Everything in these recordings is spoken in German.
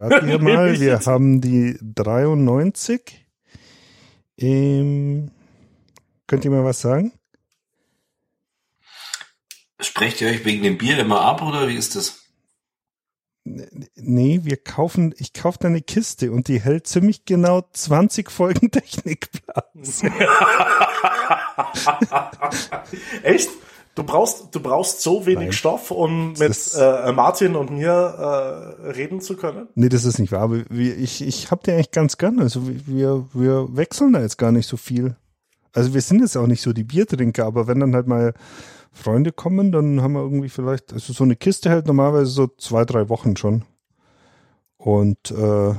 Warte hier mal, wir haben die 93. Ähm, könnt ihr mir was sagen? Sprecht ihr euch wegen dem Bier immer ab oder wie ist das? Nee, wir kaufen, ich kaufe da eine Kiste und die hält ziemlich genau 20 Folgen Technikplatz. Echt? Du brauchst, du brauchst so wenig Nein. Stoff, um mit äh, Martin und mir äh, reden zu können? Nee, das ist nicht wahr. Aber wir, ich ich habe den eigentlich ganz gerne. Also wir, wir wechseln da jetzt gar nicht so viel. Also wir sind jetzt auch nicht so die Biertrinker, aber wenn dann halt mal Freunde kommen, dann haben wir irgendwie vielleicht, also so eine Kiste hält normalerweise so zwei, drei Wochen schon. Und äh,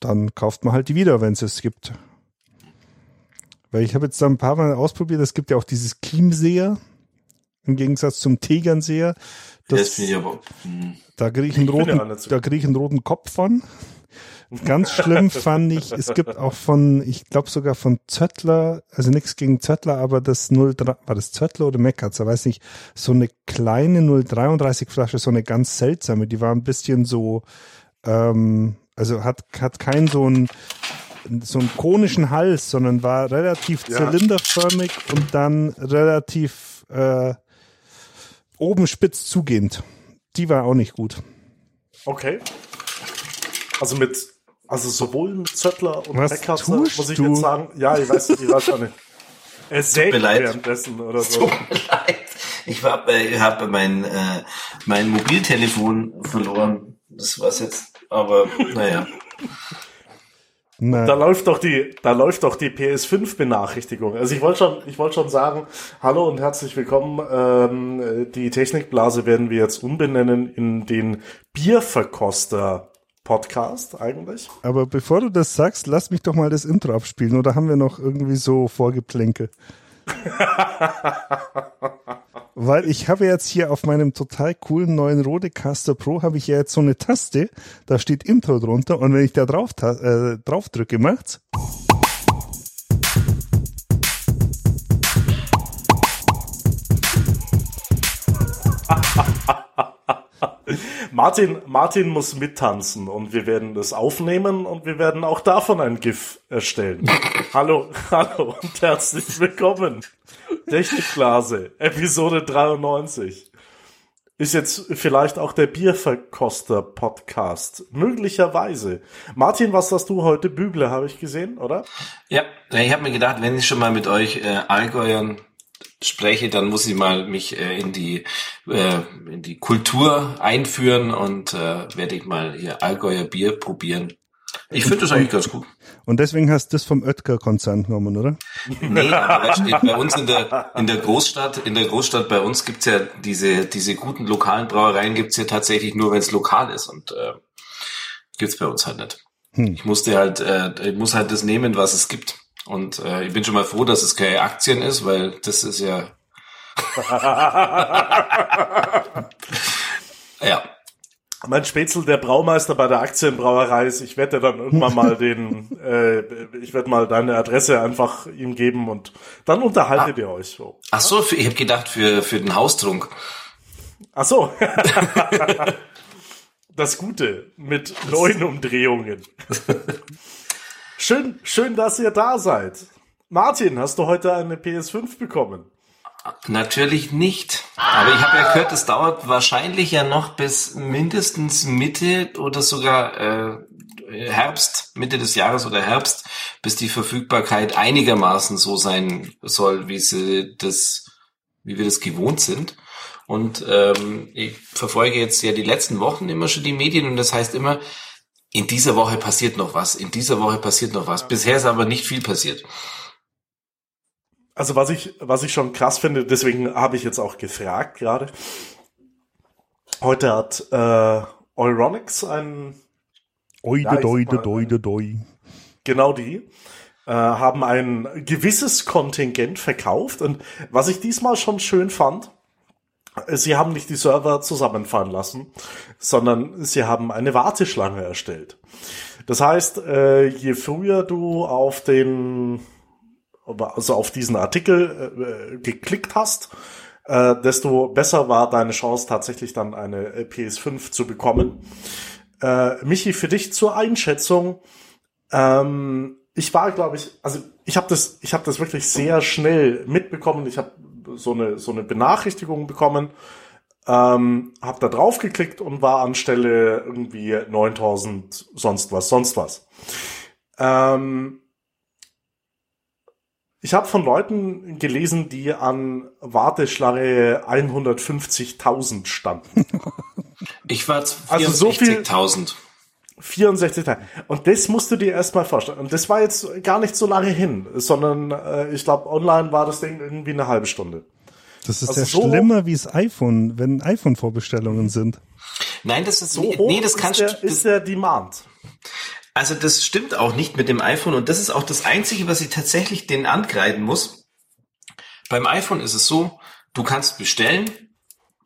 dann kauft man halt die wieder, wenn es es gibt. Weil ich habe jetzt da ein paar Mal ausprobiert, es gibt ja auch dieses Chiemseer, im Gegensatz zum Tegernseer. Das, das aber, hm. Da kriege ich, einen roten, da krieg ich einen roten Kopf von. Ganz schlimm fand ich, es gibt auch von, ich glaube sogar von Zöttler, also nichts gegen Zöttler, aber das 03, war das Zöttler oder Meckertz, weiß nicht, so eine kleine 033 Flasche, so eine ganz seltsame, die war ein bisschen so, ähm, also hat, hat keinen so einen, so einen konischen Hals, sondern war relativ ja. zylinderförmig und dann relativ äh, oben spitz zugehend. Die war auch nicht gut. Okay. Also mit also sowohl mit Zöttler und Beckharzer muss ich du? jetzt sagen, ja, ich weiß, ich weiß auch nicht. Er sägt währenddessen oder so. Tut mir leid. Ich habe äh, hab mein, äh, mein Mobiltelefon verloren. Das war's jetzt. Aber naja. Nein. Da läuft doch die, da läuft doch die PS5-Benachrichtigung. Also ich wollte schon, ich wollte schon sagen, hallo und herzlich willkommen. Ähm, die Technikblase werden wir jetzt umbenennen in den Bierverkoster Podcast eigentlich. Aber bevor du das sagst, lass mich doch mal das Intro abspielen oder haben wir noch irgendwie so Vorgeplänke? Weil ich habe jetzt hier auf meinem total coolen neuen Rodecaster Pro habe ich ja jetzt so eine Taste, da steht Intro drunter und wenn ich da drauf, äh, drauf drücke, macht's. Martin, Martin muss mittanzen und wir werden das aufnehmen und wir werden auch davon ein GIF erstellen. hallo, hallo und herzlich willkommen. Technikblase, Episode 93. Ist jetzt vielleicht auch der Bierverkoster-Podcast. Möglicherweise. Martin, was hast du heute? Bügle, habe ich gesehen, oder? Ja, ich habe mir gedacht, wenn ich schon mal mit euch äh, Allgäuern spreche, dann muss ich mal mich äh, in die äh, in die Kultur einführen und äh, werde ich mal hier Allgäuer Bier probieren. Ich finde das eigentlich ganz gut. Und deswegen hast du das vom Oetker-Konzern genommen, oder? Nee, aber steht bei uns in der, in der Großstadt, in der Großstadt bei uns gibt's ja diese, diese guten lokalen Brauereien gibt's ja tatsächlich nur, wenn es lokal ist und äh, gibt's bei uns halt nicht. Hm. Ich musste halt, äh, ich muss halt das nehmen, was es gibt. Und äh, ich bin schon mal froh, dass es keine Aktien ist, weil das ist ja. ja. Mein Spätzle, der Braumeister bei der Aktienbrauerei ist, ich werde dann irgendwann mal den, äh, ich werde mal deine Adresse einfach ihm geben und dann unterhaltet ah. ihr euch so. Ach so, für, ich habe gedacht für, für den Haustrunk. Ach so. das Gute mit neuen Umdrehungen. Schön, schön, dass ihr da seid. Martin, hast du heute eine PS5 bekommen? Natürlich nicht. Aber ich habe ja gehört, es dauert wahrscheinlich ja noch bis mindestens Mitte oder sogar äh, Herbst, Mitte des Jahres oder Herbst, bis die Verfügbarkeit einigermaßen so sein soll, wie sie das, wie wir das gewohnt sind. Und ähm, ich verfolge jetzt ja die letzten Wochen immer schon die Medien und das heißt immer, in dieser Woche passiert noch was, in dieser Woche passiert noch was. Bisher ist aber nicht viel passiert. Also was ich, was ich schon krass finde, deswegen habe ich jetzt auch gefragt gerade. Heute hat äh, Euronics ein Oide, doide, doide, doi. Genau die. Äh, haben ein gewisses Kontingent verkauft. Und was ich diesmal schon schön fand, sie haben nicht die Server zusammenfallen lassen, sondern sie haben eine Warteschlange erstellt. Das heißt, äh, je früher du auf den, also auf diesen Artikel äh, geklickt hast, äh, desto besser war deine Chance tatsächlich dann eine PS5 zu bekommen. Michi, für dich zur Einschätzung. Ähm, ich war, glaube ich, also ich habe das, ich habe das wirklich sehr schnell mitbekommen. Ich habe so eine so eine Benachrichtigung bekommen, ähm, habe da drauf geklickt und war anstelle irgendwie 9000 sonst was, sonst was. Ähm, ich habe von Leuten gelesen, die an Warteschlange 150.000 standen. Ich war Also so viel- 64.000. 64 Tage. Und das musst du dir erstmal vorstellen. Und das war jetzt gar nicht so lange hin, sondern äh, ich glaube, online war das Ding irgendwie eine halbe Stunde. Das ist Also ja so- schlimmer wie das iPhone, wenn iPhone-Vorbestellungen sind. Nein, das ist So nee, hoch nee, das ist, kannst der, das, ist der Demand. Also das stimmt auch nicht mit dem iPhone und das ist auch das Einzige, was ich tatsächlich denen ankreiden muss. Beim iPhone ist es so, du kannst bestellen,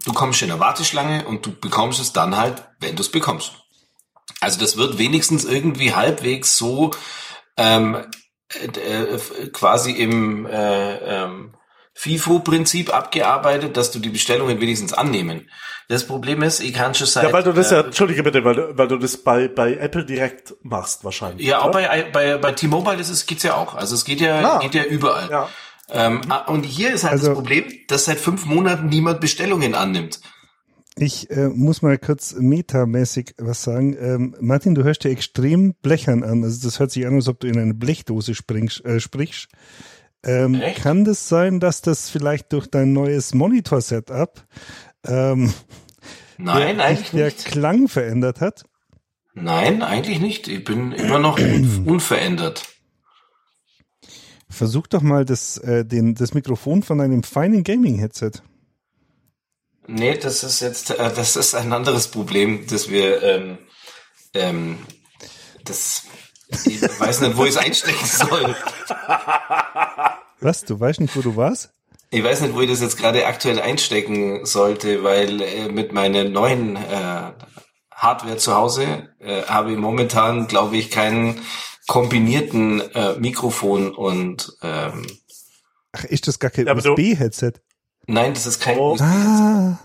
du kommst in der Warteschlange und du bekommst es dann halt, wenn du es bekommst. Also das wird wenigstens irgendwie halbwegs so ähm, äh, äh, quasi im äh, ähm, FIFO-Prinzip abgearbeitet, dass du die Bestellungen wenigstens annehmen. Das Problem ist, ich kann schon seit... Ja, weil du das ja, äh, entschuldige bitte, weil du, weil du das bei, bei Apple direkt machst wahrscheinlich. Ja, auch oder? bei, bei, bei T-Mobile ist es, geht's ja auch. Also es geht ja, Ah. geht ja überall. Ja. Ähm, ah, und hier ist halt Also- das Problem, dass seit fünf Monaten niemand Bestellungen annimmt. Ich äh, muss mal kurz metamäßig was sagen. Ähm, Martin, du hörst dir extrem blechern an. Also das hört sich an, als ob du in eine Blechdose springst, äh, sprichst. Ähm, kann das sein, dass das vielleicht durch dein neues Monitor-Setup ähm, Nein, der, eigentlich der nicht. Klang verändert hat? Nein, eigentlich nicht. Ich bin immer noch un unverändert. Versuch doch mal das, äh, den, das Mikrofon von einem feinen Gaming-Headset. Nee, das ist jetzt, äh, das ist ein anderes Problem, das wir, ähm, ähm, das, ich weiß nicht, wo ich es einstecken soll. Was? Du weißt nicht, wo du warst? Ich weiß nicht, wo ich das jetzt gerade aktuell einstecken sollte, weil äh, mit meiner neuen äh, Hardware zu Hause äh, habe ich momentan, glaube ich, keinen kombinierten äh, Mikrofon und ähm, Ach, ist das gar kein USB-Headset? Nein, das ist kein Oh. Ah,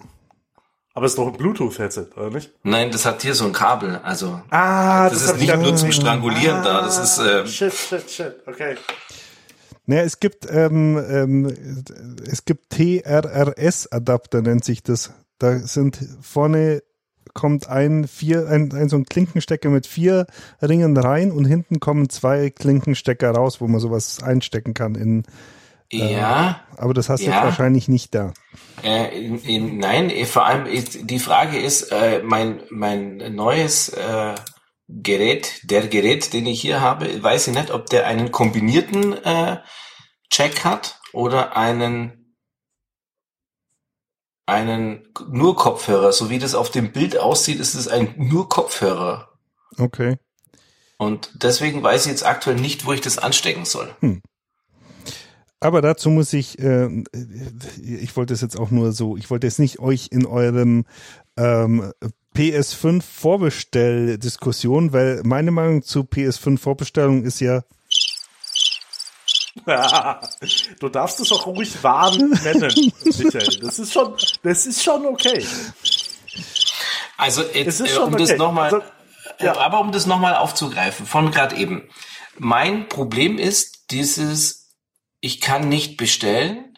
Aber es ist doch ein Bluetooth-Headset, oder nicht? Nein, das hat hier so ein Kabel. Also Ah, das, ist hab ich nicht nur zum Strangulieren da. Das ist äh, Shit, shit, shit, okay. Naja, es gibt, ähm, ähm, es gibt TRRS-Adapter, nennt sich das. Da sind vorne kommt ein vier, ein, ein so ein Klinkenstecker mit vier Ringen rein und hinten kommen zwei Klinkenstecker raus, wo man sowas einstecken kann in, ja. aber das hast du Ja. jetzt wahrscheinlich nicht da. Äh, in, in, nein, eh, vor allem ist, die Frage ist, äh, mein mein neues äh, Gerät, der Gerät, den ich hier habe, weiß ich nicht, ob der einen kombinierten äh, Check hat oder einen einen nur Kopfhörer. So wie das auf dem Bild aussieht, ist es ein nur Kopfhörer. Okay. Und deswegen weiß ich jetzt aktuell nicht, wo ich das anstecken soll. Aber dazu muss ich, äh, ich wollte es jetzt auch nur so, ich wollte jetzt nicht euch in eurem ähm, PS5 Vorbestell-Diskussion, weil meine Meinung zu PS5 Vorbestellung ist ja, du darfst es auch ruhig warm nennen, Michael. Das ist schon, das ist schon okay. Also jetzt, Es ist äh, schon um das okay. nochmal, Also, ja. äh, aber um das nochmal aufzugreifen, von gerade eben. Mein Problem ist dieses, ich kann nicht bestellen.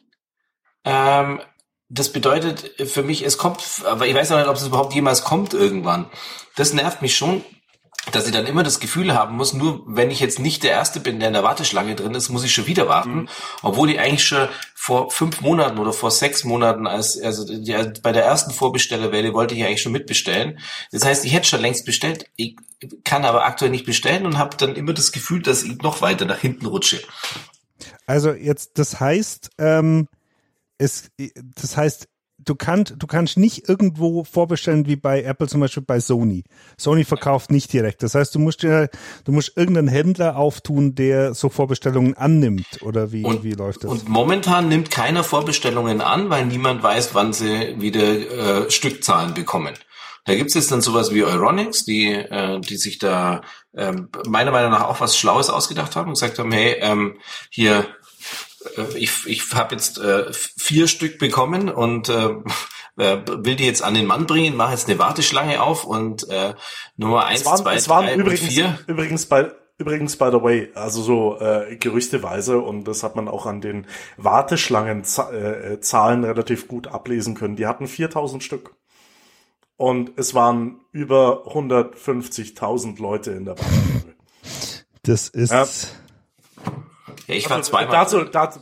Ähm, das bedeutet für mich, es kommt, aber ich weiß noch nicht, ob es überhaupt jemals kommt irgendwann. Das nervt mich schon, dass ich dann immer das Gefühl haben muss, nur wenn ich jetzt nicht der Erste bin, der in der Warteschlange drin ist, muss ich schon wieder warten, Mhm. obwohl ich eigentlich schon vor fünf Monaten oder vor sechs Monaten, als also die, bei der ersten Vorbestellerwelle wollte ich eigentlich schon mitbestellen. Das heißt, ich hätte schon längst bestellt, ich kann aber aktuell nicht bestellen und habe dann immer das Gefühl, dass ich noch weiter nach hinten rutsche. Also jetzt, das heißt, ähm, es, das heißt, du kannst, du kannst nicht irgendwo vorbestellen wie bei Apple zum Beispiel bei Sony. Sony verkauft nicht direkt. Das heißt, du musst dir, du musst irgendeinen Händler auftun, der so Vorbestellungen annimmt oder wie, Und, wie läuft das? und momentan nimmt keiner Vorbestellungen an, weil niemand weiß, wann sie wieder äh, Stückzahlen bekommen. Da gibt's jetzt dann sowas wie Euronics, die, äh, die sich da ähm, meiner Meinung nach auch was Schlaues ausgedacht haben und gesagt haben, hey, ähm, hier, äh, ich, ich habe jetzt äh, vier Stück bekommen und äh, äh, will die jetzt an den Mann bringen, mache jetzt eine Warteschlange auf und äh, Nummer eins, Es waren, zwei, es waren drei übrigens, vier. übrigens bei Übrigens, by the way, also so äh, gerüchteweise, und das hat man auch an den Warteschlangenzahlen äh, Zahlen relativ gut ablesen können, die hatten 4000 Stück. Und es waren über 150.000 Leute in der Warteschlange. Das ist. Ja. Ja, ich war Also, zweimal. Dazu, dazu,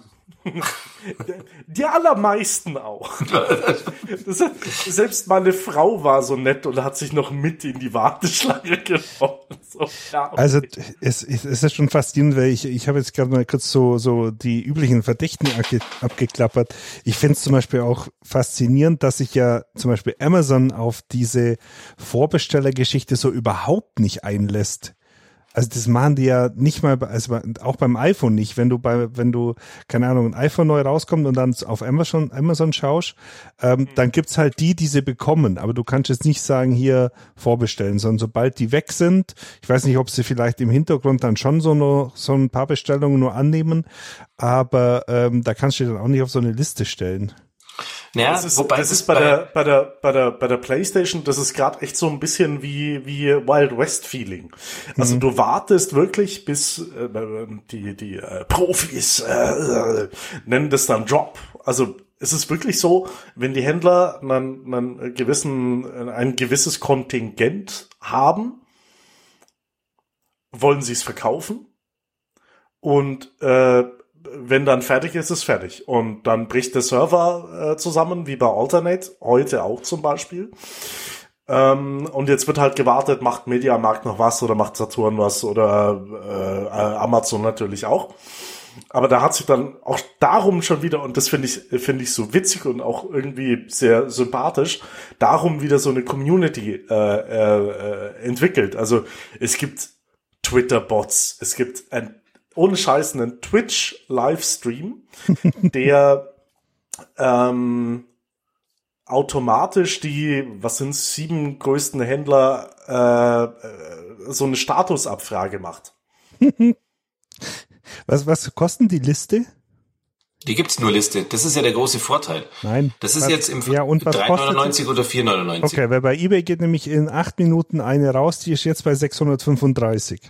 die allermeisten auch. Das, selbst meine Frau war so nett und hat sich noch mit in die Warteschlange geworfen. So, ja, okay. Also es, es ist schon faszinierend, weil ich, ich habe jetzt gerade mal kurz so, so die üblichen Verdächtigen abge, abgeklappert. Ich finde es zum Beispiel auch faszinierend, dass sich ja zum Beispiel Amazon auf diese Vorbestellergeschichte so überhaupt nicht einlässt. Also das machen die ja nicht mal, also auch beim iPhone nicht. Wenn du bei, wenn du, keine Ahnung, ein iPhone neu rauskommt und dann auf Amazon, Amazon schaust, ähm, dann gibt's halt die, die sie bekommen. Aber du kannst jetzt nicht sagen, hier vorbestellen, sondern sobald die weg sind, ich weiß nicht, ob sie vielleicht im Hintergrund dann schon so, nur, so ein paar Bestellungen nur annehmen, aber ähm, da kannst du dann auch nicht auf so eine Liste stellen. Naja, Das ist, wobei das ist bei, der, bei der, bei der, bei der PlayStation, das ist gerade echt so ein bisschen wie, wie Wild West Feeling. Also du wartest wirklich, bis äh, die, die äh, Profis äh, äh, nennen das dann Drop. Also es ist wirklich so, wenn die Händler einen, einen gewissen, ein gewisses Kontingent haben, wollen sie es verkaufen und äh, wenn dann fertig ist, ist fertig. Und dann bricht der Server äh, zusammen, wie bei Alternate, heute auch zum Beispiel. Ähm, und jetzt wird halt gewartet, macht Mediamarkt noch was oder macht Saturn was oder äh, äh, Amazon natürlich auch. Aber da hat sich dann auch darum schon wieder, und das finde ich, finde ich so witzig und auch irgendwie sehr sympathisch, darum wieder so eine Community äh, äh, äh, entwickelt. Also es gibt Twitter-Bots, es gibt ein, ohne Scheiß einen Twitch-Livestream, der ähm, automatisch die, was sind sieben größten Händler, äh, äh, so eine Statusabfrage macht. Was, was kostet die Liste? Die gibt's nur Liste. Das ist ja der große Vorteil. Nein. Das ist Was- jetzt im ja, und was kostet 3,99 oder 4,99. Okay, weil bei eBay geht nämlich in acht Minuten eine raus, die ist jetzt bei 635.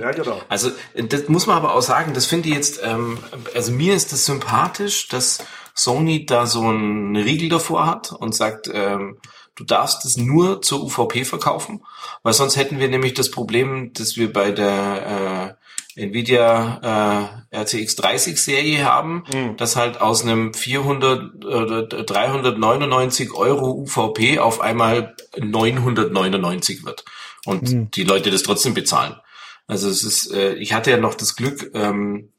Ja, genau. Also das muss man aber auch sagen, das finde ich jetzt, ähm, also mir ist das sympathisch, dass Sony da so einen Riegel davor hat und sagt, ähm, du darfst es nur zur UVP verkaufen, weil sonst hätten wir nämlich das Problem, dass wir bei der äh, Nvidia äh, RTX 30 Serie haben, dass halt aus einem 400 oder 399 Euro UVP auf einmal 999 wird. Und die Leute das trotzdem bezahlen. Also es ist, äh, ich hatte ja noch das Glück, ähm,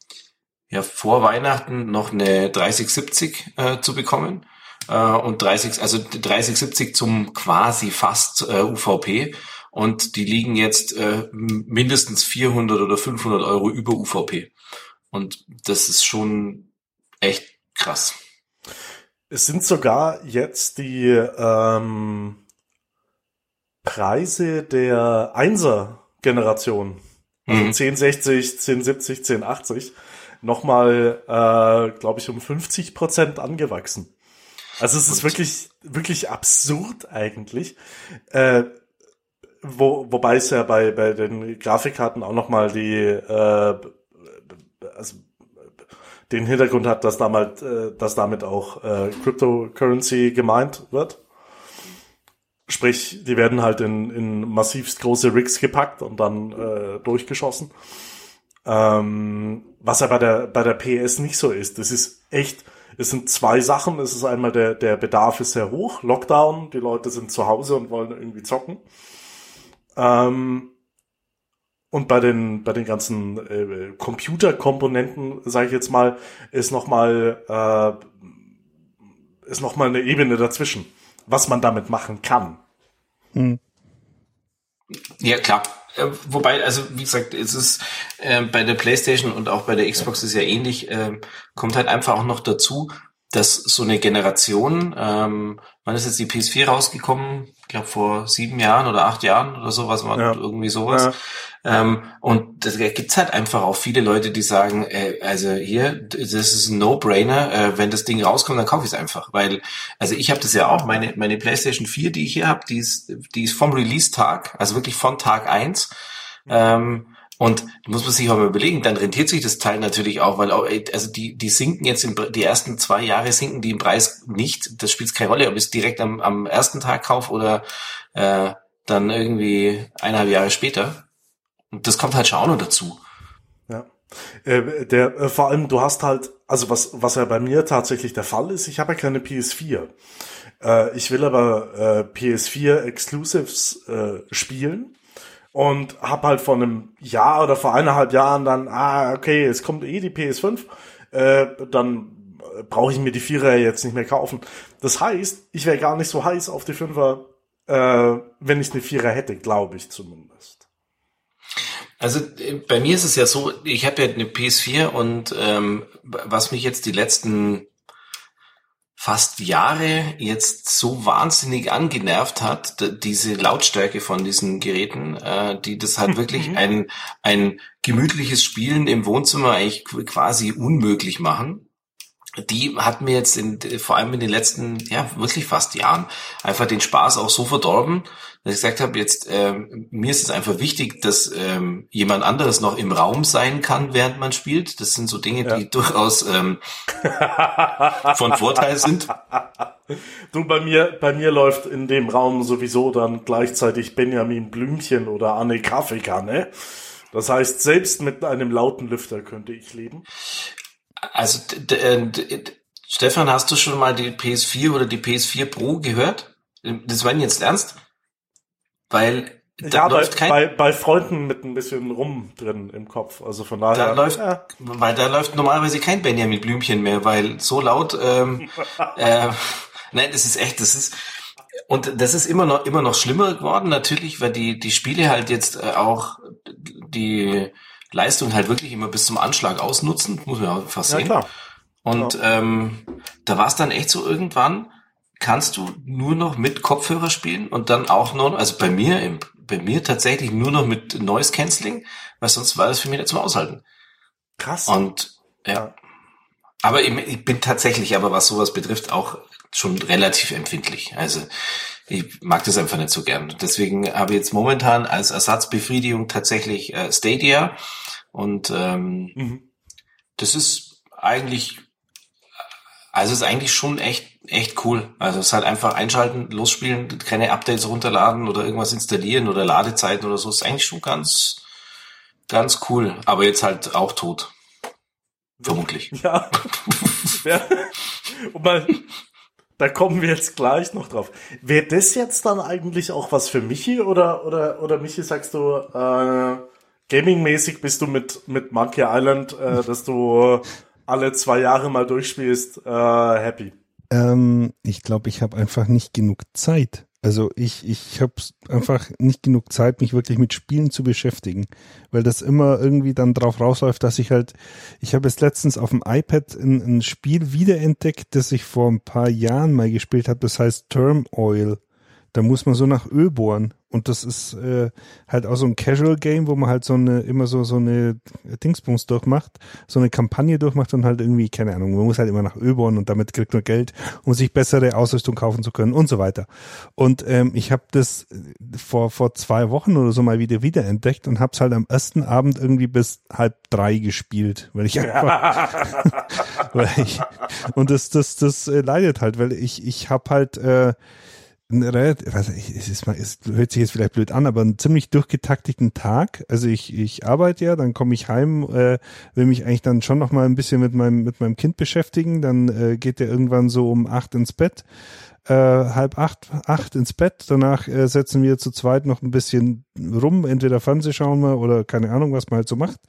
ja vor Weihnachten noch eine 3070 äh, zu bekommen. Äh, und 30, also 3070 zum quasi fast äh, UVP und die liegen jetzt äh, mindestens 400 oder 500 Euro über UVP und das ist schon echt krass. Es sind sogar jetzt die ähm, Preise der Einser-Generation, also Mhm. 1060, 1070, 1080, nochmal, äh, glaube ich, um 50 Prozent angewachsen. Also es ist wirklich, wirklich absurd eigentlich. Äh, wo, wobei es ja bei, bei den Grafikkarten auch nochmal die, äh, also den Hintergrund hat, dass damit, äh, dass damit auch äh, Cryptocurrency gemeint wird. Sprich, die werden halt in, in massivst große Rigs gepackt und dann äh, durchgeschossen. Ähm, was ja bei der, bei der PS nicht so ist. Das ist echt, es sind zwei Sachen. Es ist einmal der, der Bedarf ist sehr hoch. Lockdown, die Leute sind zu Hause und wollen irgendwie zocken. Ähm, und bei den, bei den ganzen äh, Computerkomponenten, sage ich jetzt mal, ist nochmal äh, ist noch mal eine Ebene dazwischen, was man damit machen kann. Ja, klar. Äh, Wobei, also wie gesagt, es ist äh, bei der PlayStation und auch bei der Xbox ist ja ähnlich, äh, kommt halt einfach auch noch dazu, dass so eine Generation, ähm, wann ist jetzt die PS4 rausgekommen? Ich glaube vor sieben Jahren oder acht Jahren oder sowas, war Ja. irgendwie sowas. Ähm, und da gibt's halt einfach auch viele Leute, die sagen, äh, also hier, das ist ein No-Brainer, äh, wenn das Ding rauskommt, dann kaufe ich es einfach. Weil, also ich habe das ja auch, meine, meine PlayStation 4, die ich hier habe, die ist, die ist vom Release-Tag, also wirklich von Tag eins. Ähm, und muss man sich auch mal überlegen, dann rentiert sich das Teil natürlich auch, weil auch, also die, die sinken jetzt, im, die ersten zwei Jahre sinken die im Preis nicht. Das spielt keine Rolle, ob ich es direkt am, am ersten Tag kaufe oder äh, dann irgendwie eineinhalb Jahre später. Und das kommt halt schon auch noch dazu. Ja. Äh, der, äh, vor allem, du hast halt, also was, was ja bei mir tatsächlich der Fall ist, ich habe ja keine PS4. Äh, ich will aber äh, PS4 Exclusives äh, spielen und hab halt vor einem Jahr oder vor eineinhalb Jahren dann, ah, okay, es kommt eh die PS5, äh, dann brauche ich mir die Vierer jetzt nicht mehr kaufen. Das heißt, ich wäre gar nicht so heiß auf die Fünfer, äh, wenn ich eine Vierer hätte, glaube ich zumindest. Also äh, bei mir ist es ja so, ich habe ja eine PS4 und ähm, was mich jetzt die letzten fast Jahre jetzt so wahnsinnig angenervt hat, diese Lautstärke von diesen Geräten, äh, die das halt wirklich mhm. ein, ein gemütliches Spielen im Wohnzimmer eigentlich quasi unmöglich machen die hat mir jetzt in, vor allem in den letzten, ja, wirklich fast Jahren einfach den Spaß auch so verdorben, dass ich gesagt habe, jetzt, ähm, mir ist es einfach wichtig, dass ähm, jemand anderes noch im Raum sein kann, während man spielt. Das sind so Dinge, ja. die durchaus ähm, von Vorteil sind. Du, bei mir, bei mir läuft in dem Raum sowieso dann gleichzeitig Benjamin Blümchen oder Anne Kaffeekanne. Ne? Das heißt, selbst mit einem lauten Lüfter könnte ich leben. Also, äh, Stefan, hast du schon mal die PS4 oder die PS4 Pro gehört? Das war jetzt ernst? Weil da ja, läuft bei, kein, bei, bei Freunden mit ein bisschen rum drin im Kopf. Also von daher. Da läuft, ja. weil da läuft normalerweise kein Benjamin Blümchen mehr, weil so laut. Ähm, äh, nein, das ist echt, das ist und das ist immer noch immer noch schlimmer geworden natürlich, weil die die Spiele halt jetzt äh, auch die Leistung halt wirklich immer bis zum Anschlag ausnutzen, muss man ja fast sehen. Ja, klar. Und ja. ähm, da war es dann echt so irgendwann, kannst du nur noch mit Kopfhörer spielen und dann auch noch, also bei mir, bei mir tatsächlich nur noch mit Noise Cancelling, weil sonst war das für mich nicht zum Aushalten. Krass. Und ja. ja. Aber ich, ich bin tatsächlich, aber was sowas betrifft, auch schon relativ empfindlich. Also ich mag das einfach nicht so gern. Deswegen habe ich jetzt momentan als Ersatzbefriedigung tatsächlich äh, Stadia. Und ähm, mhm. das ist eigentlich, also ist eigentlich schon echt, echt cool. Also es ist halt einfach einschalten, losspielen, keine Updates runterladen oder irgendwas installieren oder Ladezeiten oder so. Ist eigentlich schon ganz, ganz cool. Aber jetzt halt auch tot. Vermutlich. Ja. ja. Und mal da kommen wir jetzt gleich noch drauf. Wäre das jetzt dann eigentlich auch was für Michi oder oder oder Michi sagst du äh, Gaming-mäßig bist du mit mit Monkey Island, äh, dass du alle zwei Jahre mal durchspielst, äh, happy? Ähm, ich glaube, ich habe einfach nicht genug Zeit. Also ich, ich habe einfach nicht genug Zeit, mich wirklich mit Spielen zu beschäftigen, weil das immer irgendwie dann drauf rausläuft, dass ich halt, ich habe jetzt letztens auf dem iPad ein, ein Spiel wiederentdeckt, das ich vor ein paar Jahren mal gespielt habe, das heißt Term Oil. Da muss man so nach Öl bohren. Und das ist äh, halt auch so ein Casual Game, wo man halt so eine, immer so, so eine Dingsbums durchmacht, so eine Kampagne durchmacht und halt irgendwie, keine Ahnung, man muss halt immer nach Öl bohren und damit kriegt man Geld, um sich bessere Ausrüstung kaufen zu können und so weiter. Und ähm, ich habe das vor, vor zwei Wochen oder so mal wieder wiederentdeckt und hab's halt am ersten Abend irgendwie bis halb drei gespielt, weil ich einfach, weil ich, und das, das, das äh, leidet halt, weil ich, ich hab halt, äh, es, ist es hört sich jetzt vielleicht blöd an, aber einen ziemlich durchgetakteten Tag. Also ich, ich arbeite ja, dann komme ich heim, äh, will mich eigentlich dann schon noch mal ein bisschen mit meinem, mit meinem Kind beschäftigen. Dann äh, geht der irgendwann so um acht ins Bett, äh, halb acht, acht ins Bett. Danach äh, setzen wir zu zweit noch ein bisschen rum, entweder Fernseh schauen wir oder keine Ahnung, was man halt so macht.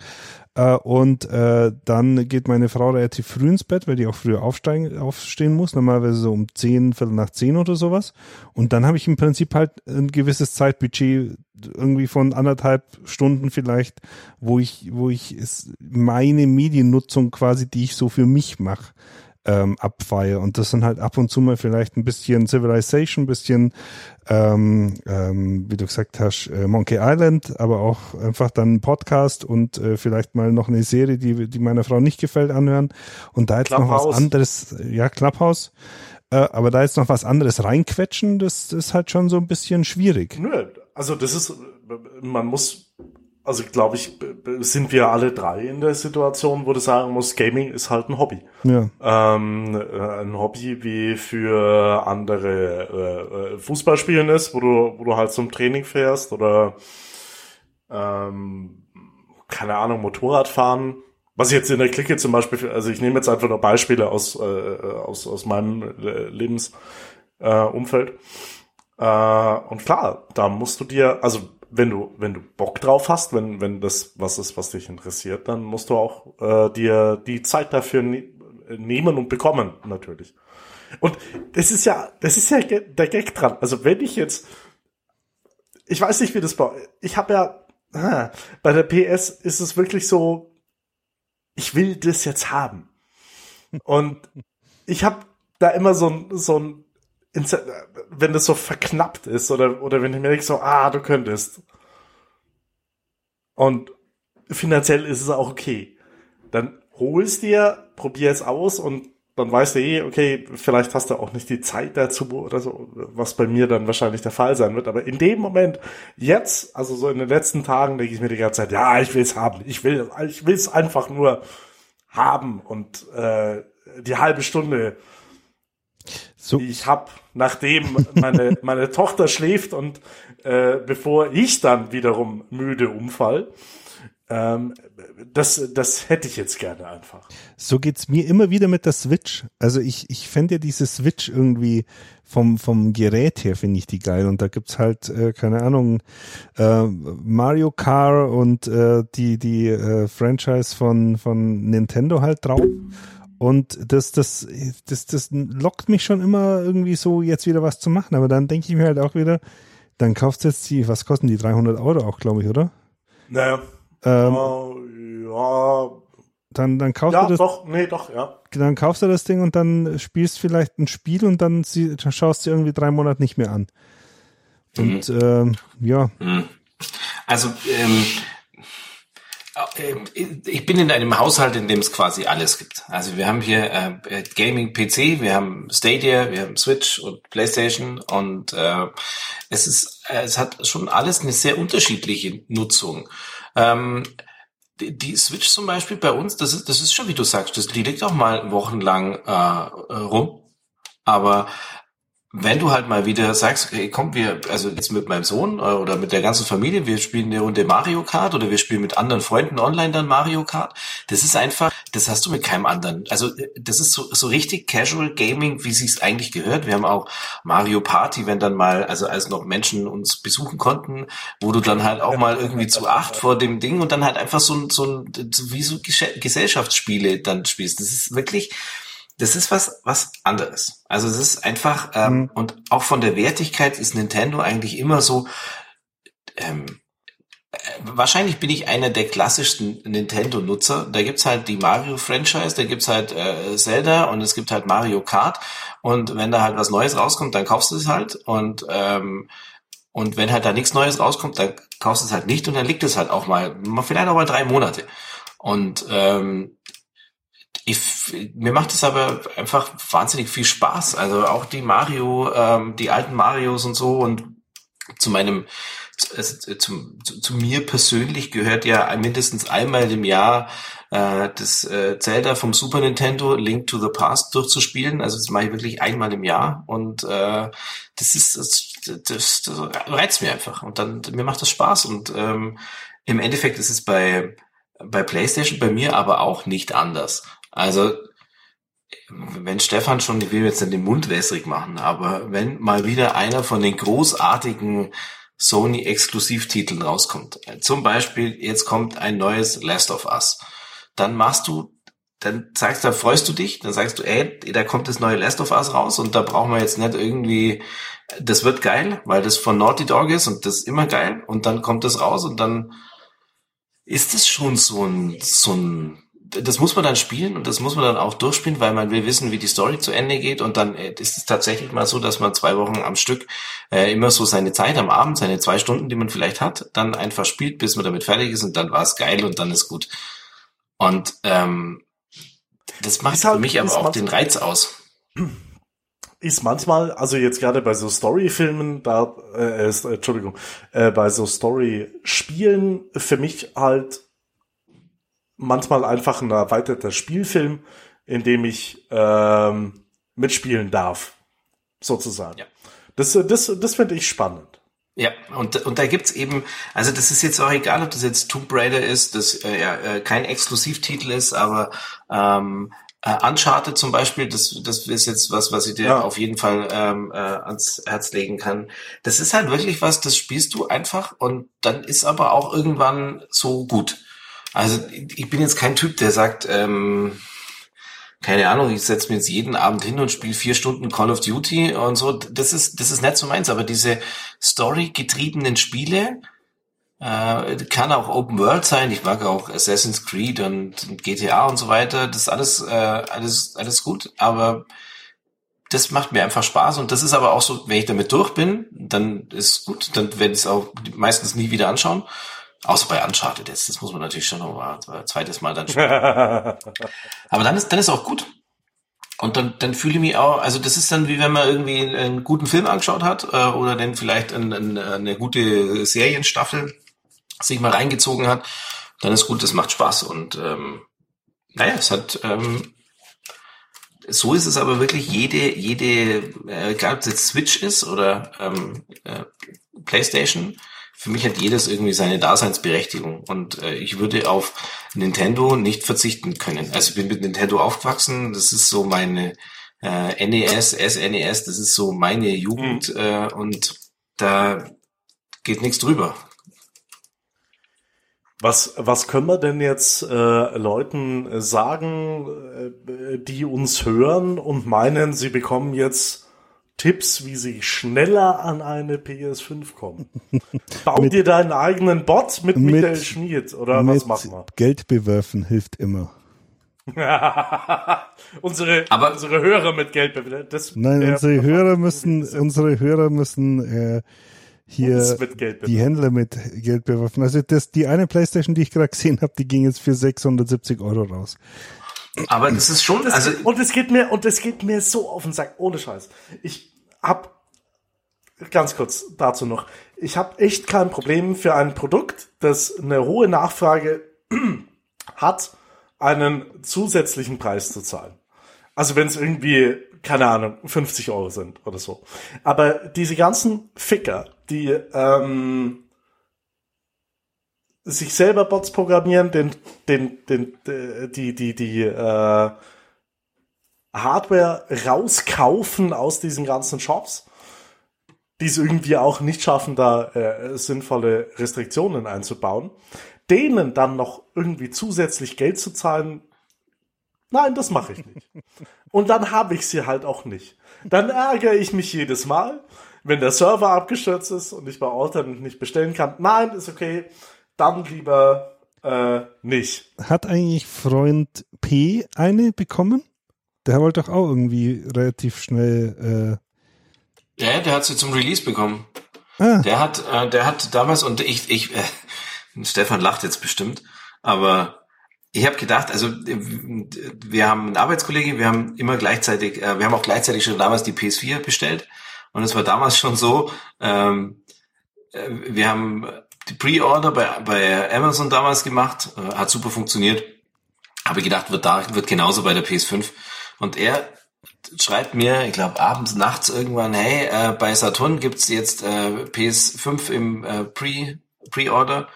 Äh, und äh, dann geht meine Frau relativ früh ins Bett, weil die auch früher aufsteigen, aufstehen muss, normalerweise so um zehn, viertel nach zehn oder sowas. Und dann habe ich im Prinzip halt ein gewisses Zeitbudget irgendwie von anderthalb Stunden vielleicht, wo ich, wo ich es meine Mediennutzung quasi, die ich so für mich mache, ähm, abfeiere. Und das sind halt ab und zu mal vielleicht ein bisschen Civilization, ein bisschen, ähm, ähm, wie du gesagt hast, äh, Monkey Island, aber auch einfach dann ein Podcast und äh, vielleicht mal noch eine Serie, die, die meiner Frau nicht gefällt, anhören. Und da jetzt noch was anderes, ja, Clubhouse. Äh, aber da jetzt noch was anderes reinquetschen, das ist halt schon so ein bisschen schwierig. Nö, also das ist, man muss also glaube ich, sind wir alle drei in der Situation, wo du sagen musst, Gaming ist halt ein Hobby. Ja. Ähm, äh, ein Hobby wie für andere äh, Fußball spielen ist, wo du, wo du halt zum Training fährst oder ähm, keine Ahnung, Motorrad fahren. Was ich jetzt in der Clique zum Beispiel, also ich nehme jetzt einfach nur Beispiele aus, äh, aus, aus meinem Lebensumfeld. Äh, Umfeld. äh, und klar, da musst du dir, also wenn du, wenn du Bock drauf hast, wenn, wenn das was ist, was dich interessiert, dann musst du auch äh, dir die Zeit dafür ne nehmen und bekommen, natürlich. Und das ist ja, das ist ja der Gag dran. Also wenn ich jetzt, ich weiß nicht, wie das bei, ich habe ja, ah, bei der PS ist es wirklich so, ich will das jetzt haben. Und ich habe da immer so ein, so ein wenn das so verknappt ist oder, oder wenn ich mir denke so, ah, du könntest. Und finanziell ist es auch okay. Dann holst dir, probier es aus und dann weißt du eh, okay, vielleicht hast du auch nicht die Zeit dazu oder so, was bei mir dann wahrscheinlich der Fall sein wird. Aber in dem Moment, jetzt, also so in den letzten Tagen, denke ich mir die ganze Zeit, ja, ich will es haben. Ich will, ich will es einfach nur haben und äh, die halbe Stunde so. Ich habe, nachdem meine, meine Tochter schläft und äh, bevor ich dann wiederum müde umfall, ähm, das, das hätte ich jetzt gerne einfach. So geht's mir immer wieder mit der Switch. Also ich, ich fände ja diese Switch irgendwie vom, vom Gerät her finde ich die geil. Und da gibt's halt, äh, keine Ahnung, äh, Mario Kart und äh, die, die äh, Franchise von, von Nintendo halt drauf. Und das, das, das, das lockt mich schon immer irgendwie so, jetzt wieder was zu machen. Aber dann denke ich mir halt auch wieder, dann kaufst du jetzt die, was kosten die 300 Euro auch, glaube ich, oder? Naja. Ähm, uh, ja. Dann, dann kaufst ja, du das. doch, nee, doch, ja. Dann kaufst du das Ding und dann spielst vielleicht ein Spiel und dann, sie, dann schaust du irgendwie drei Monate nicht mehr an. Und mhm. ähm, ja. Mhm. Also ähm, äh, ich bin in einem Haushalt, in dem es quasi alles gibt. Also wir haben hier äh, Gaming-PC, wir haben Stadia, wir haben Switch und PlayStation und äh, es ist, äh, es hat schon alles eine sehr unterschiedliche Nutzung. Ähm, die, die Switch zum Beispiel bei uns, das ist, das ist schon wie du sagst, das liegt auch mal wochenlang äh, rum. Aber wenn du halt mal wieder sagst, okay, komm, wir, also jetzt mit meinem Sohn äh, oder mit der ganzen Familie, wir spielen eine Runde Mario Kart oder wir spielen mit anderen Freunden online dann Mario Kart, das ist einfach, das hast du mit keinem anderen. Also das ist so, so richtig Casual Gaming, wie sich's eigentlich gehört. Wir haben auch Mario Party, wenn dann mal, also als noch Menschen uns besuchen konnten, wo du dann halt auch mal irgendwie zu acht vor dem Ding und dann halt einfach so, so, so wie so Gesellschaftsspiele dann spielst. Das ist wirklich, das ist was, was anderes. Also es ist einfach, ähm, mhm. und auch von der Wertigkeit ist Nintendo eigentlich immer so, ähm, äh, wahrscheinlich bin ich einer der klassischsten Nintendo-Nutzer. Da gibt's halt die Mario-Franchise, da gibt's halt äh, Zelda und es gibt halt Mario Kart. Und wenn da halt was Neues rauskommt, dann kaufst du es halt. Und ähm, und wenn halt da nichts Neues rauskommt, dann kaufst du es halt nicht und dann liegt es halt auch mal, vielleicht auch mal drei Monate. Und ähm, ich, mir macht es aber einfach wahnsinnig viel Spaß. Also auch die Mario, ähm, die alten Marios und so und zu meinem, also zu, zu, zu mir persönlich gehört ja mindestens einmal im Jahr äh, das äh, Zelda vom Super Nintendo Link to the Past durchzuspielen. Also das mache ich wirklich einmal im Jahr und äh, das ist das, das, das reizt mir einfach und dann mir macht das Spaß und ähm, im Endeffekt ist es bei bei PlayStation bei mir aber auch nicht anders. Also, wenn Stefan schon, ich will jetzt nicht den Mund wässrig machen, aber wenn mal wieder einer von den großartigen Sony-Exklusivtiteln rauskommt, zum Beispiel jetzt kommt ein neues Last of Us, dann machst du, dann sagst, dann freust du dich, dann sagst du, ey, da kommt das neue Last of Us raus und da brauchen wir jetzt nicht irgendwie, das wird geil, weil das von Naughty Dog ist und das ist immer geil und dann kommt das raus und dann ist es schon so ein, so ein das muss man dann spielen und das muss man dann auch durchspielen, weil man will wissen, wie die Story zu Ende geht. Und dann äh, ist es tatsächlich mal so, dass man zwei Wochen am Stück äh, immer so seine Zeit am Abend, seine zwei Stunden, die man vielleicht hat, dann einfach spielt, bis man damit fertig ist und dann war es geil und dann ist gut. Und ähm, das macht halt, für mich aber auch den Reiz aus. Ist manchmal, also jetzt gerade bei so Story-Filmen, da, äh, äh, Entschuldigung, äh, bei so Story-Spielen für mich halt manchmal einfach ein erweiterter Spielfilm, in dem ich ähm, mitspielen darf, sozusagen. Ja. Das, das, das finde ich spannend. Ja, und, und da gibt's eben, also das ist jetzt auch egal, ob das jetzt Tomb Raider ist, das äh, ja, äh, kein Exklusivtitel ist, aber ähm, äh, Uncharted zum Beispiel, das, das ist jetzt was, was ich dir ja. auf jeden Fall ähm, äh, ans Herz legen kann. Das ist halt wirklich was, das spielst du einfach und dann ist aber auch irgendwann so gut. Also ich bin jetzt kein Typ, der sagt, ähm, keine Ahnung, ich setze mir jetzt jeden Abend hin und spiele vier Stunden Call of Duty und so. Das ist, das ist nicht so meins, aber diese Story-getriebenen Spiele, äh, kann auch Open World sein. Ich mag auch Assassin's Creed und GTA und so weiter. Das ist alles, äh, alles, alles gut. Aber das macht mir einfach Spaß und das ist aber auch so, wenn ich damit durch bin, dann ist gut, dann werde ich es auch meistens nie wieder anschauen. Außer bei Uncharted jetzt, das muss man natürlich schon noch mal ein zweites Mal dann spielen. Aber dann ist, dann ist auch gut. Und dann, dann fühle ich mich auch, also das ist dann wie wenn man irgendwie einen guten Film angeschaut hat äh, oder dann vielleicht ein, ein, eine gute Serienstaffel sich mal reingezogen hat, dann ist gut, das macht Spaß. Und ähm, naja, es hat ähm, so ist es aber wirklich jede, jede, äh, egal ob es jetzt Switch ist oder ähm, äh, PlayStation, für mich hat jedes irgendwie seine Daseinsberechtigung und äh, ich würde auf Nintendo nicht verzichten können. Also ich bin mit Nintendo aufgewachsen, das ist so meine äh, NES, SNES, das ist so meine Jugend mhm. äh, und da geht nichts drüber. Was, was können wir denn jetzt äh, Leuten sagen, äh, die uns hören und meinen, sie bekommen jetzt Tipps, wie sie schneller an eine PS5 kommen. Bau dir deinen eigenen Bot mit, mit Michael Schmied oder was machen wir? Geld bewerfen hilft immer. unsere, Aber unsere Hörer mit Geld bewerfen. Nein, äh, unsere Hörer müssen, unsere Hörer müssen äh, hier die Händler mit Geld bewerfen. Also das, die eine Playstation, die ich gerade gesehen habe, die ging jetzt für 670 Euro raus. Aber das ist schon, das, also und es geht mir und es geht mir so auf den Sack, ohne Scheiß. Ich hab ganz kurz dazu noch. Ich habe echt kein Problem für ein Produkt, das eine hohe Nachfrage hat, einen zusätzlichen Preis zu zahlen. Also wenn es irgendwie, keine Ahnung, 50 Euro sind oder so. Aber diese ganzen Ficker, die ähm, sich selber Bots programmieren, den, den, den, die, die, die äh, Hardware rauskaufen aus diesen ganzen Shops, die es irgendwie auch nicht schaffen, da äh, sinnvolle Restriktionen einzubauen, denen dann noch irgendwie zusätzlich Geld zu zahlen, nein, das mache ich nicht. Und dann habe ich sie halt auch nicht. Dann ärgere ich mich jedes Mal, wenn der Server abgestürzt ist und ich bei Alternate nicht bestellen kann. Nein, ist okay. Dann lieber äh, nicht. Hat eigentlich Freund P eine bekommen? Der wollte doch auch irgendwie relativ schnell. Äh ja, der hat sie zum Release bekommen. Ah. Der hat, äh, der hat damals und ich, ich, äh, Stefan lacht jetzt bestimmt, aber ich habe gedacht, also wir haben einen Arbeitskollege, wir haben immer gleichzeitig, äh, wir haben auch gleichzeitig schon damals die PS4 bestellt und es war damals schon so, ähm, äh, wir haben die Pre-Order bei, bei Amazon damals gemacht, äh, hat super funktioniert. Habe gedacht, wird da wird genauso bei der PS5. Und er schreibt mir, ich glaube abends, nachts irgendwann, hey, äh, bei Saturn gibt's jetzt äh, PS5 im äh, Pre Pre-Order.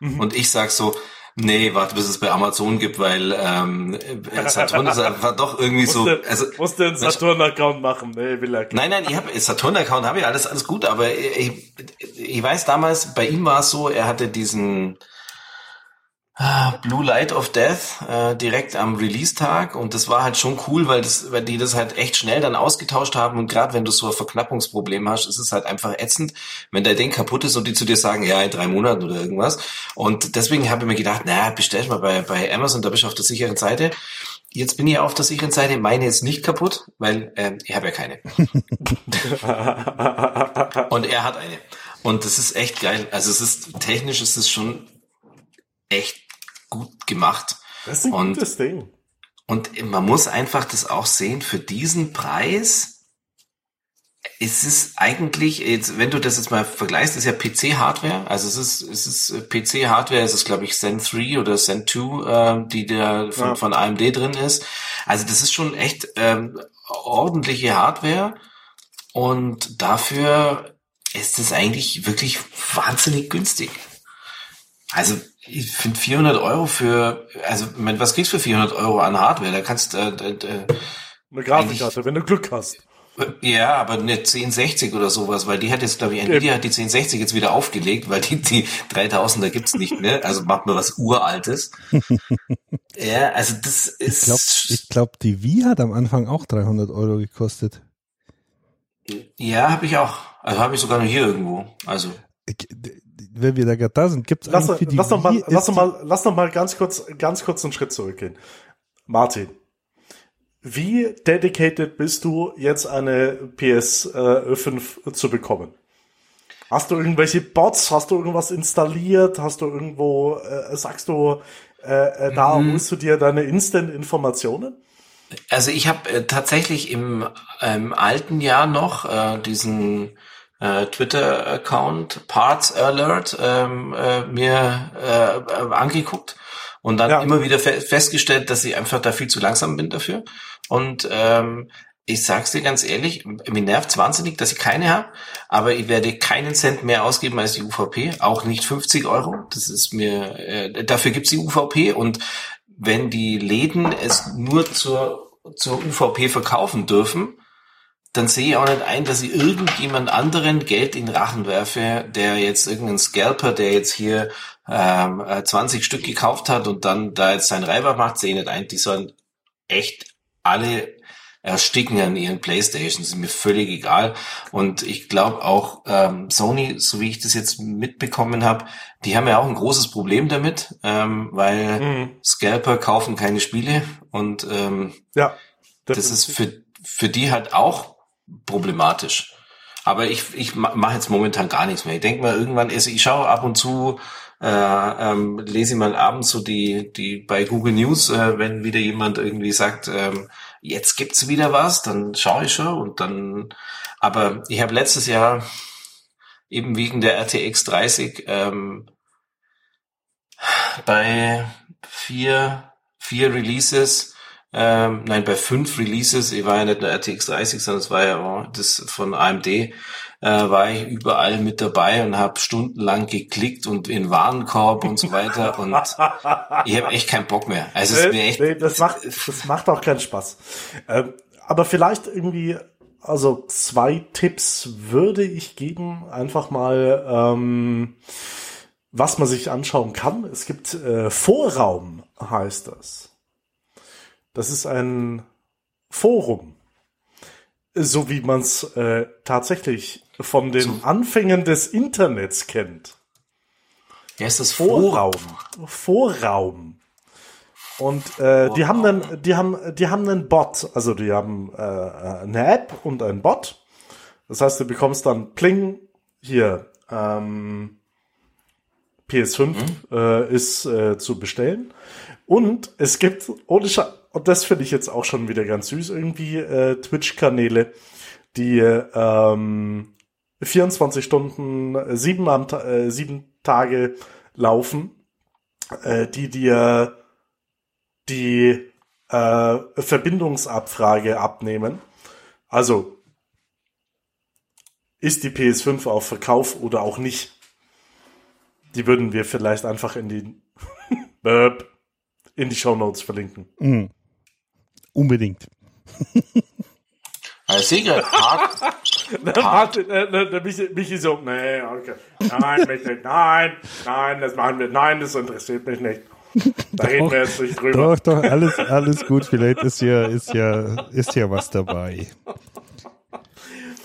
Mhm. Und ich sag so, Nee, warte, bis es bei Amazon gibt, weil ähm, Saturn ist einfach doch irgendwie so. Also, musst du einen Saturn-Account machen? Nee, will er. Nein, nein, ich habe Saturn-Account, habe ich alles, alles gut, aber ich, ich weiß damals, bei ihm war es so, er hatte diesen Blue Light of Death äh, direkt am Release-Tag und das war halt schon cool, weil das, weil die das halt echt schnell dann ausgetauscht haben und gerade wenn du so ein Verknappungsproblem hast, ist es halt einfach ätzend, wenn dein Ding kaputt ist und die zu dir sagen, ja in drei Monaten oder irgendwas. Und deswegen habe ich mir gedacht, naja, bestell mal bei bei Amazon, da bist du auf der sicheren Seite. Jetzt bin ich auf der sicheren Seite, meine jetzt nicht kaputt, weil äh, ich habe ja keine. und er hat eine. Und das ist echt geil. Also es ist technisch ist es schon echt gut gemacht. Das ist ein und, gutes Ding. Und man muss einfach das auch sehen, für diesen Preis ist es eigentlich, jetzt, wenn du das jetzt mal vergleichst, ist ja PC-Hardware, also es ist, es ist äh, PC-Hardware, es ist glaube ich Zen 3 oder Zen 2, äh, die da von, Ja. von AMD drin ist. Also das ist schon echt ähm, ordentliche Hardware und dafür ist es eigentlich wirklich wahnsinnig günstig. Also ich finde 400 Euro für, also was kriegst du für 400 Euro an Hardware? Da kannst äh, äh, äh, Eine Grafikkarte, wenn du Glück hast. ja, aber eine 1060 oder sowas, weil die hat jetzt, glaube ich, Nvidia hat die 1060 jetzt wieder aufgelegt, weil die, die 3000er gibt's nicht mehr, also macht mir was Uraltes. ja, also das ist, Ich glaube, ich glaub, die Wii hat am Anfang auch 300 Euro gekostet. ja, habe ich auch, also habe ich sogar noch hier irgendwo, also Wenn wir da gerade da sind, gibt's Lass, eigentlich für die lass, noch mal, lass, noch mal, lass noch mal ganz kurz, ganz kurz einen Schritt zurückgehen. Martin, wie dedicated bist du jetzt eine PS5 zu bekommen? Hast du irgendwelche Bots? Hast du irgendwas installiert? Hast du irgendwo, äh, sagst du, äh, äh, da Mhm. holst du dir deine Instant-Informationen? Also ich habe äh, tatsächlich im ähm, alten Jahr noch äh, diesen äh, Twitter-Account Parts Alert ähm, äh, mir äh, angeguckt und dann Ja. immer wieder fe festgestellt, dass ich einfach da viel zu langsam bin dafür. Und ähm, ich sag's dir ganz ehrlich, mir nervt's wahnsinnig, dass ich keine habe, aber ich werde keinen Cent mehr ausgeben als die UVP, auch nicht 50 Euro. Das ist mir, äh, dafür gibt's die UVP und wenn die Läden es nur zur, zur UVP verkaufen dürfen, dann sehe ich auch nicht ein, dass ich irgendjemand anderen Geld in Rachen werfe, der jetzt irgendein Scalper, der jetzt hier ähm, äh, 20 Stück gekauft hat und dann da jetzt sein Reibach macht, sehe ich nicht ein. Die sollen echt alle ersticken an ihren Playstations, ist mir völlig egal. Und ich glaube auch ähm, Sony, so wie ich das jetzt mitbekommen habe, die haben ja auch ein großes Problem damit, ähm, weil Mhm. Scalper kaufen keine Spiele und ähm, Ja. das ist für, für die halt auch problematisch. Aber ich, ich ma- mache jetzt momentan gar nichts mehr. Ich denke mal irgendwann, also ich schaue ab und zu, äh, ähm, lese ich mal abends so die, die bei Google News, äh, wenn wieder jemand irgendwie sagt, ähm, jetzt gibt's wieder was, dann schaue ich schon und dann, aber ich habe letztes Jahr eben wegen der RTX 30 ähm, bei vier, vier Releases, ähm, nein, bei fünf Releases, ich war ja nicht nur RTX 30, sondern es war ja auch das von AMD, äh, war ich überall mit dabei und habe stundenlang geklickt und in Warenkorb und so weiter und ich habe echt keinen Bock mehr. Also es ist mir echt, Nee, das macht, das macht auch keinen Spaß. Ähm, aber vielleicht irgendwie, also zwei Tipps würde ich geben, einfach mal, ähm, was man sich anschauen kann. Es gibt äh, Vorraum, heißt das. Das ist ein Forum, so wie man es äh, tatsächlich von den Anfängen des Internets kennt. ja, ist das. Vorraum. Vorraum. Und äh, die haben dann, die haben, die haben einen Bot, also die haben äh, eine App und einen Bot. Das heißt, du bekommst dann Pling hier ähm, PS5 äh, ist äh, zu bestellen. Und es gibt ohne Scha und das finde ich jetzt auch schon wieder ganz süß irgendwie äh, Twitch-Kanäle, die ähm, 24 Stunden, äh, sieben, am, äh, sieben Tage laufen, äh, die dir die äh, Verbindungsabfrage abnehmen. Also ist die PS5 auf Verkauf oder auch nicht? Die würden wir vielleicht einfach in die in die Show Notes verlinken. Mhm. Unbedingt. Ich sehe gerade, hart, Martin, äh, äh, der Michi, Michi so, nee, okay. Nein, mich nicht, nein, nein, das machen wir, nein, das interessiert mich nicht. Da reden wir jetzt nicht drüber. Doch, doch, alles, alles gut. Vielleicht ist ja, ist ja, ist ja was dabei.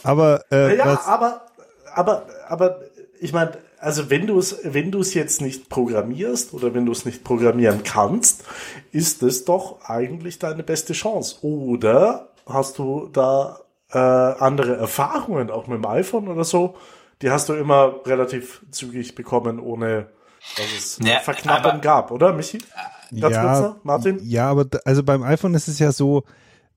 Aber, äh, Ja, was, aber, aber, aber, ich meine, also wenn du es, wenn du es jetzt nicht programmierst oder wenn du es nicht programmieren kannst, ist es doch eigentlich deine beste Chance. Oder hast du da äh, andere Erfahrungen auch mit dem iPhone oder so? Die hast du immer relativ zügig bekommen, ohne dass es Ja, Verknappung aber- gab, oder Michi? Ganz ja, kurz noch, Martin? ja, aber also beim iPhone ist es ja so,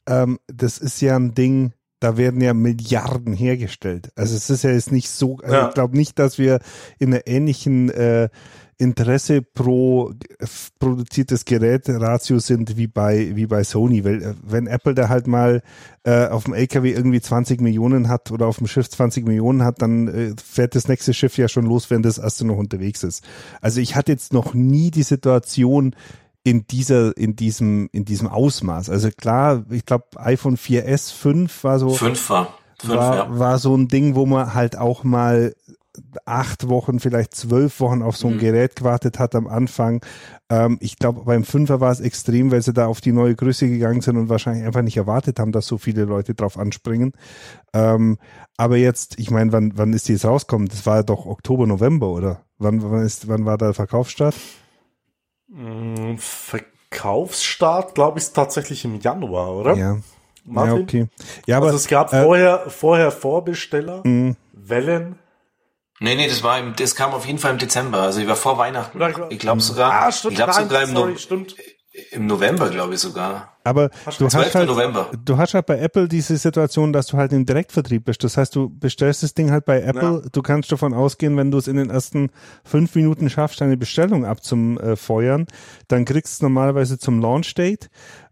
ähm, das ist ja ein Ding, da werden ja Milliarden hergestellt. Also es ist ja jetzt nicht so, also Ja. ich glaube nicht, dass wir in einer ähnlichen äh, Interesse pro produziertes Gerät Ratio sind wie bei wie bei Sony, weil äh, wenn Apple da halt mal äh, auf dem LKW irgendwie 20 Millionen hat oder auf dem Schiff 20 Millionen hat, dann äh, fährt das nächste Schiff ja schon los, wenn das erste noch unterwegs ist. Also ich hatte jetzt noch nie die Situation in dieser in diesem in diesem Ausmaß. Also klar, ich glaube iPhone 4S 5 war so Fünf war. Fünf, war, ja. war so ein Ding, wo man halt auch mal acht Wochen, vielleicht zwölf Wochen auf so Mhm. ein Gerät gewartet hat am Anfang. Ähm, ich glaube, beim Fünfer war es extrem, weil sie da auf die neue Größe gegangen sind und wahrscheinlich einfach nicht erwartet haben, dass so viele Leute drauf anspringen. Ähm, aber jetzt, ich meine, wann, wann ist die jetzt rauskommen? Das war doch Oktober, November, oder? Wann, wann, ist, wann war der Verkaufsstart? Mm, Verkaufsstart, glaube ich, ist tatsächlich im Januar, oder? Ja. Martin? Ja, okay. Ja, aber also es gab äh, vorher, vorher Vorbesteller, Wellen. Nee, nee, das war im, das kam auf jeden Fall im Dezember. Also ich war vor Weihnachten. Ich glaube sogar, Ah, stimmt, ich glaube sogar im, sorry, no stimmt. Im November, glaube ich sogar. Aber du 12. hast, halt, November. du hast halt bei Apple diese Situation, dass du halt im Direktvertrieb bist. Das heißt, du bestellst das Ding halt bei Apple. Ja. Du kannst davon ausgehen, wenn du es in den ersten fünf Minuten schaffst, deine Bestellung abzufeuern, dann kriegst du es normalerweise zum Launch Date.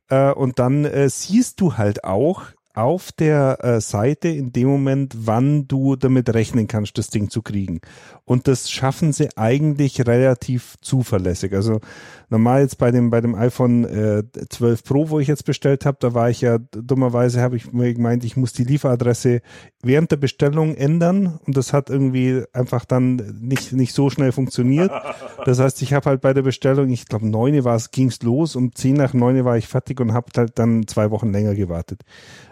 Äh, und dann äh, siehst du halt auch auf der äh, Seite in dem Moment, wann du damit rechnen kannst, das Ding zu kriegen. Und das schaffen sie eigentlich relativ zuverlässig. Also normal jetzt bei dem bei dem iPhone äh, 12 Pro, wo ich jetzt bestellt habe, da war ich ja dummerweise habe ich mir gemeint, ich muss die Lieferadresse während der Bestellung ändern und das hat irgendwie einfach dann nicht nicht so schnell funktioniert. Das heißt, ich habe halt bei der Bestellung, ich glaube neun war es, ging's los, um zehn nach neun war ich fertig und habe halt dann zwei Wochen länger gewartet.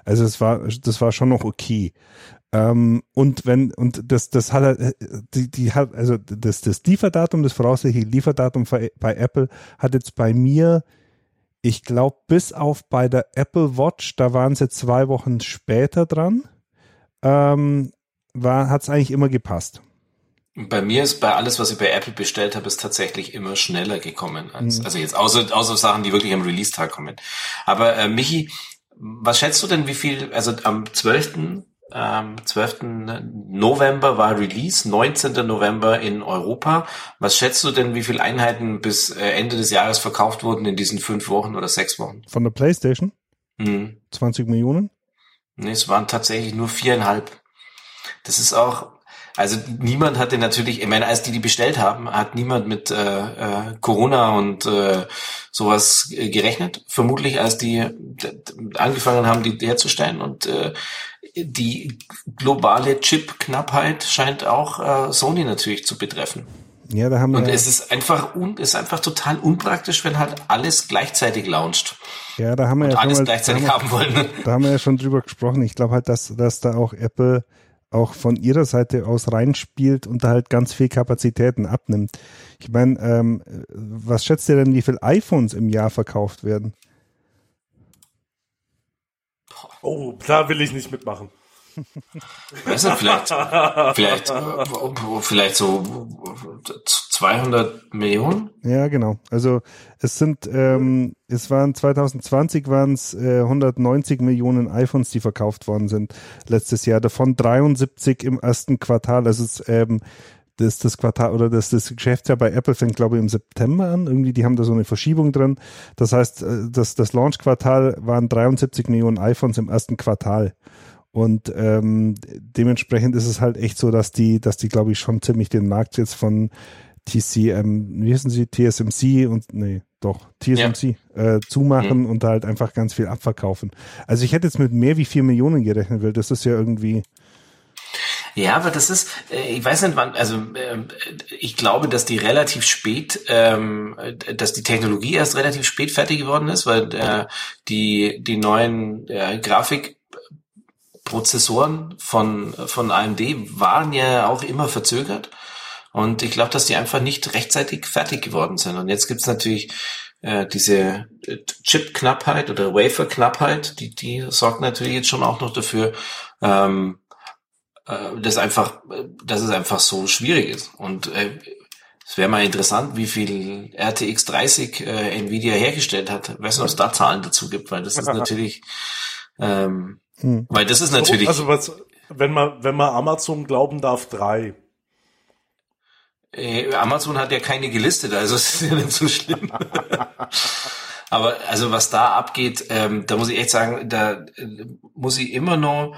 Also es war das war schon noch okay. Ähm, und wenn, und das, das hat, die, die hat, also das, das Lieferdatum, das voraussichtliche Lieferdatum bei Apple hat jetzt bei mir, ich glaube, bis auf bei der Apple Watch, da waren sie zwei Wochen später dran, ähm, war, hat es eigentlich immer gepasst. Bei mir ist bei alles, was ich bei Apple bestellt habe, ist tatsächlich immer schneller gekommen. Mhm. Als, Also jetzt außer, außer Sachen, die wirklich am Release-Tag kommen. Aber äh, Michi, was schätzt du denn, wie viel, also am 12. Ähm, 12. November war Release, 19. November in Europa. Was schätzt du denn, wie viele Einheiten bis äh, Ende des Jahres verkauft wurden in diesen fünf Wochen oder sechs Wochen? Von der PlayStation, Hm. 20 Millionen. Nee, es waren tatsächlich nur viereinhalb. Das ist auch, also niemand hatte natürlich, ich meine, als die die bestellt haben, hat niemand mit äh, äh, Corona und äh, sowas äh, gerechnet. Vermutlich, als die d- angefangen haben, die herzustellen. Und äh, die globale Chip-Knappheit scheint auch äh, Sony natürlich zu betreffen. Ja, da haben wir, Und es ist einfach un, ist einfach total unpraktisch, wenn halt alles gleichzeitig launcht ja, da haben wir und ja alles mal, gleichzeitig haben haben wollen. da haben wir ja schon drüber gesprochen. Ich glaube halt, dass, dass da auch Apple auch von ihrer Seite aus reinspielt und da halt ganz viel Kapazitäten abnimmt. Ich meine, ähm, was schätzt ihr denn, wie viele iPhones im Jahr verkauft werden? Oh, da will ich nicht mitmachen. Weiß nicht, vielleicht, vielleicht, äh, vielleicht so 200 Millionen? Ja, genau. Also es sind, ähm, es waren 2020 waren es äh, 190 Millionen iPhones, die verkauft worden sind letztes Jahr. Davon 73 im ersten Quartal. Also es ist, ähm, das, das Quartal oder das, das Geschäftsjahr bei Apple fängt, glaube ich, im September an. Irgendwie, die haben da so eine Verschiebung drin. Das heißt, äh, das, das Launch-Quartal waren 73 Millionen iPhones im ersten Quartal. Und ähm, dementsprechend ist es halt echt so, dass die, dass die, glaube ich, schon ziemlich den Markt jetzt von TCM, wie heißen sie, TSMC und nee, doch, TSMC äh, zumachen und halt einfach ganz viel abverkaufen. Also ich hätte jetzt mit mehr wie vier Millionen gerechnet, weil das ist ja irgendwie, Ja, aber das ist, äh, ich weiß nicht wann, also äh, ich glaube, dass die relativ spät, ähm, dass die Technologie erst relativ spät fertig geworden ist, weil äh, die, die neuen äh, Grafikprozessoren von, von AMD waren ja auch immer verzögert. Und ich glaube, dass die einfach nicht rechtzeitig fertig geworden sind. Und jetzt gibt's natürlich äh, diese äh, Chip-Knappheit oder Wafer-Knappheit, die, die sorgt natürlich jetzt schon auch noch dafür, ähm, äh, dass einfach, dass es einfach so schwierig ist. Und äh, es wäre mal interessant, wie viel RTX 30 äh, Nvidia hergestellt hat. Ich weiß nicht, ob es da Zahlen dazu gibt, weil das ist natürlich, ähm, hm. weil das ist natürlich. Also was, wenn man, wenn man Amazon glauben darf, drei. Äh, Amazon hat ja keine gelistet, also es ist ja nicht so schlimm. Aber also was da abgeht, ähm, da muss ich echt sagen, da äh, muss ich immer noch,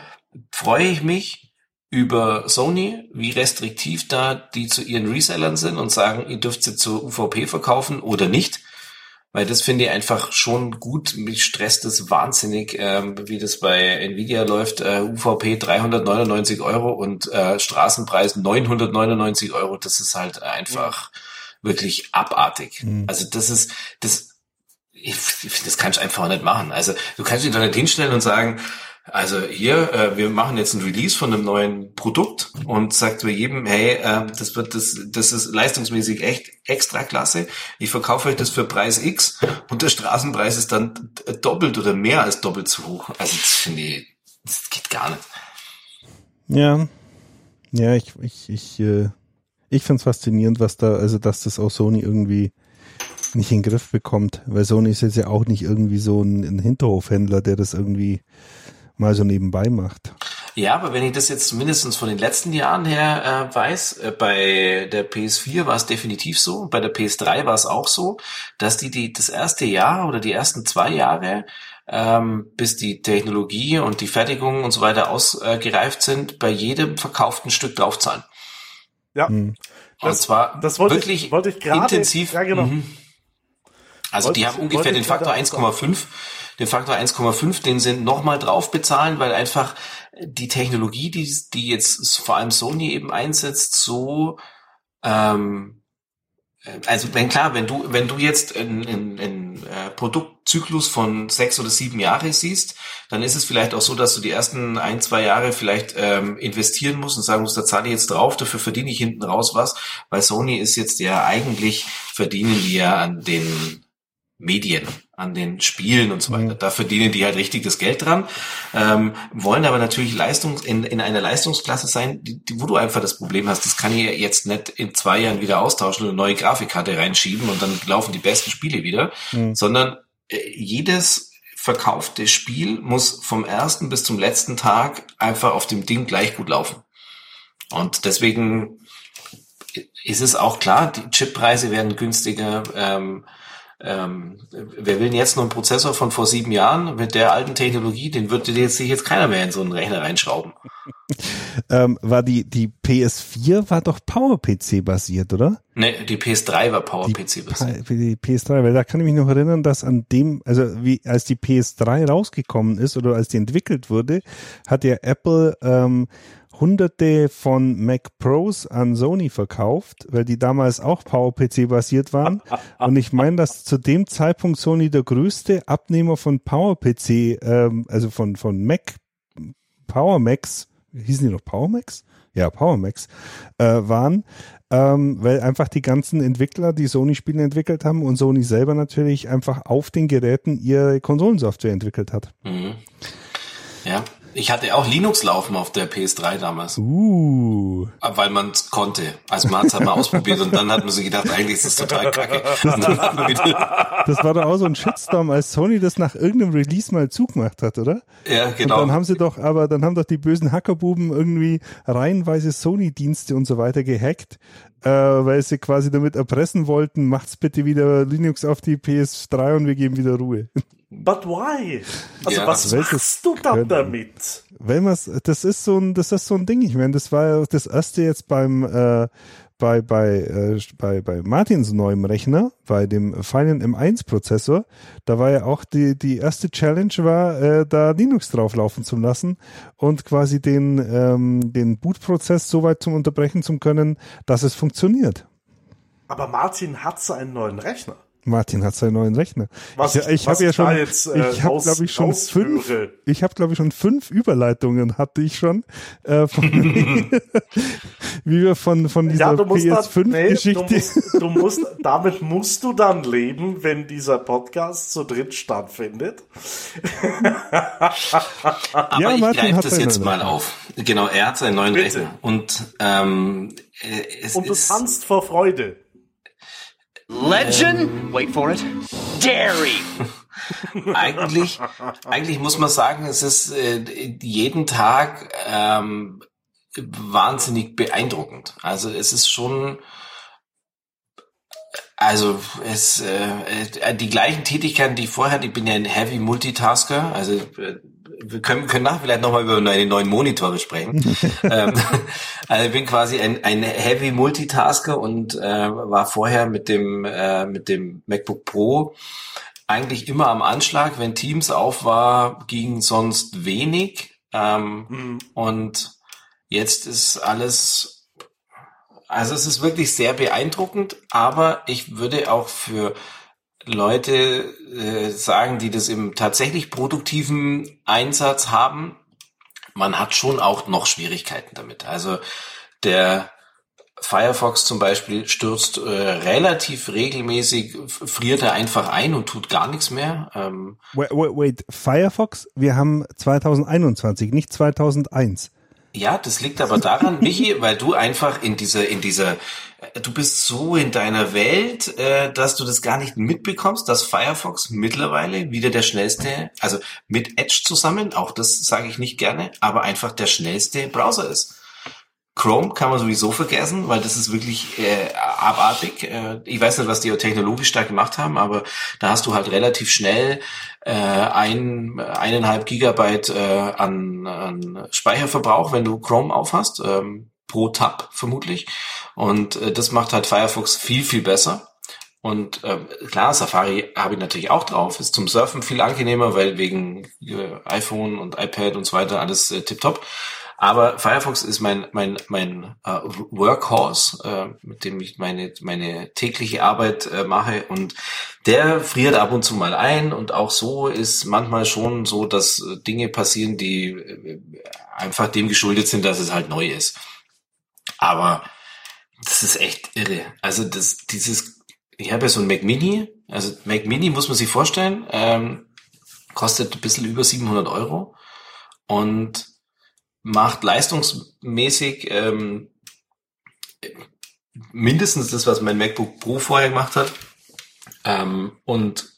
freue ich mich über Sony, wie restriktiv da die zu ihren Resellern sind und sagen, ihr dürft sie zur UVP verkaufen oder nicht. Weil das finde ich einfach schon gut. Mich stresst das wahnsinnig, ähm, wie das bei Nvidia läuft. Äh, UVP 399 Euro und äh, Straßenpreis 999 Euro. Das ist halt einfach mhm. wirklich abartig. Mhm. Also das ist, das, ich, ich, das kannst du einfach nicht machen. Also du kannst dich da nicht hinstellen und sagen, also hier, äh, wir machen jetzt ein Release von einem neuen Produkt und sagt bei jedem, hey, äh, das wird das, das ist leistungsmäßig echt extra klasse. Ich verkaufe euch das für Preis X und der Straßenpreis ist dann doppelt oder mehr als doppelt zu hoch. Also das finde ich, das geht gar nicht. Ja, ja, ich, ich, ich, äh, ich finde es faszinierend, was da, also dass das auch Sony irgendwie nicht in den Griff bekommt, weil Sony ist jetzt ja auch nicht irgendwie so ein, ein Hinterhofhändler, der das irgendwie mal so nebenbei macht. Ja, aber wenn ich das jetzt mindestens von den letzten Jahren her äh, weiß, äh, bei der PS4 war es definitiv so, bei der PS3 war es auch so, dass die, die das erste Jahr oder die ersten zwei Jahre, ähm, bis die Technologie und die Fertigung und so weiter ausgereift äh, sind, bei jedem verkauften Stück draufzahlen. Ja. Hm. Und das, zwar das wollte wirklich ich, wollte ich grade, intensiv. Ja, genau. Mhm. Also wollte die haben ungefähr den Faktor 1,5 den Faktor 1,5, den sind nochmal drauf bezahlen, weil einfach die Technologie, die, die jetzt vor allem Sony eben einsetzt, so ähm, also wenn klar, wenn du wenn du jetzt einen äh, Produktzyklus von sechs oder sieben Jahre siehst, dann ist es vielleicht auch so, dass du die ersten ein zwei Jahre vielleicht ähm, investieren musst und sagen musst, da zahle ich jetzt drauf, dafür verdiene ich hinten raus was, weil Sony ist jetzt ja eigentlich verdienen die ja an den Medien, an den Spielen und so weiter. Mhm. Da verdienen die halt richtig das Geld dran, ähm, wollen aber natürlich Leistung in, in einer Leistungsklasse sein, die, die, wo du einfach das Problem hast, das kann ich jetzt nicht in zwei Jahren wieder austauschen und eine neue Grafikkarte reinschieben und dann laufen die besten Spiele wieder, mhm. sondern äh, jedes verkaufte Spiel muss vom ersten bis zum letzten Tag einfach auf dem Ding gleich gut laufen. Und deswegen ist es auch klar, die Chippreise werden günstiger. Ähm, ähm, wer will denn jetzt noch einen Prozessor von vor sieben Jahren mit der alten Technologie? Den würde jetzt sich jetzt keiner mehr in so einen Rechner reinschrauben. ähm, war die, die PS4 war doch PowerPC basiert, oder? Nee, die PS3 war PowerPC basiert. Die PS3, weil da kann ich mich noch erinnern, dass an dem, also wie als die PS3 rausgekommen ist oder als die entwickelt wurde, hat ja Apple ähm, hunderte von Mac Pros an Sony verkauft, weil die damals auch PowerPC basiert waren. Und ich meine, dass zu dem Zeitpunkt Sony der größte Abnehmer von PowerPC, ähm, also von, von Mac, Power Macs, hießen die noch Power Macs? Ja, Power Macs, äh, waren, ähm, weil einfach die ganzen Entwickler, die Sony-Spiele entwickelt haben und Sony selber natürlich einfach auf den Geräten ihre Konsolensoftware entwickelt hat. Mhm. Ja, ich hatte auch Linux laufen auf der PS3 damals. Uh. Weil man es konnte. Also man hat es halt mal ausprobiert und dann hat man sich gedacht, eigentlich ist das total kacke. das war doch auch so ein Shitstorm, als Sony das nach irgendeinem Release mal zugemacht hat, oder? Ja, genau. Und dann haben sie doch, aber dann haben doch die bösen Hackerbuben irgendwie reihenweise Sony-Dienste und so weiter gehackt, äh, weil sie quasi damit erpressen wollten, macht's bitte wieder Linux auf die PS3 und wir geben wieder Ruhe. But why? Also ja, was machst du dann damit? Wenn man das ist so ein, das ist so ein Ding. Ich meine, das war ja das erste jetzt beim äh, bei, bei, äh, bei, bei Martins neuem Rechner, bei dem feinen M1-Prozessor, da war ja auch die, die erste Challenge war, äh, da Linux drauflaufen zu lassen und quasi den, ähm, den Bootprozess so weit zum unterbrechen zu können, dass es funktioniert. Aber Martin hat seinen neuen Rechner. Martin hat seinen neuen Rechner. Was ich, ich habe ja schon, jetzt, äh, ich habe glaube ich schon fünf, ich habe glaube ich schon fünf Überleitungen hatte ich schon, äh, von, wie wir von von dieser ja, PS5-Geschichte. Nee, du, musst, du musst, damit musst du dann leben, wenn dieser Podcast zu dritt stattfindet. Aber ja, ich greife das jetzt mal auf. Genau, er hat seinen neuen Bitte. Rechner und ähm, es und du tanzt vor Freude. Legend, wait for it, Dairy. eigentlich, eigentlich muss man sagen, es ist äh, jeden Tag ähm, wahnsinnig beeindruckend. Also es ist schon, also es äh, die gleichen Tätigkeiten, die vorher, ich bin ja ein Heavy Multitasker, also äh, wir können, können nachher vielleicht nochmal über meine neuen Monitore sprechen. ähm, also ich bin quasi ein, ein Heavy Multitasker und äh, war vorher mit dem, äh, mit dem MacBook Pro eigentlich immer am Anschlag. Wenn Teams auf war, ging sonst wenig. Ähm, mhm. Und jetzt ist alles, also es ist wirklich sehr beeindruckend, aber ich würde auch für Leute äh, sagen, die das im tatsächlich produktiven Einsatz haben, man hat schon auch noch Schwierigkeiten damit. Also der Firefox zum Beispiel stürzt äh, relativ regelmäßig, friert er einfach ein und tut gar nichts mehr. Ähm, wait, wait, wait, Firefox, wir haben 2021, nicht 2001. Ja, das liegt aber daran, Michi, weil du einfach in dieser, in dieser, äh, du bist so in deiner Welt, äh, dass du das gar nicht mitbekommst, dass Firefox mittlerweile wieder der schnellste, also mit Edge zusammen, auch das sage ich nicht gerne, aber einfach der schnellste Browser ist. Chrome kann man sowieso vergessen, weil das ist wirklich äh, abartig. Äh, ich weiß nicht, was die technologisch da gemacht haben, aber da hast du halt relativ schnell äh, ein, eineinhalb Gigabyte äh, an, an Speicherverbrauch, wenn du Chrome aufhast, ähm, pro Tab vermutlich. Und äh, das macht halt Firefox viel, viel besser. Und äh, klar, Safari habe ich natürlich auch drauf. Ist zum Surfen viel angenehmer, weil wegen äh, iPhone und iPad und so weiter alles äh, tipptopp. Aber Firefox ist mein mein mein äh, Workhorse, äh, mit dem ich meine meine tägliche Arbeit äh, mache und der friert ab und zu mal ein und auch so ist manchmal schon so, dass äh, Dinge passieren, die äh, einfach dem geschuldet sind, dass es halt neu ist. Aber das ist echt irre. Also das dieses ich habe ja so ein Mac Mini, also Mac Mini muss man sich vorstellen, ähm, kostet ein bisschen über 700 Euro und macht leistungsmäßig ähm, mindestens das, was mein MacBook Pro vorher gemacht hat. Ähm, und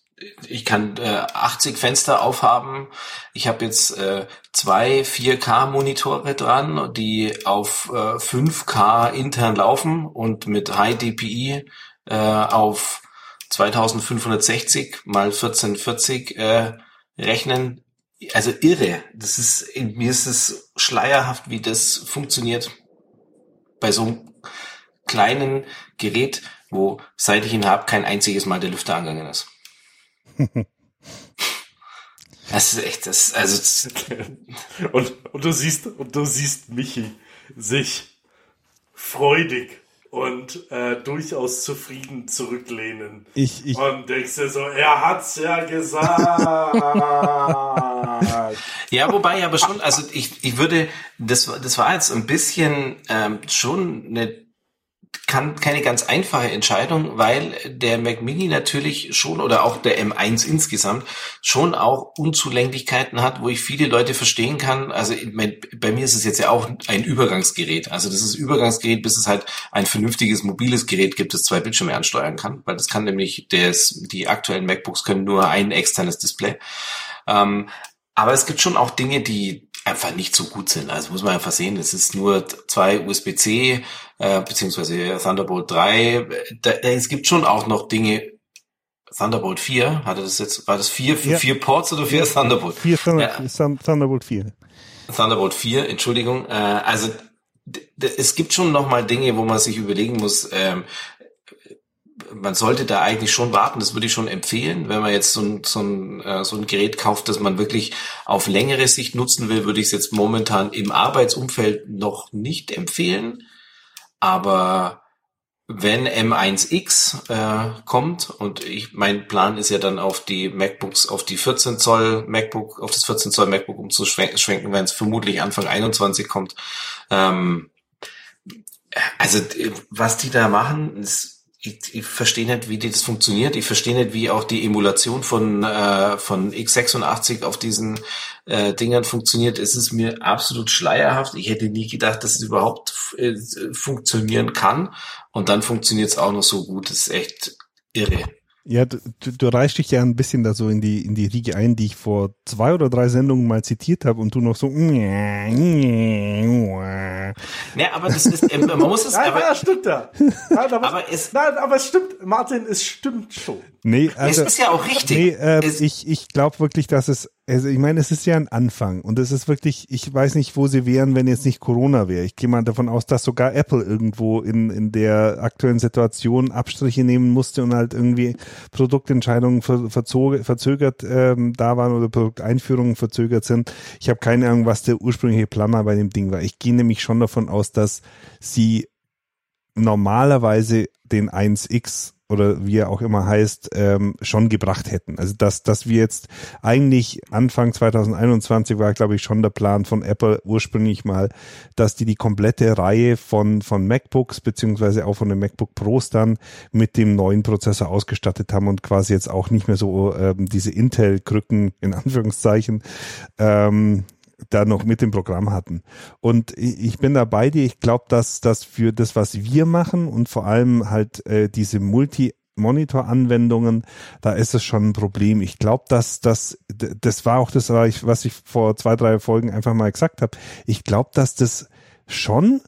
ich kann äh, 80 Fenster aufhaben. Ich habe jetzt äh, zwei 4K-Monitore dran, die auf äh, 5K intern laufen und mit High DPI äh, auf 2560 mal 1440 äh, rechnen also irre. Das ist, mir ist es schleierhaft, wie das funktioniert bei so einem kleinen Gerät, wo seit ich ihn habe, kein einziges Mal der Lüfter angegangen ist. das ist echt, das, also. und, und du siehst, und du siehst Michi sich freudig und äh, durchaus zufrieden zurücklehnen. Ich, ich und denkst dir so, er hat's ja gesagt. ja, wobei aber schon, also ich, ich würde, das, das war jetzt ein bisschen ähm, schon eine kann keine ganz einfache Entscheidung, weil der Mac Mini natürlich schon oder auch der M1 insgesamt schon auch Unzulänglichkeiten hat, wo ich viele Leute verstehen kann. Also bei mir ist es jetzt ja auch ein Übergangsgerät. Also das ist Übergangsgerät, bis es halt ein vernünftiges mobiles Gerät gibt, das zwei Bildschirme ansteuern kann, weil das kann nämlich des, die aktuellen MacBooks können nur ein externes Display. Ähm, aber es gibt schon auch Dinge, die einfach nicht so gut sind. Also muss man einfach sehen, es ist nur zwei USB-C äh, beziehungsweise Thunderbolt 3. Da, es gibt schon auch noch Dinge. Thunderbolt 4, hatte das jetzt, war das vier, ja. vier Ports oder vier Thunderbolt? Vier Thunder, ja. Thunderbolt 4. Thunderbolt 4, Entschuldigung. Äh, also es gibt schon noch mal Dinge, wo man sich überlegen muss, ähm, man sollte da eigentlich schon warten, das würde ich schon empfehlen. Wenn man jetzt so ein, so ein, äh, so ein Gerät kauft, das man wirklich auf längere Sicht nutzen will, würde ich es jetzt momentan im Arbeitsumfeld noch nicht empfehlen. Aber wenn M1X äh, kommt und ich mein Plan ist ja dann auf die MacBooks, auf die 14 Zoll MacBook, auf das 14 Zoll MacBook umzuschwenken, wenn es vermutlich Anfang 21 kommt. Ähm, also was die da machen, ist ich, ich verstehe nicht, wie das funktioniert. Ich verstehe nicht, wie auch die Emulation von, äh, von x86 auf diesen äh, Dingern funktioniert. Es ist mir absolut schleierhaft. Ich hätte nie gedacht, dass es überhaupt äh, funktionieren kann. Und dann funktioniert es auch noch so gut. Das ist echt irre. Ja, du, du reichst dich ja ein bisschen da so in die, in die Riege ein, die ich vor zwei oder drei Sendungen mal zitiert habe und du noch so. Ne, aber das ist, äh, man muss es. Nein, aber, ja, stimmt ja. Nein, aber, aber es, nein, aber es stimmt, Martin, es stimmt schon. Nee, also, es ist ja auch richtig. Nee, äh, ich, ich glaube wirklich, dass es, also ich meine, es ist ja ein Anfang und es ist wirklich, ich weiß nicht, wo sie wären, wenn jetzt nicht Corona wäre. Ich gehe mal davon aus, dass sogar Apple irgendwo in, in der aktuellen Situation Abstriche nehmen musste und halt irgendwie Produktentscheidungen ver, verzog, verzögert ähm, da waren oder Produkteinführungen verzögert sind. Ich habe keine Ahnung, was der ursprüngliche Plan bei dem Ding war. Ich gehe nämlich schon davon aus, dass sie normalerweise den 1X oder wie er auch immer heißt, ähm, schon gebracht hätten. Also dass, dass wir jetzt eigentlich Anfang 2021 war, glaube ich, schon der Plan von Apple ursprünglich mal, dass die die komplette Reihe von, von MacBooks beziehungsweise auch von den MacBook Pros dann mit dem neuen Prozessor ausgestattet haben und quasi jetzt auch nicht mehr so ähm, diese Intel-Krücken in Anführungszeichen ähm, da noch mit dem Programm hatten. Und ich bin da bei dir. Ich glaube, dass das für das, was wir machen und vor allem halt äh, diese Multi Monitor-Anwendungen, da ist es schon ein Problem. Ich glaube, dass das, das war auch das, was ich vor zwei, drei Folgen einfach mal gesagt habe. Ich glaube, dass das schon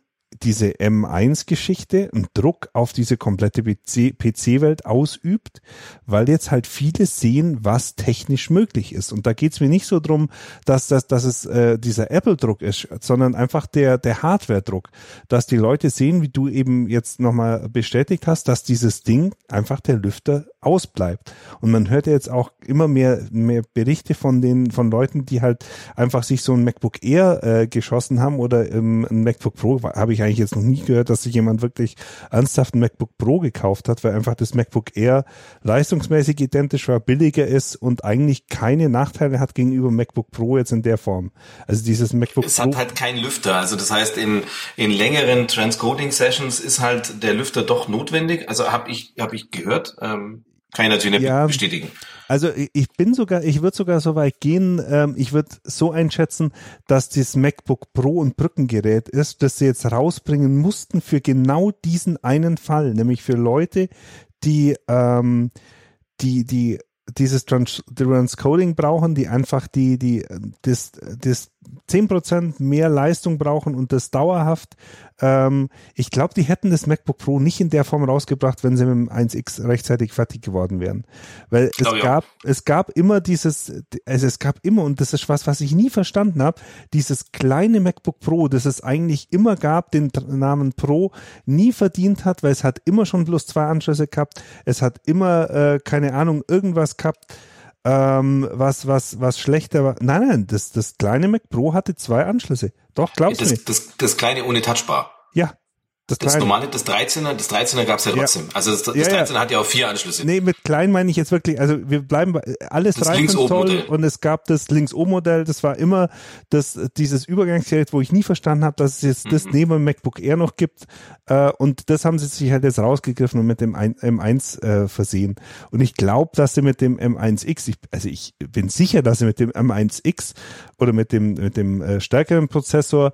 diese M1-Geschichte einen Druck auf diese komplette PC-Welt ausübt, weil jetzt halt viele sehen, was technisch möglich ist. Und da geht's mir nicht so drum, dass, dass, dass es äh, dieser Apple-Druck ist, sondern einfach der, der Hardware-Druck, dass die Leute sehen, wie du eben jetzt nochmal bestätigt hast, dass dieses Ding einfach der Lüfter ausbleibt. Und man hört ja jetzt auch immer mehr, mehr Berichte von den, von Leuten, die halt einfach sich so ein MacBook Air äh, geschossen haben oder ähm, ein MacBook Pro, habe ich eigentlich jetzt noch nie gehört, dass sich jemand wirklich ernsthaft ein MacBook Pro gekauft hat, weil einfach das MacBook Air leistungsmäßig identisch war, billiger ist und eigentlich keine Nachteile hat gegenüber MacBook Pro jetzt in der Form. Also dieses MacBook es Pro. Es hat halt keinen Lüfter. Also das heißt, in, in längeren Transcoding-Sessions ist halt der Lüfter doch notwendig. Also habe ich, hab ich gehört. Ähm kann ich natürlich nicht ja, bestätigen. Also ich bin sogar, ich würde sogar so weit gehen, ähm, ich würde so einschätzen, dass das MacBook Pro ein Brückengerät ist, das sie jetzt rausbringen mussten für genau diesen einen Fall, nämlich für Leute, die ähm, die die dieses Trans Transcoding brauchen, die einfach die, die, das, das zehn Prozent mehr Leistung brauchen und das dauerhaft. Ähm, ich glaube, die hätten das MacBook Pro nicht in der Form rausgebracht, wenn sie mit dem 1X rechtzeitig fertig geworden wären. Weil es oh, gab, ja. es gab immer dieses, also es gab immer, und das ist was, was ich nie verstanden habe, dieses kleine MacBook Pro, das es eigentlich immer gab, den Namen Pro nie verdient hat, weil es hat immer schon bloß zwei Anschlüsse gehabt, es hat immer, äh, keine Ahnung, irgendwas gehabt ähm, was, was, was schlechter war. Nein, nein, das, das kleine Mac Pro hatte zwei Anschlüsse. Doch, glaubst das, du nicht? Das, das kleine ohne Touchbar. Ja, das, das normale, das 13er, das 13er gab's ja trotzdem. Ja. Also das, das ja, 13er ja. hat ja auch vier Anschlüsse. Nee, mit klein meine ich jetzt wirklich, also wir bleiben bei alles das 13 Zoll und es gab das Links-O-Modell, das war immer das, dieses Übergangsgerät, wo ich nie verstanden habe, dass es jetzt mhm. das neben dem MacBook Air noch gibt. Äh, und das haben sie sich halt jetzt rausgegriffen und mit dem M1 äh, versehen. Und ich glaube, dass sie mit dem M1X, ich, also ich bin sicher, dass sie mit dem M1X oder mit dem, mit dem äh, stärkeren Prozessor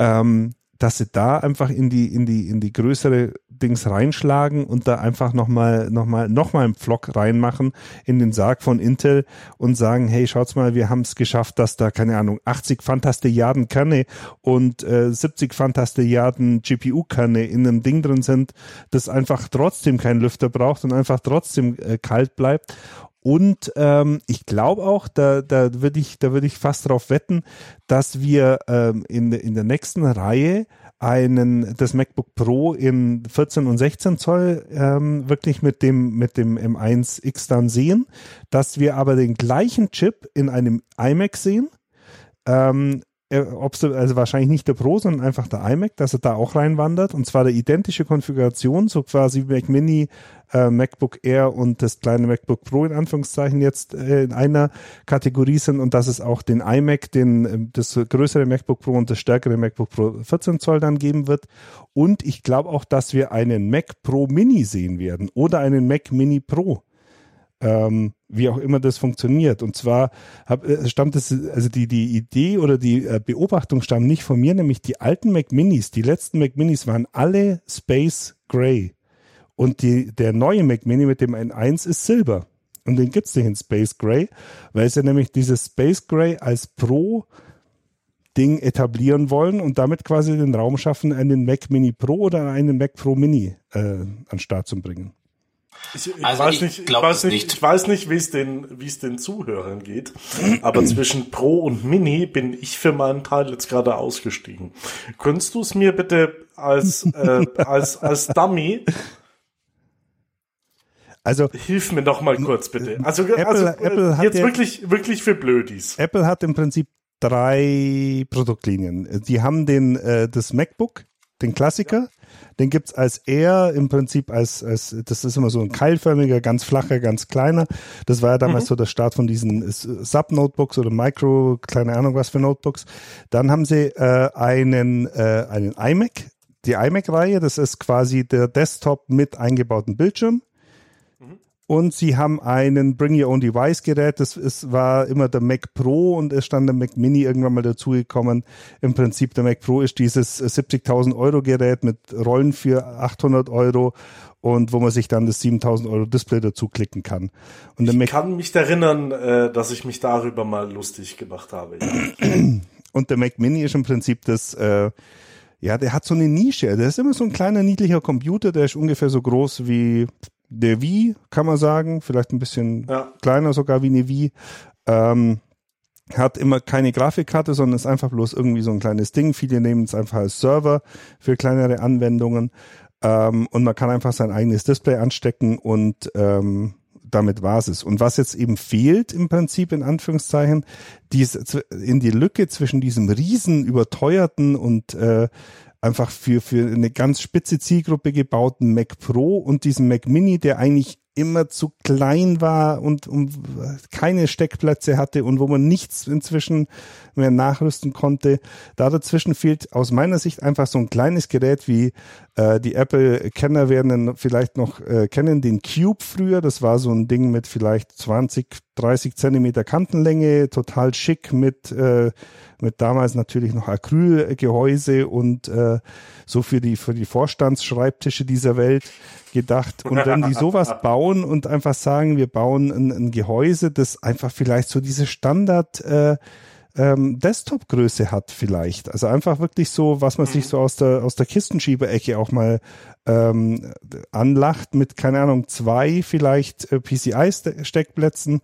ähm, dass sie da einfach in die, in die, in die größere Dings reinschlagen und da einfach nochmal, nochmal, nochmal einen Pflock reinmachen in den Sarg von Intel und sagen, hey, schaut's mal, wir haben es geschafft, dass da, keine Ahnung, 80 Fantastilliarden Kerne und äh, 70 Fantastilliarden GPU-Kerne in einem Ding drin sind, das einfach trotzdem keinen Lüfter braucht und einfach trotzdem äh, kalt bleibt und ähm, ich glaube auch, da, da würde ich, da würde ich fast darauf wetten, dass wir ähm, in, in der nächsten Reihe einen das MacBook Pro in 14 und 16 Zoll ähm, wirklich mit dem mit dem M1X dann sehen, dass wir aber den gleichen Chip in einem iMac sehen. Ähm, äh, also wahrscheinlich nicht der Pro, sondern einfach der iMac, dass er da auch reinwandert. Und zwar der identische Konfiguration, so quasi Mac Mini, äh, MacBook Air und das kleine MacBook Pro in Anführungszeichen jetzt äh, in einer Kategorie sind und dass es auch den iMac, den, äh, das größere MacBook Pro und das stärkere MacBook Pro 14 Zoll dann geben wird. Und ich glaube auch, dass wir einen Mac Pro Mini sehen werden oder einen Mac Mini Pro ähm, wie auch immer das funktioniert. Und zwar hab, äh, stammt es, also die, die Idee oder die äh, Beobachtung stammt nicht von mir, nämlich die alten Mac Minis, die letzten Mac Minis waren alle Space Gray. Und die, der neue Mac Mini mit dem N1 ist Silber. Und den gibt's nicht in Space Gray, weil sie nämlich dieses Space Gray als Pro Ding etablieren wollen und damit quasi den Raum schaffen, einen Mac Mini Pro oder einen Mac Pro Mini äh, an den Start zu bringen. Ich, ich Also weiß ich nicht, ich weiß nicht, nicht. ich weiß nicht, wie es den, wie es den Zuhörern geht. Aber zwischen Pro und Mini bin ich für meinen Teil jetzt gerade ausgestiegen. Könntest du es mir bitte als, äh, als, als Dummy, Also hilf mir noch mal kurz bitte. Also, Apple- also äh, Apple hat jetzt ja- wirklich, wirklich für Blödis. Apple hat im Prinzip drei Produktlinien. Die haben den äh, das MacBook, den Klassiker, den gibt's als Air im Prinzip als, als das ist immer so ein keilförmiger, ganz flacher, ganz kleiner. Das war ja damals so der Start von diesen Sub-Notebooks oder Micro, keine Ahnung was für Notebooks. Dann haben sie äh, einen, äh, einen iMac, die iMac-Reihe, das ist quasi der Desktop mit eingebautem Bildschirm. Und sie haben einen Bring Your Own Device Gerät. Das ist, war immer der Mac Pro und es stand der Mac Mini irgendwann mal dazugekommen. Im Prinzip der Mac Pro ist dieses 70.000 Euro Gerät mit Rollen für 800 Euro und wo man sich dann das 7.000 Euro Display dazu klicken kann. Und Ich Mac kann mich erinnern, äh, dass ich mich darüber mal lustig gemacht habe. Und der Mac Mini ist im Prinzip das, äh, ja, der hat so eine Nische. Der ist immer so ein kleiner, niedlicher Computer, der ist ungefähr so groß wie der Wii, kann man sagen. Vielleicht ein bisschen Ja. kleiner sogar wie eine Wii. Ähm, hat immer keine Grafikkarte, sondern ist einfach bloß irgendwie so ein kleines Ding. Viele nehmen es einfach als Server für kleinere Anwendungen. Ähm, und man kann einfach sein eigenes Display anstecken und ähm, damit war es. Und was jetzt eben fehlt im Prinzip in Anführungszeichen, dies, in die Lücke zwischen diesem riesen überteuerten und äh, einfach für, für eine ganz spitze Zielgruppe gebauten Mac Pro und diesem Mac Mini, der eigentlich immer zu klein war und um, keine Steckplätze hatte und wo man nichts inzwischen mehr nachrüsten konnte. Da dazwischen fehlt aus meiner Sicht einfach so ein kleines Gerät wie äh, die Apple-Kenner werden vielleicht noch äh, kennen, den Cube früher. Das war so ein Ding mit vielleicht 20, 30 Zentimeter Kantenlänge, total schick mit äh, mit damals natürlich noch Acrylgehäuse und äh, so für die für die Vorstandsschreibtische dieser Welt gedacht. Und wenn die sowas bauen und einfach sagen, wir bauen ein, ein Gehäuse, das einfach vielleicht so diese Standard äh, ähm, Desktop-Größe hat vielleicht. Also einfach wirklich so, was man sich so aus der aus der Kistenschieberecke auch mal ähm, anlacht mit keine Ahnung zwei vielleicht äh, PCI-Steckplätzen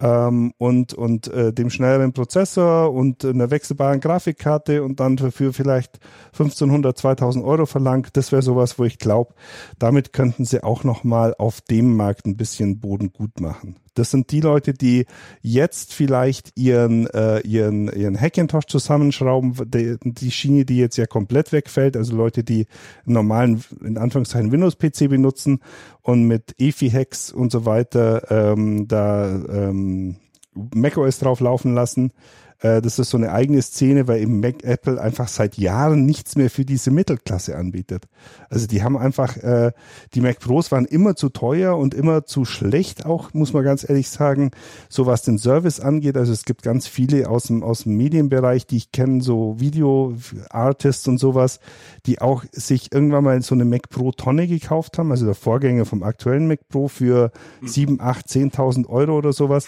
ähm, und und äh, dem schnelleren Prozessor und einer wechselbaren Grafikkarte und dann dafür vielleicht 1500, 2000 Euro verlangt. Das wäre sowas, wo ich glaube, damit könnten sie auch noch mal auf dem Markt ein bisschen Boden gut machen. Das sind die Leute, die jetzt vielleicht ihren äh, ihren ihren Hackintosh zusammenschrauben, die, die Schiene, die jetzt ja komplett wegfällt, also Leute, die einen normalen in Anführungszeichen Windows PC benutzen und mit EFI-Hacks und so weiter ähm, da ähm, macOS drauf laufen lassen. Äh, das ist so eine eigene Szene, weil eben Mac Apple einfach seit Jahren nichts mehr für diese Mittelklasse anbietet. Also die haben einfach, äh, die Mac Pros waren immer zu teuer und immer zu schlecht auch, muss man ganz ehrlich sagen, so was den Service angeht. Also es gibt ganz viele aus dem, aus dem Medienbereich, die ich kenne, so Video-Artists und sowas, die auch sich irgendwann mal so eine Mac Pro Tonne gekauft haben, also der Vorgänger vom aktuellen Mac Pro für sieben, acht, zehntausend Euro oder sowas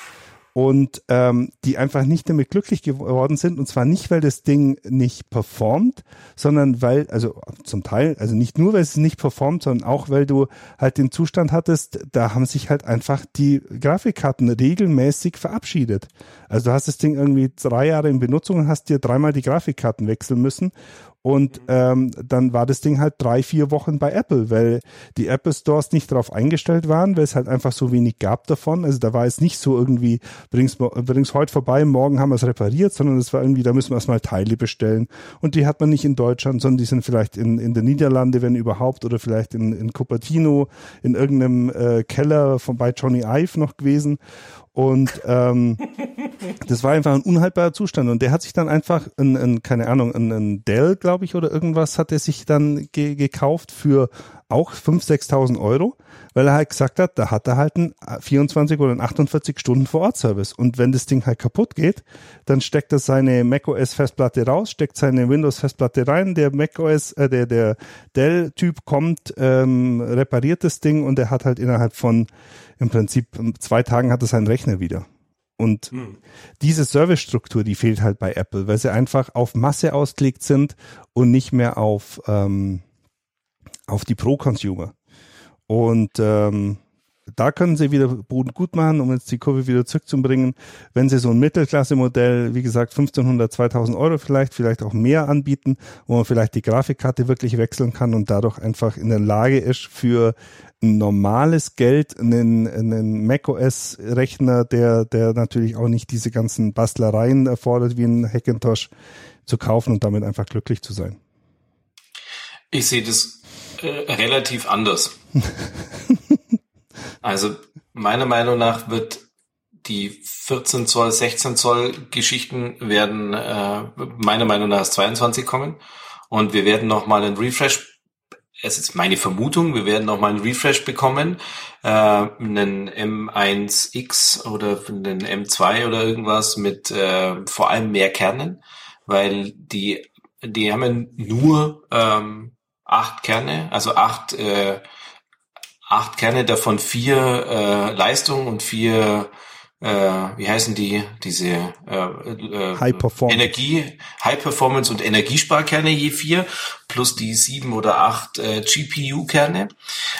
und ähm, die einfach nicht damit glücklich geworden sind. Und zwar nicht, weil das Ding nicht performt, sondern weil, also zum Teil, also nicht nur, weil es nicht performt, sondern auch, weil du halt den Zustand hattest, da haben sich halt einfach die Grafikkarten regelmäßig verabschiedet. Also du hast das Ding irgendwie drei Jahre in Benutzung und hast dir dreimal die Grafikkarten wechseln müssen. Und ähm, dann war das Ding halt drei, vier Wochen bei Apple, weil die Apple Stores nicht darauf eingestellt waren, weil es halt einfach so wenig gab davon. Also da war es nicht so irgendwie, bring's, bring's heute vorbei, morgen haben wir es repariert, sondern es war irgendwie, da müssen wir erstmal Teile bestellen. Und die hat man nicht in Deutschland, sondern die sind vielleicht in, in den Niederlande, wenn überhaupt, oder vielleicht in, in Cupertino, in irgendeinem äh, Keller von bei Johnny Ive noch gewesen. Und ähm, das war einfach ein unhaltbarer Zustand. Und der hat sich dann einfach, ein, ein, keine Ahnung, ein Dell, glaube ich, oder irgendwas, hat er sich dann ge gekauft für auch 5.000, 6.000 Euro, weil er halt gesagt hat, da hat er halt einen 24 oder einen 48 Stunden Vor-Ort-Service. Und wenn das Ding halt kaputt geht, dann steckt er seine macOS-Festplatte raus, steckt seine Windows-Festplatte rein, der macOS, äh, der, der Dell-Typ kommt, ähm, repariert das Ding und er hat halt innerhalb von im Prinzip zwei Tagen hat er seinen Rechner wieder. Und hm. diese Servicestruktur, die fehlt halt bei Apple, weil sie einfach auf Masse ausgelegt sind und nicht mehr auf, ähm, auf die Pro-Consumer. Und ähm, da können sie wieder Boden gut machen, um jetzt die Kurve wieder zurückzubringen. Wenn sie so ein Mittelklasse-Modell, wie gesagt, 1500, 2000 Euro vielleicht, vielleicht auch mehr anbieten, wo man vielleicht die Grafikkarte wirklich wechseln kann und dadurch einfach in der Lage ist, für normales Geld einen, einen macOS-Rechner, der, der natürlich auch nicht diese ganzen Bastlereien erfordert wie ein Hackintosh, zu kaufen und damit einfach glücklich zu sein. Ich sehe das äh, relativ anders. also meiner Meinung nach wird die 14 Zoll, 16 Zoll Geschichten werden äh, meiner Meinung nach 22 kommen und wir werden noch mal einen Refresh es ist meine Vermutung, wir werden noch mal einen Refresh bekommen, äh, einen M1X oder einen M2 oder irgendwas mit äh, vor allem mehr Kernen, weil die die haben ja nur ähm, acht Kerne, also acht äh, acht Kerne, davon vier äh, Leistung und vier äh, wie heißen die, diese äh, äh, High Performance. Energie, High Performance und Energiesparkerne je vier, plus die sieben oder acht äh, GPU-Kerne.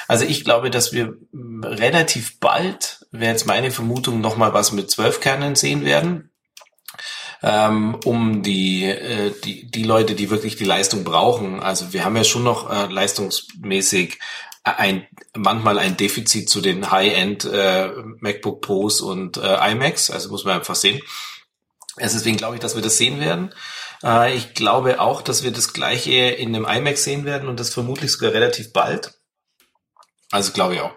Also ich glaube, dass wir relativ bald, wäre jetzt meine Vermutung, nochmal was mit zwölf Kernen sehen werden. Ähm, um die, äh, die, die Leute, die wirklich die Leistung brauchen. Also wir haben ja schon noch äh, leistungsmäßig ein manchmal ein Defizit zu den High-End äh, MacBook Pros und äh, iMacs, also muss man einfach sehen. Also deswegen glaube ich, dass wir das sehen werden. Äh, ich glaube auch, dass wir das gleiche in einem iMac sehen werden und das vermutlich sogar relativ bald. Also glaube ich auch.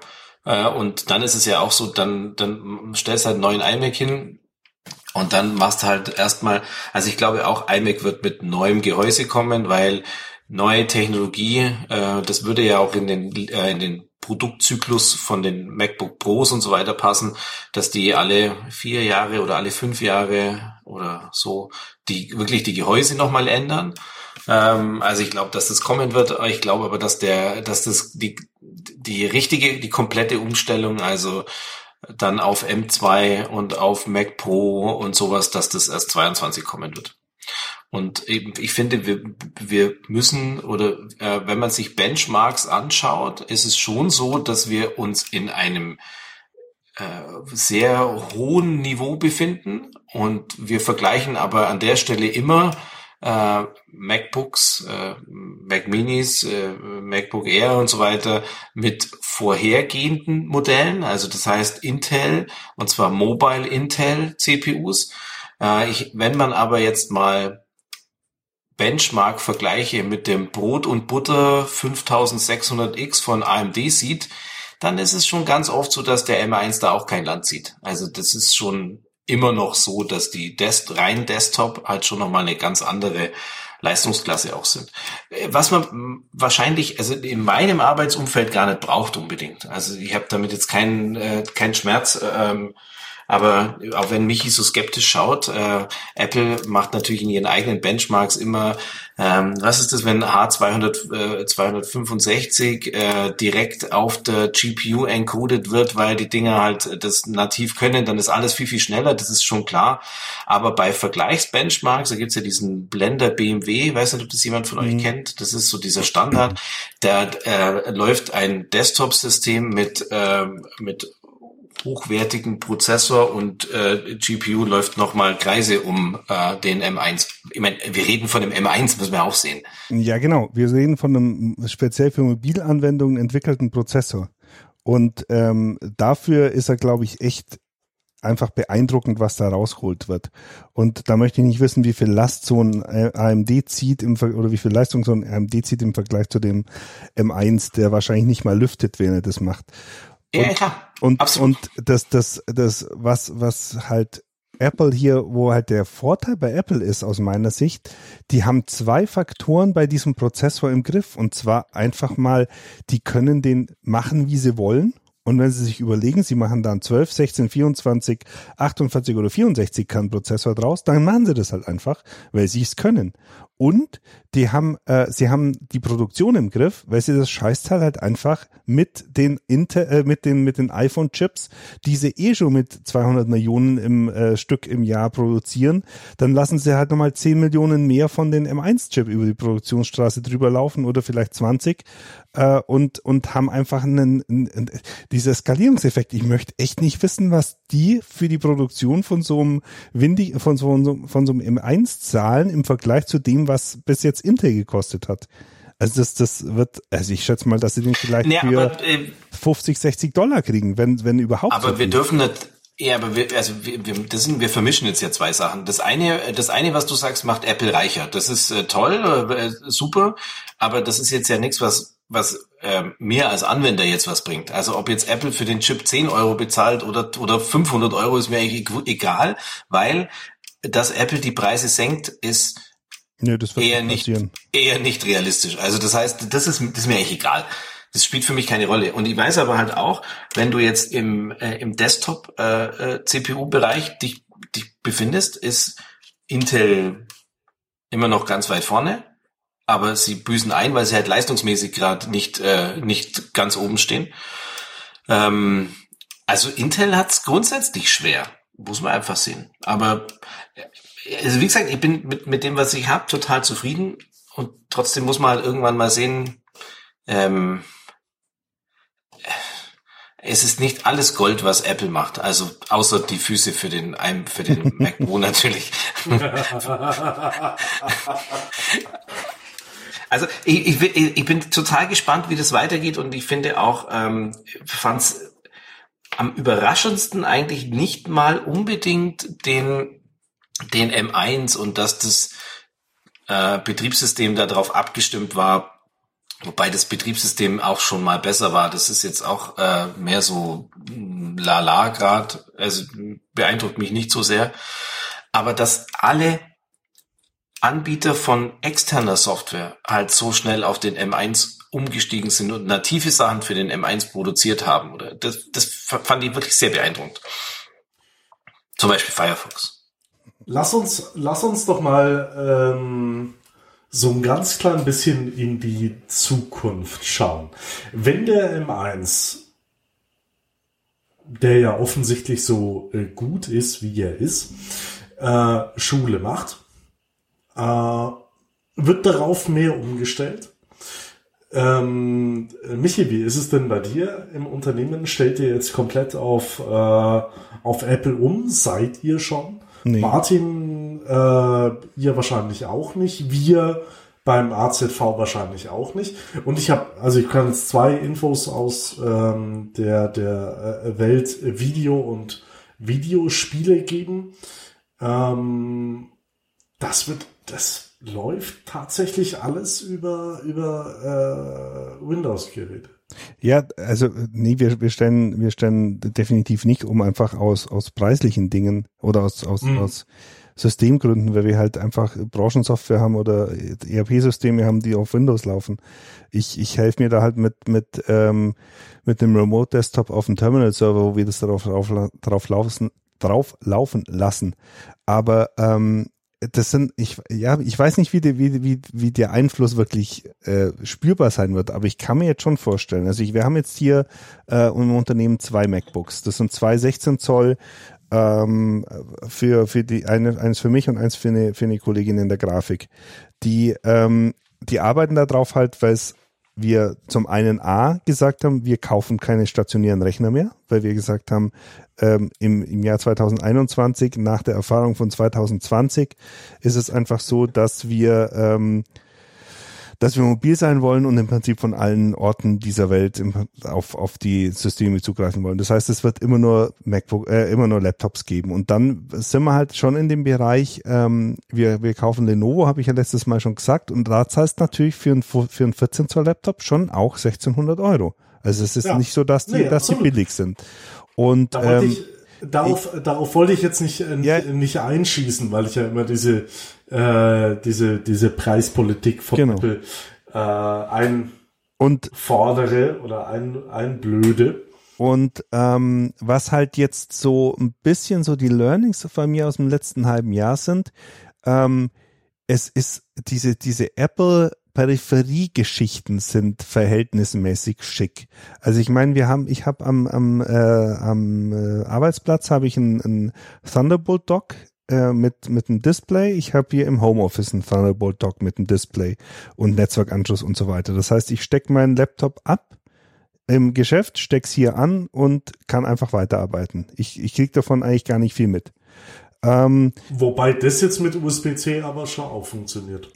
Äh, und dann ist es ja auch so, dann, dann stellst du halt einen neuen iMac hin, und dann machst du halt erstmal, also ich glaube auch iMac wird mit neuem Gehäuse kommen, weil neue Technologie, äh, das würde ja auch in den, äh, in den Produktzyklus von den MacBook Pros und so weiter passen, dass die alle vier Jahre oder alle fünf Jahre oder so die wirklich die Gehäuse nochmal ändern. Ähm, also ich glaube, dass das kommen wird. Ich glaube aber, dass der, dass das die die richtige, die komplette Umstellung, also dann auf M2 und auf Mac Pro und sowas, dass das erst 22 kommen wird. Und eben, ich finde, wir, wir müssen oder äh, wenn man sich Benchmarks anschaut, ist es schon so, dass wir uns in einem äh, sehr hohen Niveau befinden und wir vergleichen aber an der Stelle immer äh, MacBooks, äh, Mac Minis, äh, MacBook Air und so weiter mit vorhergehenden Modellen, also das heißt Intel und zwar Mobile Intel CPUs. Äh, ich, wenn man aber jetzt mal Benchmark vergleiche mit dem Brot und Butter 5600X von AMD sieht, dann ist es schon ganz oft so, dass der M1 da auch kein Land sieht. Also das ist schon immer noch so, dass die Des rein Desktop halt schon nochmal eine ganz andere Leistungsklasse auch sind. Was man wahrscheinlich, also in meinem Arbeitsumfeld gar nicht braucht unbedingt. Also ich habe damit jetzt keinen äh, keinen Schmerz. Ähm, aber auch wenn Michi so skeptisch schaut, äh, Apple macht natürlich in ihren eigenen Benchmarks immer, ähm, was ist das, wenn H200, äh, 265 äh, direkt auf der GPU encoded wird, weil die Dinger halt das nativ können, dann ist alles viel, viel schneller, das ist schon klar. Aber bei Vergleichsbenchmarks, da gibt's ja diesen Blender BMW, weiß nicht, ob das jemand von euch mhm. kennt, das ist so dieser Standard, da äh, läuft ein Desktop-System mit, äh, mit hochwertigen Prozessor und äh, GPU läuft nochmal Kreise um äh, den M1. Ich meine, wir reden von dem M1, müssen wir auch sehen. Ja, genau. Wir reden von einem speziell für Mobilanwendungen entwickelten Prozessor. Und ähm, dafür ist er, glaube ich, echt einfach beeindruckend, was da rausgeholt wird. Und da möchte ich nicht wissen, wie viel Last so ein äh, AMD zieht im Ver oder wie viel Leistung so ein AMD zieht im Vergleich zu dem M1, der wahrscheinlich nicht mal lüftet, wenn er das macht. Und, ja, klar. Und, Absolut. und das, das, das, was, was halt Apple hier, wo halt der Vorteil bei Apple ist aus meiner Sicht, die haben zwei Faktoren bei diesem Prozessor im Griff. Und zwar einfach mal, die können den machen, wie sie wollen. Und wenn Sie sich überlegen, Sie machen dann 12, 16, 24, 48 oder 64 Kern Prozessor draus, dann machen Sie das halt einfach, weil Sie es können. Und die haben, äh, sie haben die Produktion im Griff, weil sie das Scheißteil halt einfach mit den Intel, äh, mit den mit den iPhone-Chips, die sie eh schon mit 200 Millionen im äh, Stück im Jahr produzieren, dann lassen sie halt nochmal 10 Millionen mehr von den M1-Chip über die Produktionsstraße drüber laufen oder vielleicht 20 äh, und und haben einfach einen, einen dieser Skalierungseffekt. Ich möchte echt nicht wissen, was die für die Produktion von so einem windig von so, von so einem M1 zahlen im Vergleich zu dem, was bis jetzt Intel gekostet hat. Also das, das wird, also ich schätze mal, dass sie den vielleicht Nee, für aber, äh, 50, 60 Dollar kriegen, wenn, wenn überhaupt. Aber so wir dürfen nicht, ja, aber wir, also wir, wir, das sind, wir vermischen jetzt ja zwei Sachen. Das eine, das eine, was du sagst, macht Apple reicher. Das ist äh, toll, äh, super, aber das ist jetzt ja nichts, was was äh, mir als Anwender jetzt was bringt. Also ob jetzt Apple für den Chip 10 Euro bezahlt oder oder 500 Euro ist mir eigentlich egal, weil dass Apple die Preise senkt, ist Nee, eher nicht nicht, eher nicht realistisch. Also das heißt, das ist, das ist mir eigentlich egal. Das spielt für mich keine Rolle. Und ich weiß aber halt auch, wenn du jetzt im, äh, im Desktop äh, äh, dich, dich befindest, ist Intel immer noch ganz weit vorne, aber sie büßen ein, weil sie halt leistungsmäßig gerade nicht, äh, nicht ganz oben stehen. Ähm, also Intel hat's grundsätzlich schwer, muss man einfach sehen. Aber äh, also wie gesagt, ich bin mit, mit dem, was ich habe, total zufrieden. Und trotzdem muss man halt irgendwann mal sehen, ähm, es ist nicht alles Gold, was Apple macht. Also außer die Füße für den für den Mac Pro natürlich. Also ich, ich, ich bin total gespannt, wie das weitergeht und ich finde auch, ähm, fand's am überraschendsten eigentlich nicht mal unbedingt den den M1 und dass das äh, Betriebssystem darauf abgestimmt war, wobei das Betriebssystem auch schon mal besser war. Das ist jetzt auch äh, mehr so lala grad, also beeindruckt mich nicht so sehr. Aber dass alle Anbieter von externer Software halt so schnell auf den M1 umgestiegen sind und native Sachen für den M1 produziert haben, oder das, das fand ich wirklich sehr beeindruckend. Zum Beispiel Firefox. Lass uns, lass uns doch mal ähm, so ein ganz klein bisschen in die Zukunft schauen. Wenn der M1, der ja offensichtlich so äh, gut ist, wie er ist, äh, Schule macht, äh, wird darauf mehr umgestellt. Ähm, Michi, wie ist es denn bei dir im Unternehmen? Stellt ihr jetzt komplett auf, äh, auf Apple um? Seid ihr schon? Nee. Martin, äh, ihr wahrscheinlich auch nicht. Wir beim AZV wahrscheinlich auch nicht. Und ich habe, also ich kann jetzt zwei Infos aus ähm, der, der äh, Welt Video und Videospiele geben. Ähm, das wird, das läuft tatsächlich alles über, über äh, Windows-Geräte. Ja, also nee, wir, wir stellen, wir stellen definitiv nicht um einfach aus, aus preislichen Dingen oder aus, aus, Mhm. aus Systemgründen, weil wir halt einfach Branchensoftware haben oder ERP-Systeme haben, die auf Windows laufen. Ich, ich helfe mir da halt mit, mit, ähm, mit dem Remote-Desktop auf dem Terminal-Server, wo wir das darauf, drauf, drauf, laufen, drauf laufen lassen. Aber ähm, das sind, ich, ja, ich weiß nicht, wie, der, wie, wie, wie der Einfluss wirklich äh, spürbar sein wird, aber ich kann mir jetzt schon vorstellen. Also ich, wir haben jetzt hier äh, im Unternehmen zwei MacBooks. Das sind zwei 16 Zoll ähm, für, für die eine, eins für mich und eins für eine, für eine Kollegin in der Grafik. Die, ähm, die arbeiten da drauf halt, weil es wir zum einen A gesagt haben, wir kaufen keine stationären Rechner mehr, weil wir gesagt haben, ähm, im, im Jahr 2021, nach der Erfahrung von 2020, ist es einfach so, dass wir ähm, dass wir mobil sein wollen und im Prinzip von allen Orten dieser Welt auf, auf die Systeme zugreifen wollen. Das heißt, es wird immer nur MacBook, äh, immer nur Laptops geben. Und dann sind wir halt schon in dem Bereich, ähm, wir, wir kaufen Lenovo, habe ich ja letztes Mal schon gesagt, und da zahlst natürlich für ein, für ein 14 Zoll Laptop schon auch 1600 Euro. Also es ist ja. nicht so, dass die, nee, dass die billig sind. Und da ähm, ich, darauf, ich, darauf wollte ich jetzt nicht, äh, ja, nicht einschießen, weil ich ja immer diese äh, diese, diese Preispolitik von genau. Apple äh, ein und fordere oder ein, ein blöde. Und ähm, was halt jetzt so ein bisschen so die Learnings von mir aus dem letzten halben Jahr sind, ähm, es ist diese, diese Apple Peripheriegeschichten sind verhältnismäßig schick. Also ich meine, wir haben, ich habe am, am, äh, am äh, Arbeitsplatz habe ich ein, ein Thunderbolt Dock äh, mit, mit einem Display. Ich habe hier im Homeoffice einen Thunderbolt Dock mit einem Display und Netzwerkanschluss und so weiter. Das heißt, ich stecke meinen Laptop ab im Geschäft, steck's hier an und kann einfach weiterarbeiten. Ich, ich kriege davon eigentlich gar nicht viel mit. Ähm, Wobei das jetzt mit USB-C aber schon auch funktioniert.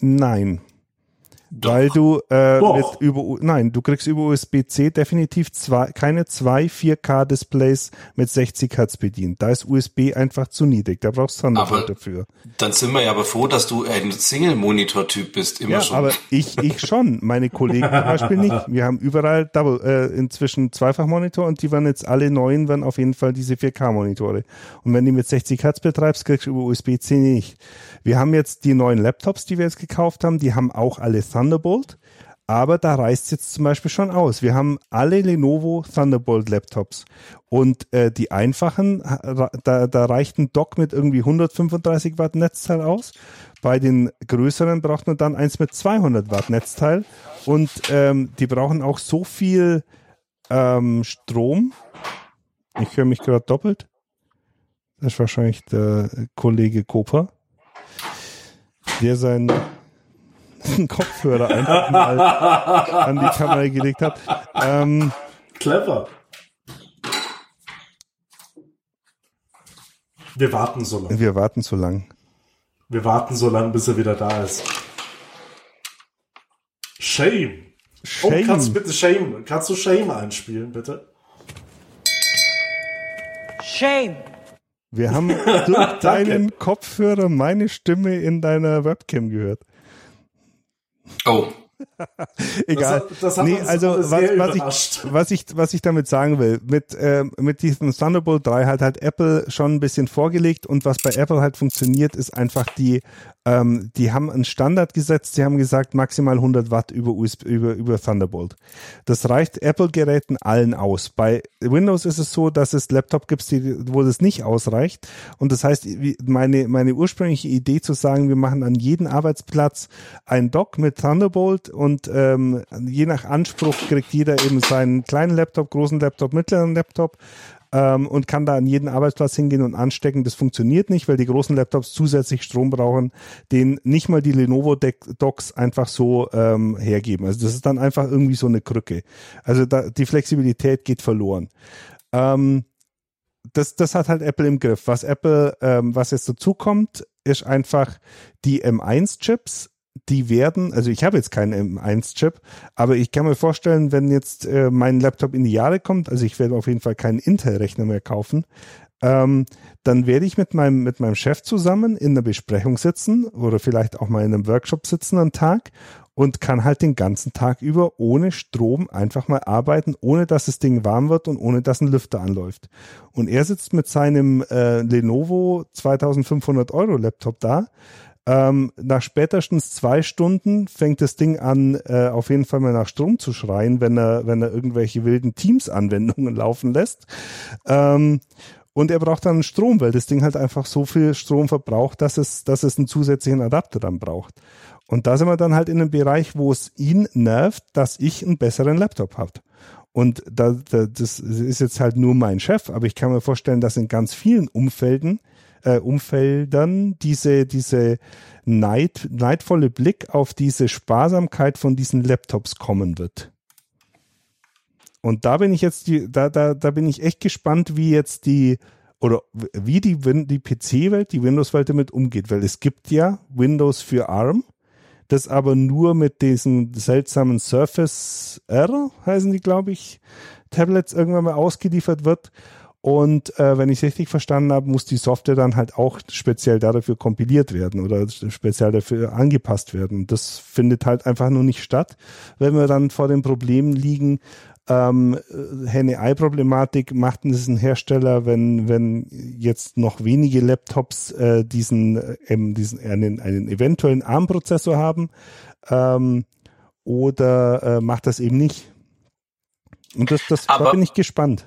Nein. Doch. Weil du äh, mit über nein, du kriegst über USB-C definitiv zwei, keine zwei 4K-Displays mit 60 Hertz bedient. Da ist USB einfach zu niedrig. Da brauchst du Thunderbolt dafür. Dann sind wir ja aber froh, dass du ein Single-Monitor-Typ bist. Immer ja, schon. aber ich ich schon. Meine Kollegen zum Beispiel nicht. Wir haben überall Double äh, inzwischen Zweifach-Monitor und die werden jetzt alle neuen werden auf jeden Fall diese 4K-Monitore. Und wenn du mit 60 Hertz betreibst, kriegst du über USB-C nicht. Wir haben jetzt die neuen Laptops, die wir jetzt gekauft haben, die haben auch alle Thunderbolt, aber da reißt jetzt zum Beispiel schon aus. Wir haben alle Lenovo Thunderbolt Laptops und äh, die einfachen, da, da reicht ein Dock mit irgendwie 135 Watt Netzteil aus. Bei den größeren braucht man dann eins mit 200 Watt Netzteil und ähm, die brauchen auch so viel ähm, Strom. Ich höre mich gerade doppelt. Das ist wahrscheinlich der Kollege Koper der seinen Kopfhörer einfach mal an die Kamera gelegt hat. Ähm, Clever. Wir warten so lange. Wir warten so lang. Wir warten so lange, bis er wieder da ist. Shame. Shame. Oh, kannst du bitte Shame? Kannst du Shame einspielen, bitte? Shame. Wir haben durch deinen Kopfhörer meine Stimme in deiner Webcam gehört. Oh. Egal. Das, das nee, also was, was, ich, was, ich, was ich damit sagen will, mit, äh, mit diesem Thunderbolt 3 hat halt Apple schon ein bisschen vorgelegt und was bei Apple halt funktioniert, ist einfach die ähm, die haben einen Standard gesetzt, sie haben gesagt maximal 100 Watt über, USB, über, über Thunderbolt. Das reicht Apple-Geräten allen aus. Bei Windows ist es so, dass es Laptop gibt, wo das nicht ausreicht. Und das heißt, meine, meine ursprüngliche Idee zu sagen, wir machen an jedem Arbeitsplatz ein Dock mit Thunderbolt und ähm, je nach Anspruch kriegt jeder eben seinen kleinen Laptop, großen Laptop, mittleren Laptop ähm, und kann da an jeden Arbeitsplatz hingehen und anstecken. Das funktioniert nicht, weil die großen Laptops zusätzlich Strom brauchen, den nicht mal die Lenovo Docks einfach so ähm, hergeben. Also das ist dann einfach irgendwie so eine Krücke. Also da, die Flexibilität geht verloren. Ähm, das, das hat halt Apple im Griff. Was Apple, ähm, was jetzt dazu kommt, ist einfach die M1-Chips die werden, also ich habe jetzt keinen M1-Chip, aber ich kann mir vorstellen, wenn jetzt äh, mein Laptop in die Jahre kommt, also ich werde auf jeden Fall keinen Intel-Rechner mehr kaufen, ähm, dann werde ich mit meinem, mit meinem Chef zusammen in einer Besprechung sitzen oder vielleicht auch mal in einem Workshop sitzen am Tag und kann halt den ganzen Tag über ohne Strom einfach mal arbeiten, ohne dass das Ding warm wird und ohne dass ein Lüfter anläuft. Und er sitzt mit seinem äh, Lenovo 2500 Euro Laptop da, ähm, nach spätestens zwei Stunden fängt das Ding an, äh, auf jeden Fall mal nach Strom zu schreien, wenn er, wenn er irgendwelche wilden Teams-Anwendungen laufen lässt. Ähm, und er braucht dann Strom, weil das Ding halt einfach so viel Strom verbraucht, dass es, dass es einen zusätzlichen Adapter dann braucht. Und da sind wir dann halt in einem Bereich, wo es ihn nervt, dass ich einen besseren Laptop habe. Und da, da, das ist jetzt halt nur mein Chef, aber ich kann mir vorstellen, dass in ganz vielen Umfelden äh, Umfeldern diese, diese neid, neidvolle Blick auf diese Sparsamkeit von diesen Laptops kommen wird. Und da bin ich jetzt die, da, da, da bin ich echt gespannt, wie jetzt die, oder wie die, die PC-Welt, die Windows-Welt damit umgeht, weil es gibt ja Windows für ARM, das aber nur mit diesen seltsamen Surface R, heißen die, glaube ich, Tablets irgendwann mal ausgeliefert wird. Und äh, wenn ich es richtig verstanden habe, muss die Software dann halt auch speziell dafür kompiliert werden oder speziell dafür angepasst werden. Das findet halt einfach nur nicht statt, wenn wir dann vor den Problemen liegen, ähm, Henne-Ei-Problematik macht es ein Hersteller, wenn, wenn jetzt noch wenige Laptops äh, diesen, äh, diesen einen, einen eventuellen ARM-Prozessor haben ähm, oder äh, macht das eben nicht. Und das, das Aber, da bin ich gespannt.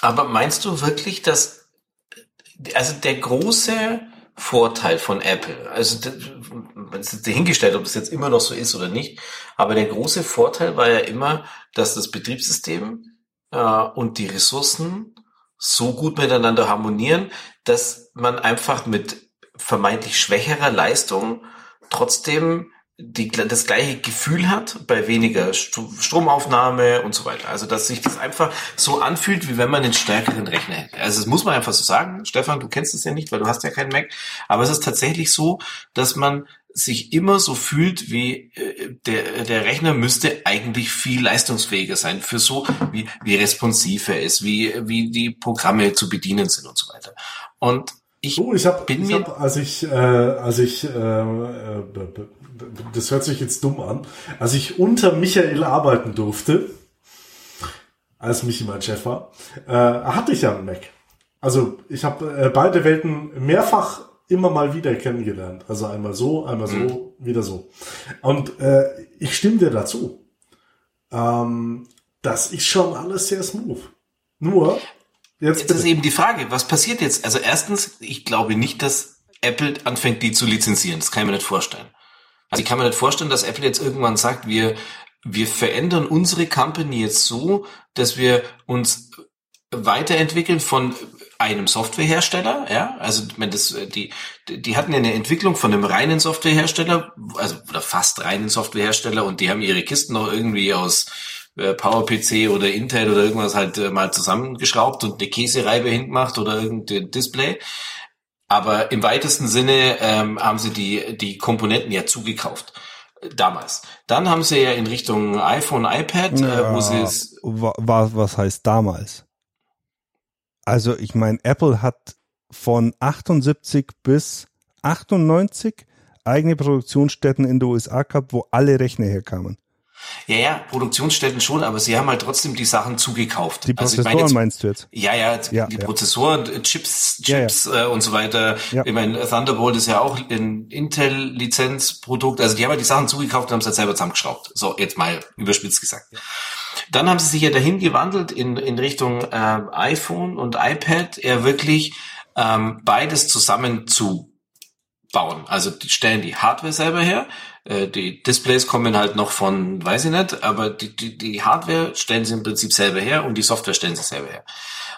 Aber meinst du wirklich, dass also der große Vorteil von Apple, also es ist dahingestellt, ob es jetzt immer noch so ist oder nicht, aber der große Vorteil war ja immer, dass das Betriebssystem äh, und die Ressourcen so gut miteinander harmonieren, dass man einfach mit vermeintlich schwächerer Leistung trotzdem die, das gleiche Gefühl hat bei weniger Stromaufnahme und so weiter. Also dass sich das einfach so anfühlt, wie wenn man einen stärkeren Rechner hätte. Also das muss man einfach so sagen. Stefan, du kennst es ja nicht, weil du hast ja keinen Mac. Aber es ist tatsächlich so, dass man sich immer so fühlt, wie äh, der, der Rechner müsste eigentlich viel leistungsfähiger sein für so, wie, wie responsiv er ist, wie, wie die Programme zu bedienen sind und so weiter. Und ich, oh, ich hab, bin ich mir, hab, als ich, äh, als ich, äh, äh, das hört sich jetzt dumm an, als ich unter Michael arbeiten durfte, als Michi mein Chef war, äh, hatte ich ja einen Mac. Also ich habe äh, beide Welten mehrfach immer mal wieder kennengelernt. Also einmal so, einmal so, mhm. wieder so. Und äh, ich stimme dir dazu. Ähm, das ist schon alles sehr smooth. Nur, jetzt, jetzt ist eben die Frage, was passiert jetzt? Also erstens, ich glaube nicht, dass Apple anfängt, die zu lizenzieren. Das kann ich mir nicht vorstellen. Also ich kann mir nicht vorstellen, dass Apple jetzt irgendwann sagt, wir, wir verändern unsere Company jetzt so, dass wir uns weiterentwickeln von einem Softwarehersteller, ja, also wenn das die die hatten ja eine Entwicklung von einem reinen Softwarehersteller, also oder fast reinen Softwarehersteller und die haben ihre Kisten noch irgendwie aus äh, PowerPC oder Intel oder irgendwas halt äh, mal zusammengeschraubt und eine Käsereibe hingemacht oder irgendein Display. Aber im weitesten Sinne ähm, haben sie die die Komponenten ja zugekauft damals. Dann haben sie ja in Richtung iPhone, iPad, ja, äh, wo sie es. Was, was heißt damals? Also ich meine, Apple hat von 78 bis 98 eigene Produktionsstätten in den USA gehabt, wo alle Rechner herkamen. Ja, ja, Produktionsstätten schon, aber sie haben halt trotzdem die Sachen zugekauft. Die Prozessoren also jetzt, meinst du jetzt? Ja, ja, ja die ja. Prozessoren, Chips, Chips ja, äh, und so weiter. Ich meine, Thunderbolt ist ja auch ein Intel-Lizenzprodukt. Also die haben halt die Sachen zugekauft und haben es halt selber zusammengeschraubt. So, jetzt mal überspitzt gesagt. Dann haben sie sich ja dahin gewandelt in, in Richtung äh, iPhone und iPad, eher wirklich ähm, beides zusammen zu bauen. Also die stellen die Hardware selber her, äh, die Displays kommen halt noch von, weiß ich nicht, aber die, die, die Hardware stellen sie im Prinzip selber her und die Software stellen sie selber her.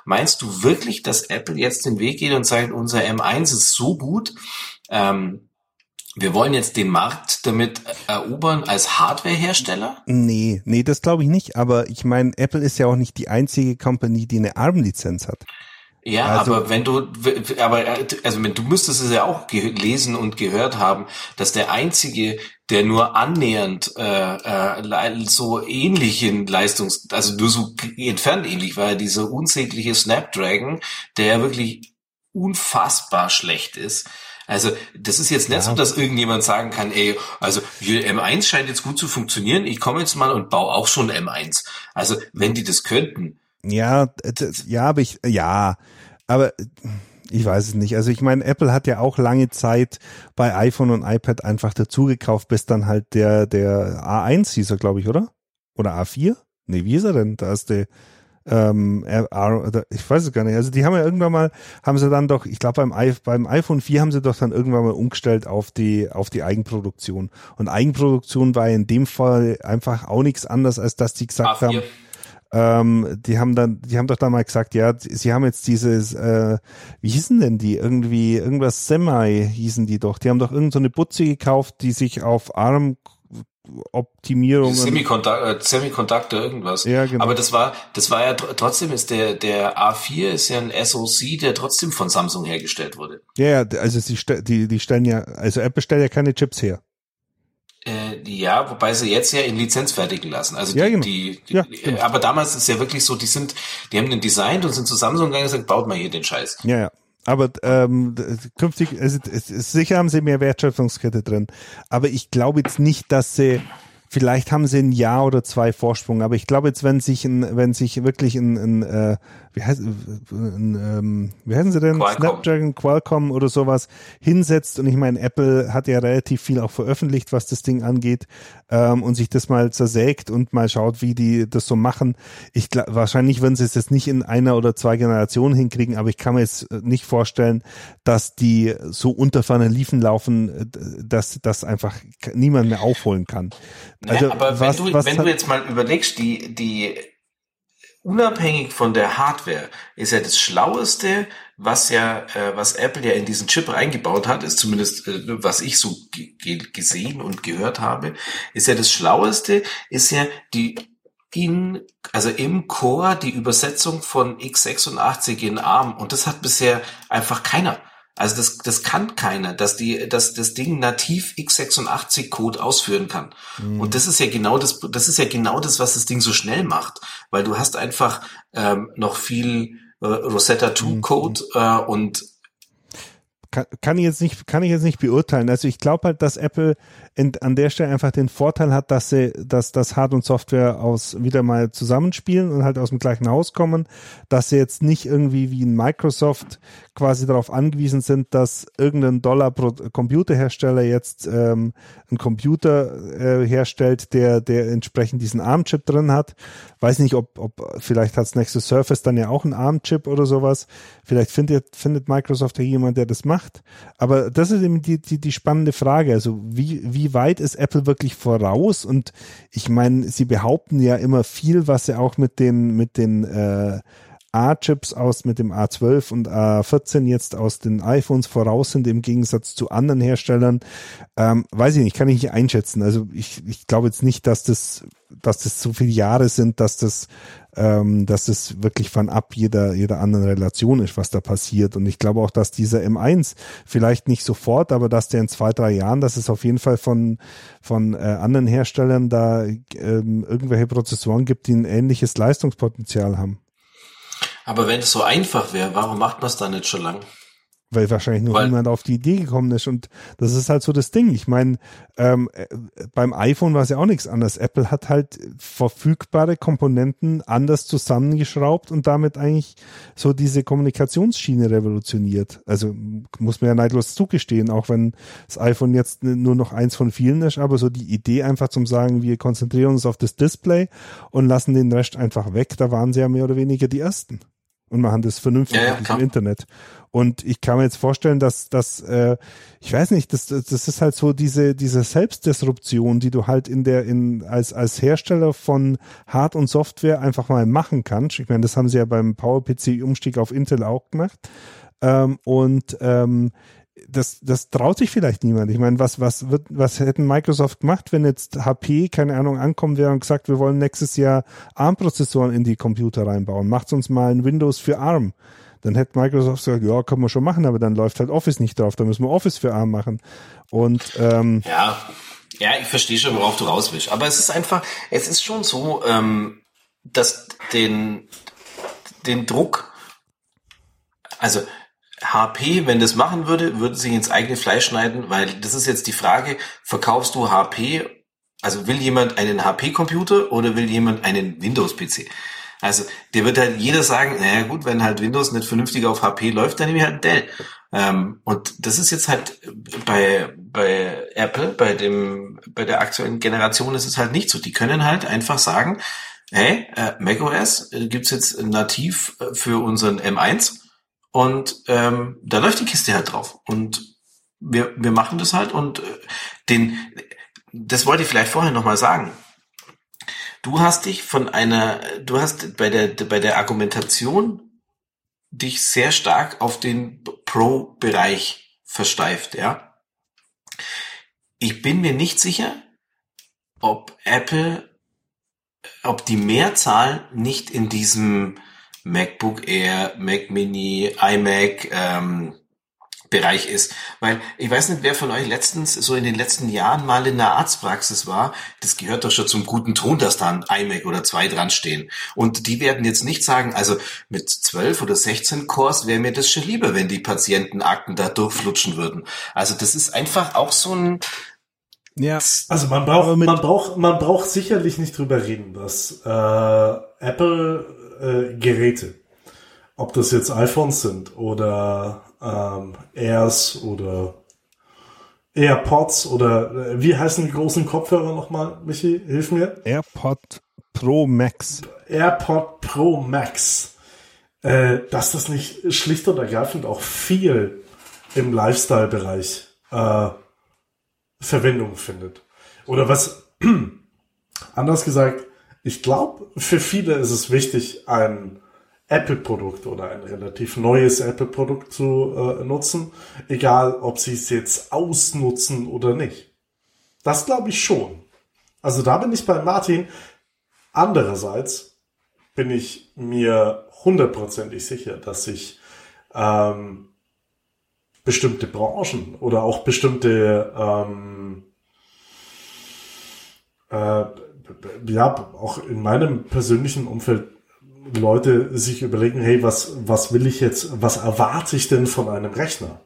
Meinst du wirklich, dass Apple jetzt den Weg geht und sagt, unser M1 ist so gut, ähm, wir wollen jetzt den Markt damit erobern als Hardwarehersteller? Nee, nee, das glaube ich nicht. Aber ich meine, Apple ist ja auch nicht die einzige Company, die eine ARM-Lizenz hat. Ja, also, aber wenn du, aber also wenn du müsstest es ja auch gelesen und gehört haben, dass der einzige, der nur annähernd äh, äh, so ähnlichen Leistungs, also nur so entfernt ähnlich war, dieser unsägliche Snapdragon, der wirklich unfassbar schlecht ist. Also das ist jetzt nicht ja. so, dass irgendjemand sagen kann, ey, also M1 scheint jetzt gut zu funktionieren, ich komme jetzt mal und baue auch schon M1. Also wenn die das könnten. Ja, ja, aber ich, ja, aber ich weiß es nicht. Also ich meine, Apple hat ja auch lange Zeit bei iPhone und iPad einfach dazugekauft, bis dann halt der, der A1 hieß er, glaube ich, oder? Oder A4? Nee, wie ist er denn? Da ist der, ähm, ich weiß es gar nicht. Also die haben ja irgendwann mal, haben sie dann doch, ich glaube beim, beim iPhone 4 haben sie doch dann irgendwann mal umgestellt auf die, auf die Eigenproduktion. Und Eigenproduktion war in dem Fall einfach auch nichts anderes, als dass die gesagt A4. haben, ähm, die haben dann, die haben doch da mal gesagt, ja, sie haben jetzt dieses, äh, wie hießen denn die? Irgendwie, irgendwas Semi hießen die doch. Die haben doch irgendeine so eine Butze gekauft, die sich auf ARM Optimierung. Semiconductor, äh, Semiconductor irgendwas. Ja, genau. Aber das war, das war ja trotzdem ist der, der A4 ist ja ein SoC, der trotzdem von Samsung hergestellt wurde. Ja, ja, also sie, die, die stellen ja, also Apple stellt ja keine Chips her. Äh, ja, wobei sie jetzt ja in Lizenz fertigen lassen. Also die, ja, genau. die, die ja, äh, aber damals ist ja wirklich so, die sind, die haben den designt und sind zu Samsung gegangen und gesagt, baut mal hier den Scheiß. Ja, ja. Aber ähm, künftig, also, sicher haben sie mehr Wertschöpfungskette drin. Aber ich glaube jetzt nicht, dass sie vielleicht haben sie ein Jahr oder zwei Vorsprung, aber ich glaube jetzt, wenn sich ein, wenn sich wirklich ein, ein äh, wie heißt, ein, ähm, wie heißen sie denn? Qualcomm. Snapdragon, Qualcomm oder sowas hinsetzt und ich meine, Apple hat ja relativ viel auch veröffentlicht, was das Ding angeht ähm, und sich das mal zersägt und mal schaut, wie die das so machen. Ich glaub, wahrscheinlich würden sie es jetzt nicht in einer oder zwei Generationen hinkriegen, aber ich kann mir jetzt nicht vorstellen, dass die so unter ferner Liefen laufen, dass das einfach niemand mehr aufholen kann. Also, ja, aber was, wenn, du, wenn du jetzt mal überlegst, die, die unabhängig von der Hardware ist ja das Schlaueste, was ja, äh, was Apple ja in diesen Chip reingebaut hat, ist zumindest, äh, was ich so gesehen und gehört habe, ist ja das Schlaueste, ist ja die in, also im Core die Übersetzung von x86 in ARM und das hat bisher einfach keiner. Also das, das kann keiner, dass die, dass das Ding nativ x86 Code ausführen kann. Mhm. Und das ist ja genau das, das ist ja genau das, was das Ding so schnell macht, weil du hast einfach ähm, noch viel äh, Rosetta 2 mhm. Code äh, und kann, kann ich jetzt nicht, kann ich jetzt nicht beurteilen. Also ich glaube halt, dass Apple in, an der Stelle einfach den Vorteil hat, dass sie, dass das Hard und Software aus wieder mal zusammenspielen und halt aus dem gleichen Haus kommen, dass sie jetzt nicht irgendwie wie in Microsoft quasi darauf angewiesen sind, dass irgendein Dollar pro Computerhersteller jetzt ähm, einen Computer äh, herstellt, der der entsprechend diesen ARM-Chip drin hat. Weiß nicht, ob, ob vielleicht hat's Nexus Surface dann ja auch einen ARM-Chip oder sowas. Vielleicht findet findet Microsoft ja jemand, der das macht. Aber das ist eben die die, die spannende Frage. Also wie wie weit ist Apple wirklich voraus? Und ich meine, sie behaupten ja immer viel, was sie auch mit den, mit den äh, A-Chips aus mit dem A12 und A14 jetzt aus den iPhones voraus sind im Gegensatz zu anderen Herstellern. Ähm, weiß ich nicht, kann ich nicht einschätzen. Also ich, ich glaube jetzt nicht, dass das, dass das so viele Jahre sind, dass das ähm, dass es wirklich von ab jeder, jeder anderen Relation ist, was da passiert. Und ich glaube auch, dass dieser M1 vielleicht nicht sofort, aber dass der in zwei, drei Jahren, dass es auf jeden Fall von, von äh, anderen Herstellern da ähm, irgendwelche Prozessoren gibt, die ein ähnliches Leistungspotenzial haben. Aber wenn es so einfach wäre, warum macht man es dann nicht schon lang? Weil wahrscheinlich nur weil, niemand auf die Idee gekommen ist. Und das ist halt so das Ding. Ich meine, ähm, äh, beim iPhone war es ja auch nichts anderes. Apple hat halt verfügbare Komponenten anders zusammengeschraubt und damit eigentlich so diese Kommunikationsschiene revolutioniert. Also muss man ja neidlos zugestehen, auch wenn das iPhone jetzt nur noch eins von vielen ist, aber so die Idee einfach zum sagen, wir konzentrieren uns auf das Display und lassen den Rest einfach weg, da waren sie ja mehr oder weniger die ersten und machen das vernünftig ja, ja, im Internet. Und ich kann mir jetzt vorstellen, dass dass äh, ich weiß nicht, das, das ist halt so diese diese Selbstdisruption, die du halt in der in als als Hersteller von Hard und Software einfach mal machen kannst. Ich meine, das haben sie ja beim PowerPC Umstieg auf Intel auch gemacht. Ähm, und ähm, das, das traut sich vielleicht niemand. Ich meine, was, was wird, was hätten Microsoft gemacht, wenn jetzt HP, keine Ahnung, ankommen wäre und gesagt, wir wollen nächstes Jahr ARM-Prozessoren in die Computer reinbauen. Macht uns mal ein Windows für ARM. Dann hätte Microsoft gesagt, ja, können wir schon machen, aber dann läuft halt Office nicht drauf. Dann müssen wir Office für ARM machen. Und ähm, ja, ja, ich verstehe schon, worauf du raus willst. Aber es ist einfach, es ist schon so, ähm, dass den, den Druck, also HP, wenn das machen würde, würde sich ins eigene Fleisch schneiden, weil das ist jetzt die Frage, verkaufst du HP, also will jemand einen HP-Computer oder will jemand einen Windows-PC? Also, der wird halt jeder sagen, naja gut, wenn halt Windows nicht vernünftig auf HP läuft, dann nehme ich halt Dell. Ähm, und das ist jetzt halt bei, bei Apple, bei dem, bei der aktuellen Generation ist es halt nicht so. Die können halt einfach sagen, hey, äh, macOS äh, gibt's jetzt nativ äh, für unseren M1 und ähm, da läuft die Kiste halt drauf. Und wir, wir machen das halt und äh, den, das wollte ich vielleicht vorher nochmal sagen. du hast dich von einer, du hast bei der, bei der Argumentation dich sehr stark auf den Pro-Bereich versteift, ja. Ich bin mir nicht sicher, ob Apple, ob die Mehrzahl nicht in diesem MacBook Air, Mac Mini, iMac, ähm, Bereich ist. Weil ich weiß nicht, wer von euch letztens, so in den letzten Jahren mal in der Arztpraxis war. Das gehört doch schon zum guten Ton, dass da ein iMac oder zwei dran stehen. Und die werden jetzt nicht sagen, also mit zwölf oder sechzehn Cores wäre mir das schon lieber, wenn die Patientenakten da durchflutschen würden. Also das ist einfach auch so ein, Ja, Also man braucht, man braucht, man braucht sicherlich nicht drüber reden, dass äh, Apple äh, Geräte, ob das jetzt iPhones sind oder ähm, Airs oder AirPods oder äh, wie heißen die großen Kopfhörer nochmal, Michi? Hilf mir. AirPod Pro Max. AirPod Pro Max, äh, dass das nicht schlicht und ergreifend auch viel im Lifestyle-Bereich äh, Verwendung findet. Oder was anders gesagt, ich glaube, für viele ist es wichtig, ein Apple-Produkt oder ein relativ neues Apple-Produkt zu äh, nutzen, egal ob sie es jetzt ausnutzen oder nicht. Das glaube ich schon. Also da bin ich bei Martin. Andererseits bin ich mir hundertprozentig sicher, dass sich ähm, bestimmte Branchen oder auch bestimmte ähm, äh, ja auch in meinem persönlichen Umfeld Leute sich überlegen, hey, was was will ich jetzt, was erwarte ich denn von einem Rechner?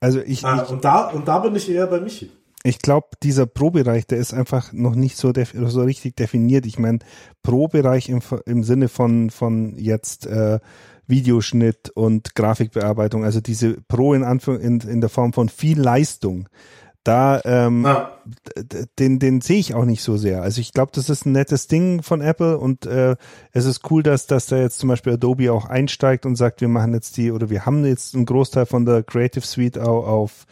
Also ich, Ah, ich, und da und da bin ich eher bei Michi. ich glaube, dieser Pro-Bereich, der ist einfach noch nicht so, so richtig definiert. Ich meine, Pro-Bereich im, im Sinne von, von jetzt äh, Videoschnitt und Grafikbearbeitung, also diese Pro in Anführung in, in der Form von viel Leistung. Da ähm, d- den, den sehe ich auch nicht so sehr. Also ich glaube, das ist ein nettes Ding von Apple und äh, es ist cool, dass, dass da jetzt zum Beispiel Adobe auch einsteigt und sagt, wir machen jetzt die oder wir haben jetzt einen Großteil von der Creative Suite auch auf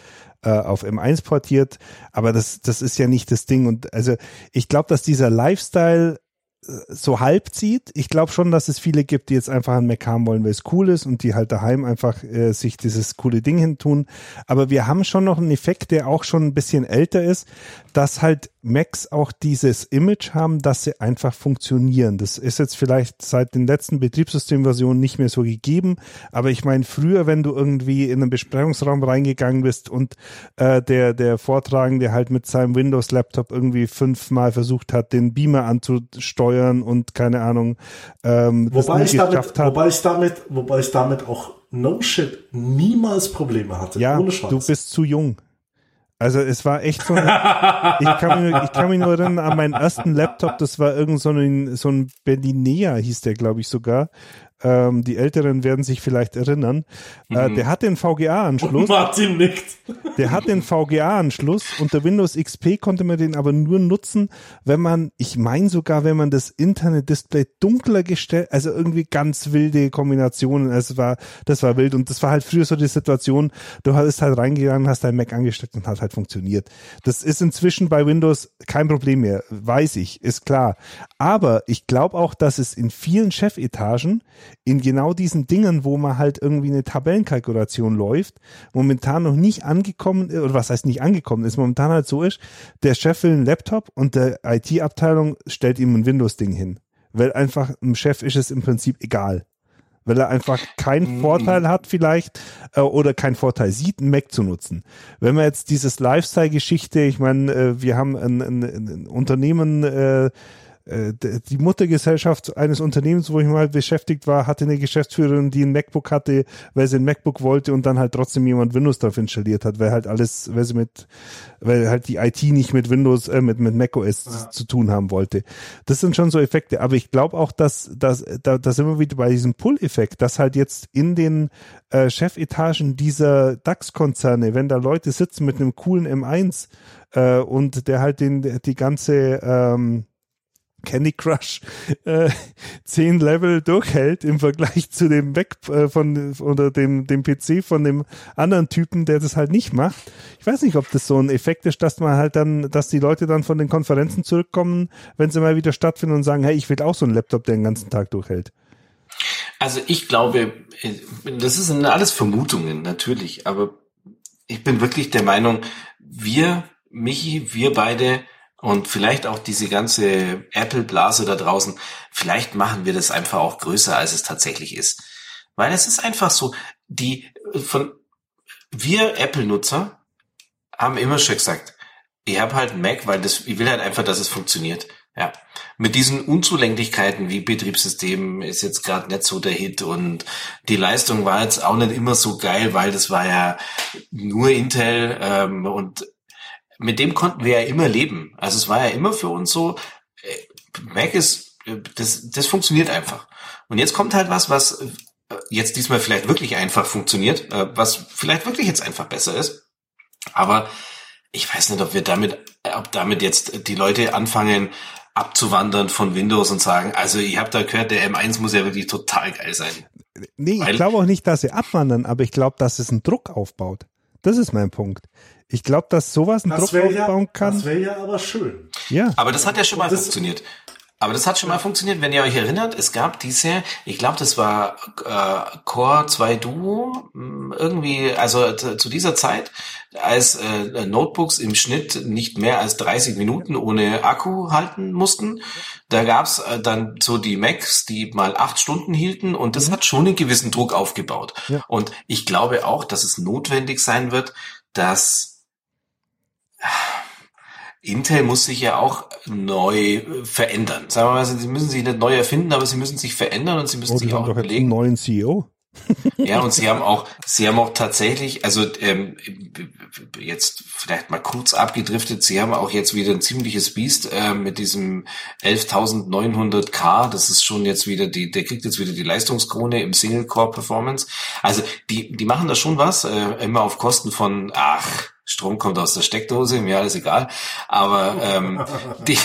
äh, auf M1 portiert, aber das das ist ja nicht das Ding. Und also ich glaube, dass dieser Lifestyle so halb zieht. Ich glaube schon, dass es viele gibt, die jetzt einfach einen Mac haben wollen, weil es cool ist und die halt daheim einfach äh, sich dieses coole Ding hintun. Aber wir haben schon noch einen Effekt, der auch schon ein bisschen älter ist, dass halt Macs auch dieses Image haben, dass sie einfach funktionieren. Das ist jetzt vielleicht seit den letzten Betriebssystemversionen nicht mehr so gegeben, aber ich meine, früher, wenn du irgendwie in einen Besprechungsraum reingegangen bist und äh, der, der Vortragende halt mit seinem Windows-Laptop irgendwie fünfmal versucht hat, den Beamer anzusteuern und keine Ahnung, ähm, Wobei ich, damit, wobei, ich damit, wobei ich damit auch no shit niemals Probleme hatte. Ja, du bist zu jung. Also es war echt so, ich, kann mich, nur- ich kann mich nur erinnern an meinen ersten Laptop, das war irgend so ein, so ein Berlinea hieß der, glaube ich sogar. Ähm, die Älteren werden sich vielleicht erinnern. Äh, der hat den VGA-Anschluss. Martin nickt. Der hat den VGA-Anschluss. Unter Windows XP konnte man den aber nur nutzen, wenn man, ich meine sogar, wenn man das Internet-Display dunkler gestellt, also irgendwie ganz wilde Kombinationen. Es war, das war wild und das war halt früher so die Situation, du hast halt reingegangen, hast dein Mac angesteckt und hat halt funktioniert. Das ist inzwischen bei Windows kein Problem mehr, weiß ich, ist klar. Aber ich glaube auch, dass es in vielen Chefetagen in genau diesen Dingen, wo man halt irgendwie eine Tabellenkalkulation läuft, momentan noch nicht angekommen, oder was heißt nicht angekommen ist, momentan halt so ist, der Chef will einen Laptop und der IT-Abteilung stellt ihm ein Windows-Ding hin. Weil einfach dem Chef ist es im Prinzip egal. Weil er einfach keinen Vorteil hat vielleicht äh, oder keinen Vorteil sieht, einen Mac zu nutzen. Wenn man jetzt dieses Lifestyle-Geschichte, ich meine, äh, wir haben ein, ein, ein Unternehmen, äh, äh, die Muttergesellschaft eines Unternehmens, wo ich mal beschäftigt war, hatte eine Geschäftsführerin, die ein MacBook hatte, weil sie ein MacBook wollte und dann halt trotzdem jemand Windows drauf installiert hat, weil halt alles, weil sie mit, weil halt die IT nicht mit Windows, äh, mit, mit macOS zu tun haben wollte. Das sind schon so Effekte, aber ich glaube auch, dass, dass da, da sind wir wieder bei diesem Pull-Effekt, dass halt jetzt in den äh, Chefetagen dieser DAX-Konzerne, wenn da Leute sitzen mit einem coolen M1 äh, und der halt den, die ganze ähm, Candy Crush äh, zehn Level durchhält im Vergleich zu dem Weg äh, von oder dem dem PC von dem anderen Typen, der das halt nicht macht. Ich weiß nicht, ob das so ein Effekt ist, dass man halt dann, dass die Leute dann von den Konferenzen zurückkommen, wenn sie mal wieder stattfinden und sagen, hey, ich will auch so einen Laptop, der den ganzen Tag durchhält. Also ich glaube, äh, das sind alles Vermutungen, natürlich, aber ich bin wirklich der Meinung, wir, Michi, wir beide und vielleicht auch diese ganze Apple-Blase da draußen, vielleicht machen wir das einfach auch größer, als es tatsächlich ist. Weil es ist einfach so, die von wir Apple-Nutzer haben immer schon gesagt, ich habe halt einen Mac, weil das, ich will halt einfach, dass es funktioniert. Ja, mit diesen Unzulänglichkeiten wie Betriebssystem ist jetzt gerade nicht so der Hit und die Leistung war jetzt auch nicht immer so geil, weil das war ja nur Intel ähm, und mit dem konnten wir ja immer leben. Also es war ja immer für uns so, äh, Mac ist, äh, das, das funktioniert einfach. Und jetzt kommt halt was, was äh, jetzt diesmal vielleicht wirklich einfach funktioniert, was vielleicht wirklich jetzt einfach besser ist. Aber ich weiß nicht, ob wir damit, ob damit jetzt die Leute anfangen abzuwandern von Windows und sagen, also ich habe da gehört, der M1 muss ja wirklich total geil sein. Nee, ich glaube auch nicht, dass sie abwandern, aber ich glaube, dass es einen Druck aufbaut. Das ist mein Punkt. Ich glaube, dass sowas einen Das Druck wäre ja, aufbauen kann. das wäre ja aber schön. Ja. Aber das hat ja schon mal Das- funktioniert. Aber das hat schon mal funktioniert, wenn ihr euch erinnert, es gab diese, ich glaube, das war äh, Core 2 Duo, mh, irgendwie, also zu dieser Zeit, als äh, Notebooks im Schnitt nicht mehr als 30 Minuten ohne Akku halten mussten. Da gab's äh, dann so die Macs, die mal acht Stunden hielten und das hat schon einen gewissen Druck aufgebaut. Ja. Und ich glaube auch, dass es notwendig sein wird, dass Intel muss sich ja auch neu äh, verändern. Sagen wir mal, sie müssen sich nicht neu erfinden, aber sie müssen sich verändern und sie müssen Oh, sich haben auch überlegen. neuen CEO. Ja, und sie haben auch, sie haben auch tatsächlich, also ähm, jetzt vielleicht mal kurz abgedriftet, sie haben auch jetzt wieder ein ziemliches Biest äh, mit diesem 11.900K, das ist schon jetzt wieder die, der kriegt jetzt wieder die Leistungskrone im Single-Core-Performance. Also die, die machen da schon was, äh, immer auf Kosten von, ach, Strom kommt aus der Steckdose, mir alles egal. Aber ähm, die,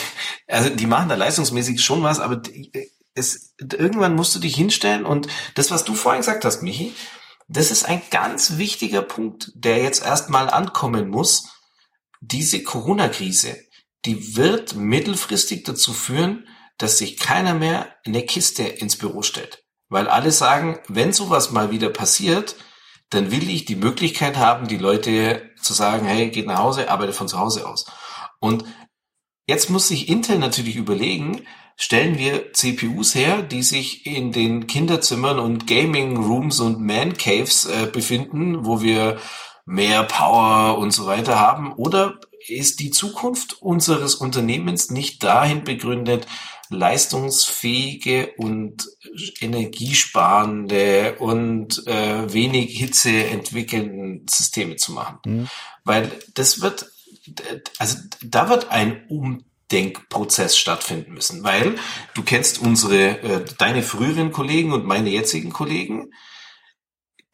also die machen da leistungsmäßig schon was, aber die, es, irgendwann musst du dich hinstellen und das, was du vorhin gesagt hast, Michi, das ist ein ganz wichtiger Punkt, der jetzt erstmal ankommen muss. Diese Corona-Krise, die wird mittelfristig dazu führen, dass sich keiner mehr eine Kiste ins Büro stellt. Weil alle sagen, wenn sowas mal wieder passiert, dann will ich die Möglichkeit haben, die Leute zu sagen, hey, geht nach Hause, arbeite von zu Hause aus. Und jetzt muss sich Intel natürlich überlegen, stellen wir CPUs her, die sich in den Kinderzimmern und Gaming Rooms und Man Caves äh, befinden, wo wir mehr Power und so weiter haben? Oder ist die Zukunft unseres Unternehmens nicht dahin begründet, leistungsfähige und energiesparende und äh, wenig Hitze entwickelnden Systeme zu machen? Mhm. Weil das wird, also da wird ein Umdenkprozess stattfinden müssen, weil du kennst unsere, äh, deine früheren Kollegen und meine jetzigen Kollegen,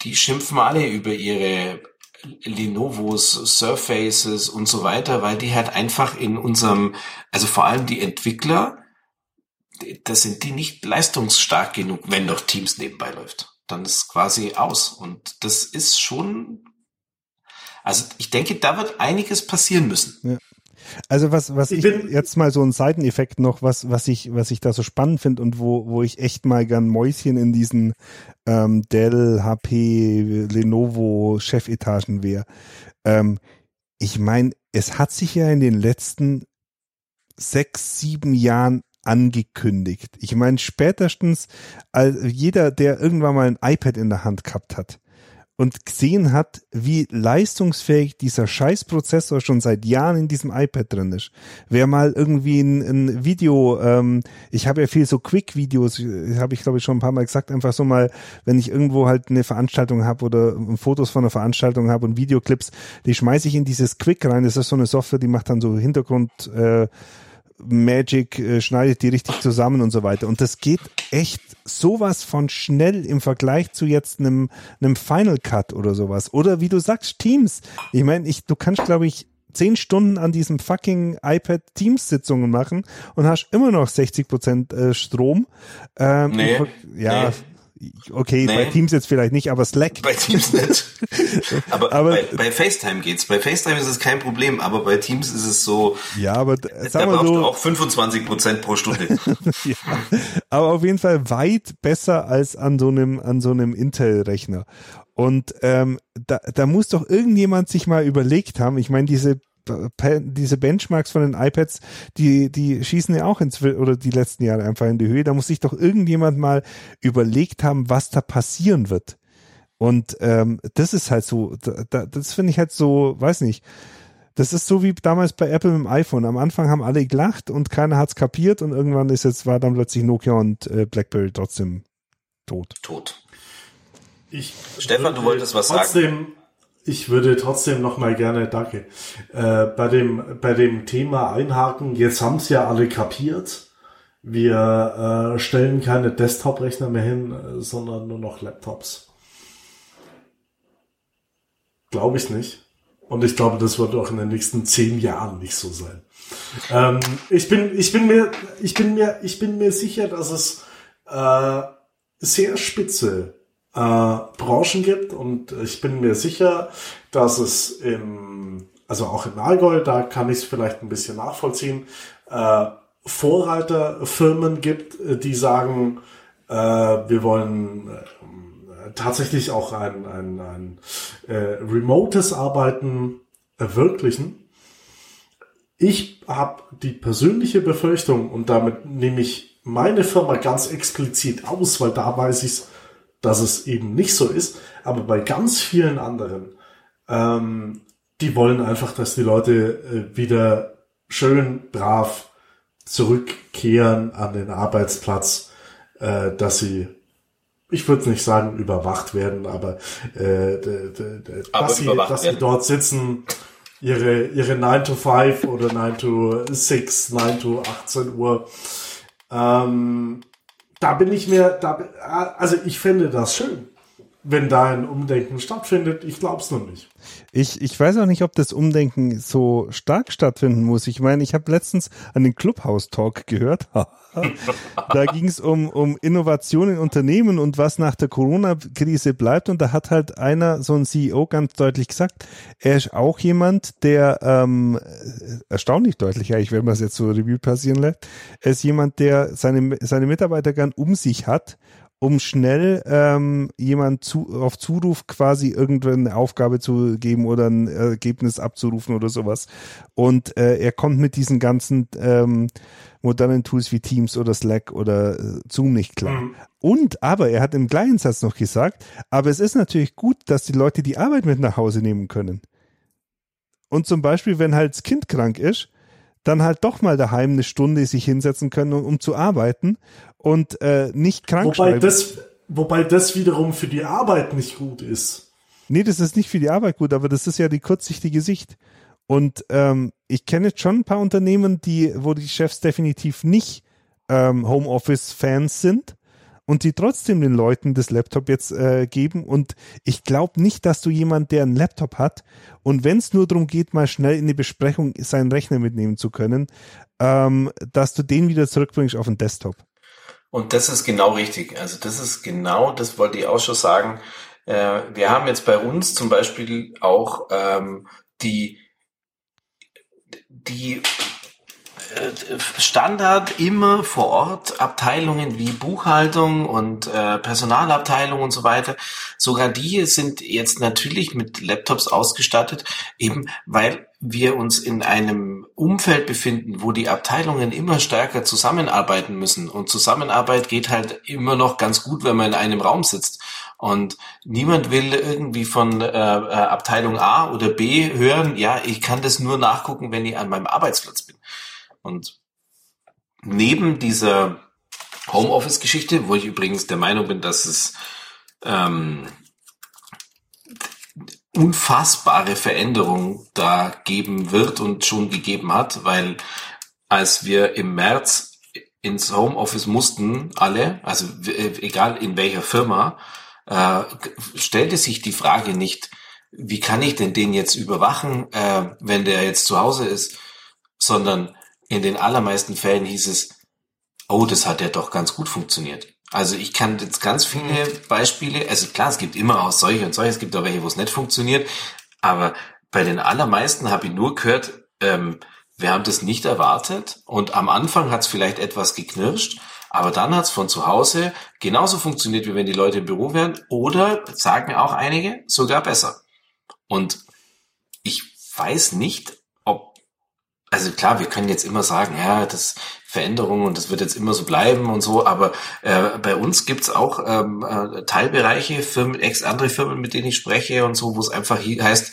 die schimpfen alle über ihre Lenovos, Surfaces und so weiter, weil die halt einfach in unserem, also vor allem die Entwickler, da sind die nicht leistungsstark genug, wenn doch Teams nebenbei läuft. Dann ist quasi aus. Und das ist schon, also ich denke, da wird einiges passieren müssen. Also was, was Ich ich, bin- jetzt mal so ein Seiteneffekt noch, was, was ich, was ich da so spannend finde und wo, wo ich echt mal gern Mäuschen in diesen ähm, Dell, HP, Lenovo Chefetagen wäre. Ähm, ich meine, es hat sich ja in den letzten sechs, sieben Jahren angekündigt. Ich meine, spätestens all, jeder, der irgendwann mal ein iPad in der Hand gehabt hat und gesehen hat, wie leistungsfähig dieser Scheißprozessor schon seit Jahren in diesem iPad drin ist. Wer mal irgendwie ein, ein Video, ähm, ich habe ja viel so Quick-Videos, äh, habe ich glaube ich schon ein paar Mal gesagt, einfach so mal, wenn ich irgendwo halt eine Veranstaltung habe oder Fotos von einer Veranstaltung habe und Videoclips, die schmeiße ich in dieses Quick rein. Das ist so eine Software, die macht dann so Hintergrund äh, Magic äh, schneidet die richtig zusammen und so weiter. Und das geht echt sowas von schnell im Vergleich zu jetzt einem, einem Final Cut oder sowas. Oder wie du sagst, Teams. Ich meine, ich, du kannst, glaube ich, zehn Stunden an diesem fucking iPad Teams Sitzungen machen und hast immer noch 60 Prozent äh, Strom. Ähm, Nee, ja, okay, Nee. bei Teams jetzt vielleicht nicht, aber Slack. Bei Teams nicht. aber Aber- bei, bei FaceTime geht's. Bei FaceTime ist es kein Problem, aber bei Teams ist es so, Ja, aber da brauchst du so, auch 25 Prozent pro Stunde. ja, aber auf jeden Fall weit besser als an so einem an so einem Intel-Rechner. Und ähm, da, da muss doch irgendjemand sich mal überlegt haben. Ich meine, diese diese Benchmarks von den iPads, die die schießen ja auch ins oder die letzten Jahre einfach in die Höhe. Da muss sich doch irgendjemand mal überlegt haben, was da passieren wird. Und ähm, das ist halt so, da, da, das finde ich halt so, weiß nicht. Das ist so wie damals bei Apple mit dem iPhone. Am Anfang haben alle gelacht und keiner hat's kapiert und irgendwann ist jetzt war dann plötzlich Nokia und äh, BlackBerry trotzdem tot. Tot. Ich Stefan, du wolltest was sagen. Ich würde trotzdem noch mal gerne, danke, äh, bei dem bei dem Thema einhaken. Jetzt haben es ja alle kapiert. Wir äh, stellen keine Desktop-Rechner mehr hin, äh, sondern nur noch Laptops. Glaube ich nicht. Und ich glaube, das wird auch in den nächsten zehn Jahren nicht so sein. Ähm, ich bin, ich bin mir, ich bin mir, ich bin mir sicher, dass es äh, sehr spitze äh, Branchen gibt und ich bin mir sicher, dass es im, also auch in Allgäu, da kann ich es vielleicht ein bisschen nachvollziehen, äh, Vorreiterfirmen gibt, äh, die sagen, äh, wir wollen äh, tatsächlich auch ein, ein, ein äh, remotes Arbeiten erwirklichen. Ich habe die persönliche Befürchtung und damit nehme ich meine Firma ganz explizit aus, weil da weiß ich, dass es eben nicht so ist. Aber bei ganz vielen anderen, ähm, die wollen einfach, dass die Leute äh, wieder schön brav zurückkehren an den Arbeitsplatz, äh, dass sie, ich würde nicht sagen überwacht werden, aber, äh, Aber dass, sie, dass sie dort sitzen, ihre, ihre 9 to 5 oder 9 to 6, 9 to 18 Uhr. Ähm, da bin ich mir, da, bin- also ich fände das schön, wenn da ein Umdenken stattfindet. Ich glaube es noch nicht. Ich, ich weiß auch nicht, ob das Umdenken so stark stattfinden muss. Ich meine, ich habe letztens an den Clubhouse-Talk gehört. da ging es um, um Innovation in Unternehmen und was nach der Corona-Krise bleibt. Und da hat halt einer, so ein CEO, ganz deutlich gesagt, er ist auch jemand, der ähm, erstaunlich deutlich, eigentlich, wenn man es jetzt so Review passieren lässt, er ist jemand, der seine, seine Mitarbeiter gern um sich hat, um schnell ähm, jemand zu, auf Zuruf quasi irgendeine Aufgabe zu geben oder ein Ergebnis abzurufen oder sowas. Und äh, er kommt mit diesen ganzen ähm, modernen Tools wie Teams oder Slack oder äh, Zoom nicht klar. Und aber er hat im gleichen Satz noch gesagt, aber es ist natürlich gut, dass die Leute die Arbeit mit nach Hause nehmen können. Und zum Beispiel, wenn halt das Kind krank ist, dann halt doch mal daheim eine Stunde sich hinsetzen können, um, um zu arbeiten und äh, nicht krank Wobei schreiben. das, wobei das wiederum für die Arbeit nicht gut ist. Nee, das ist nicht für die Arbeit gut, aber das ist ja die kurzsichtige Sicht. Und ähm, ich kenne jetzt schon ein paar Unternehmen, die, wo die Chefs definitiv nicht ähm, Homeoffice-Fans sind und die trotzdem den Leuten das Laptop jetzt äh, geben. Und ich glaube nicht, dass du jemand, der einen Laptop hat und wenn es nur darum geht, mal schnell in die Besprechung seinen Rechner mitnehmen zu können, ähm, dass du den wieder zurückbringst auf den Desktop. Und das ist genau richtig. Also das ist genau, das wollte ich auch schon sagen. Äh, wir haben jetzt bei uns zum Beispiel auch ähm, die die äh, Standard immer vor Ort Abteilungen wie Buchhaltung und äh, Personalabteilung und so weiter. Sogar die sind jetzt natürlich mit Laptops ausgestattet, eben weil wir uns in einem Umfeld befinden, wo die Abteilungen immer stärker zusammenarbeiten müssen. Und Zusammenarbeit geht halt immer noch ganz gut, wenn man in einem Raum sitzt. Und niemand will irgendwie von äh, äh, Abteilung A oder B hören, ja, ich kann das nur nachgucken, wenn ich an meinem Arbeitsplatz bin. Und neben dieser Homeoffice-Geschichte, wo ich übrigens der Meinung bin, dass es ähm, unfassbare Veränderung da geben wird und schon gegeben hat, weil als wir im März ins Homeoffice mussten, alle, also w- egal in welcher Firma, äh, stellte sich die Frage nicht, wie kann ich denn den jetzt überwachen? Äh, wenn der jetzt zu Hause ist, sondern in den allermeisten Fällen hieß es, oh, das hat ja doch ganz gut funktioniert. Also ich kann jetzt ganz viele Beispiele, also klar, es gibt immer auch solche und solche, es gibt auch welche, wo es nicht funktioniert, aber bei den allermeisten habe ich nur gehört, ähm, wir haben das nicht erwartet und am Anfang hat es vielleicht etwas geknirscht, aber dann hat es von zu Hause genauso funktioniert, wie wenn die Leute im Büro wären oder, sagen auch einige, sogar besser. Und ich weiß nicht, ob, also klar, wir können jetzt immer sagen, ja, das Veränderung und das wird jetzt immer so bleiben und so, aber äh, bei uns gibt's auch ähm, äh, Teilbereiche, Firmen, ex andere Firmen, mit denen ich spreche und so, wo es einfach heißt,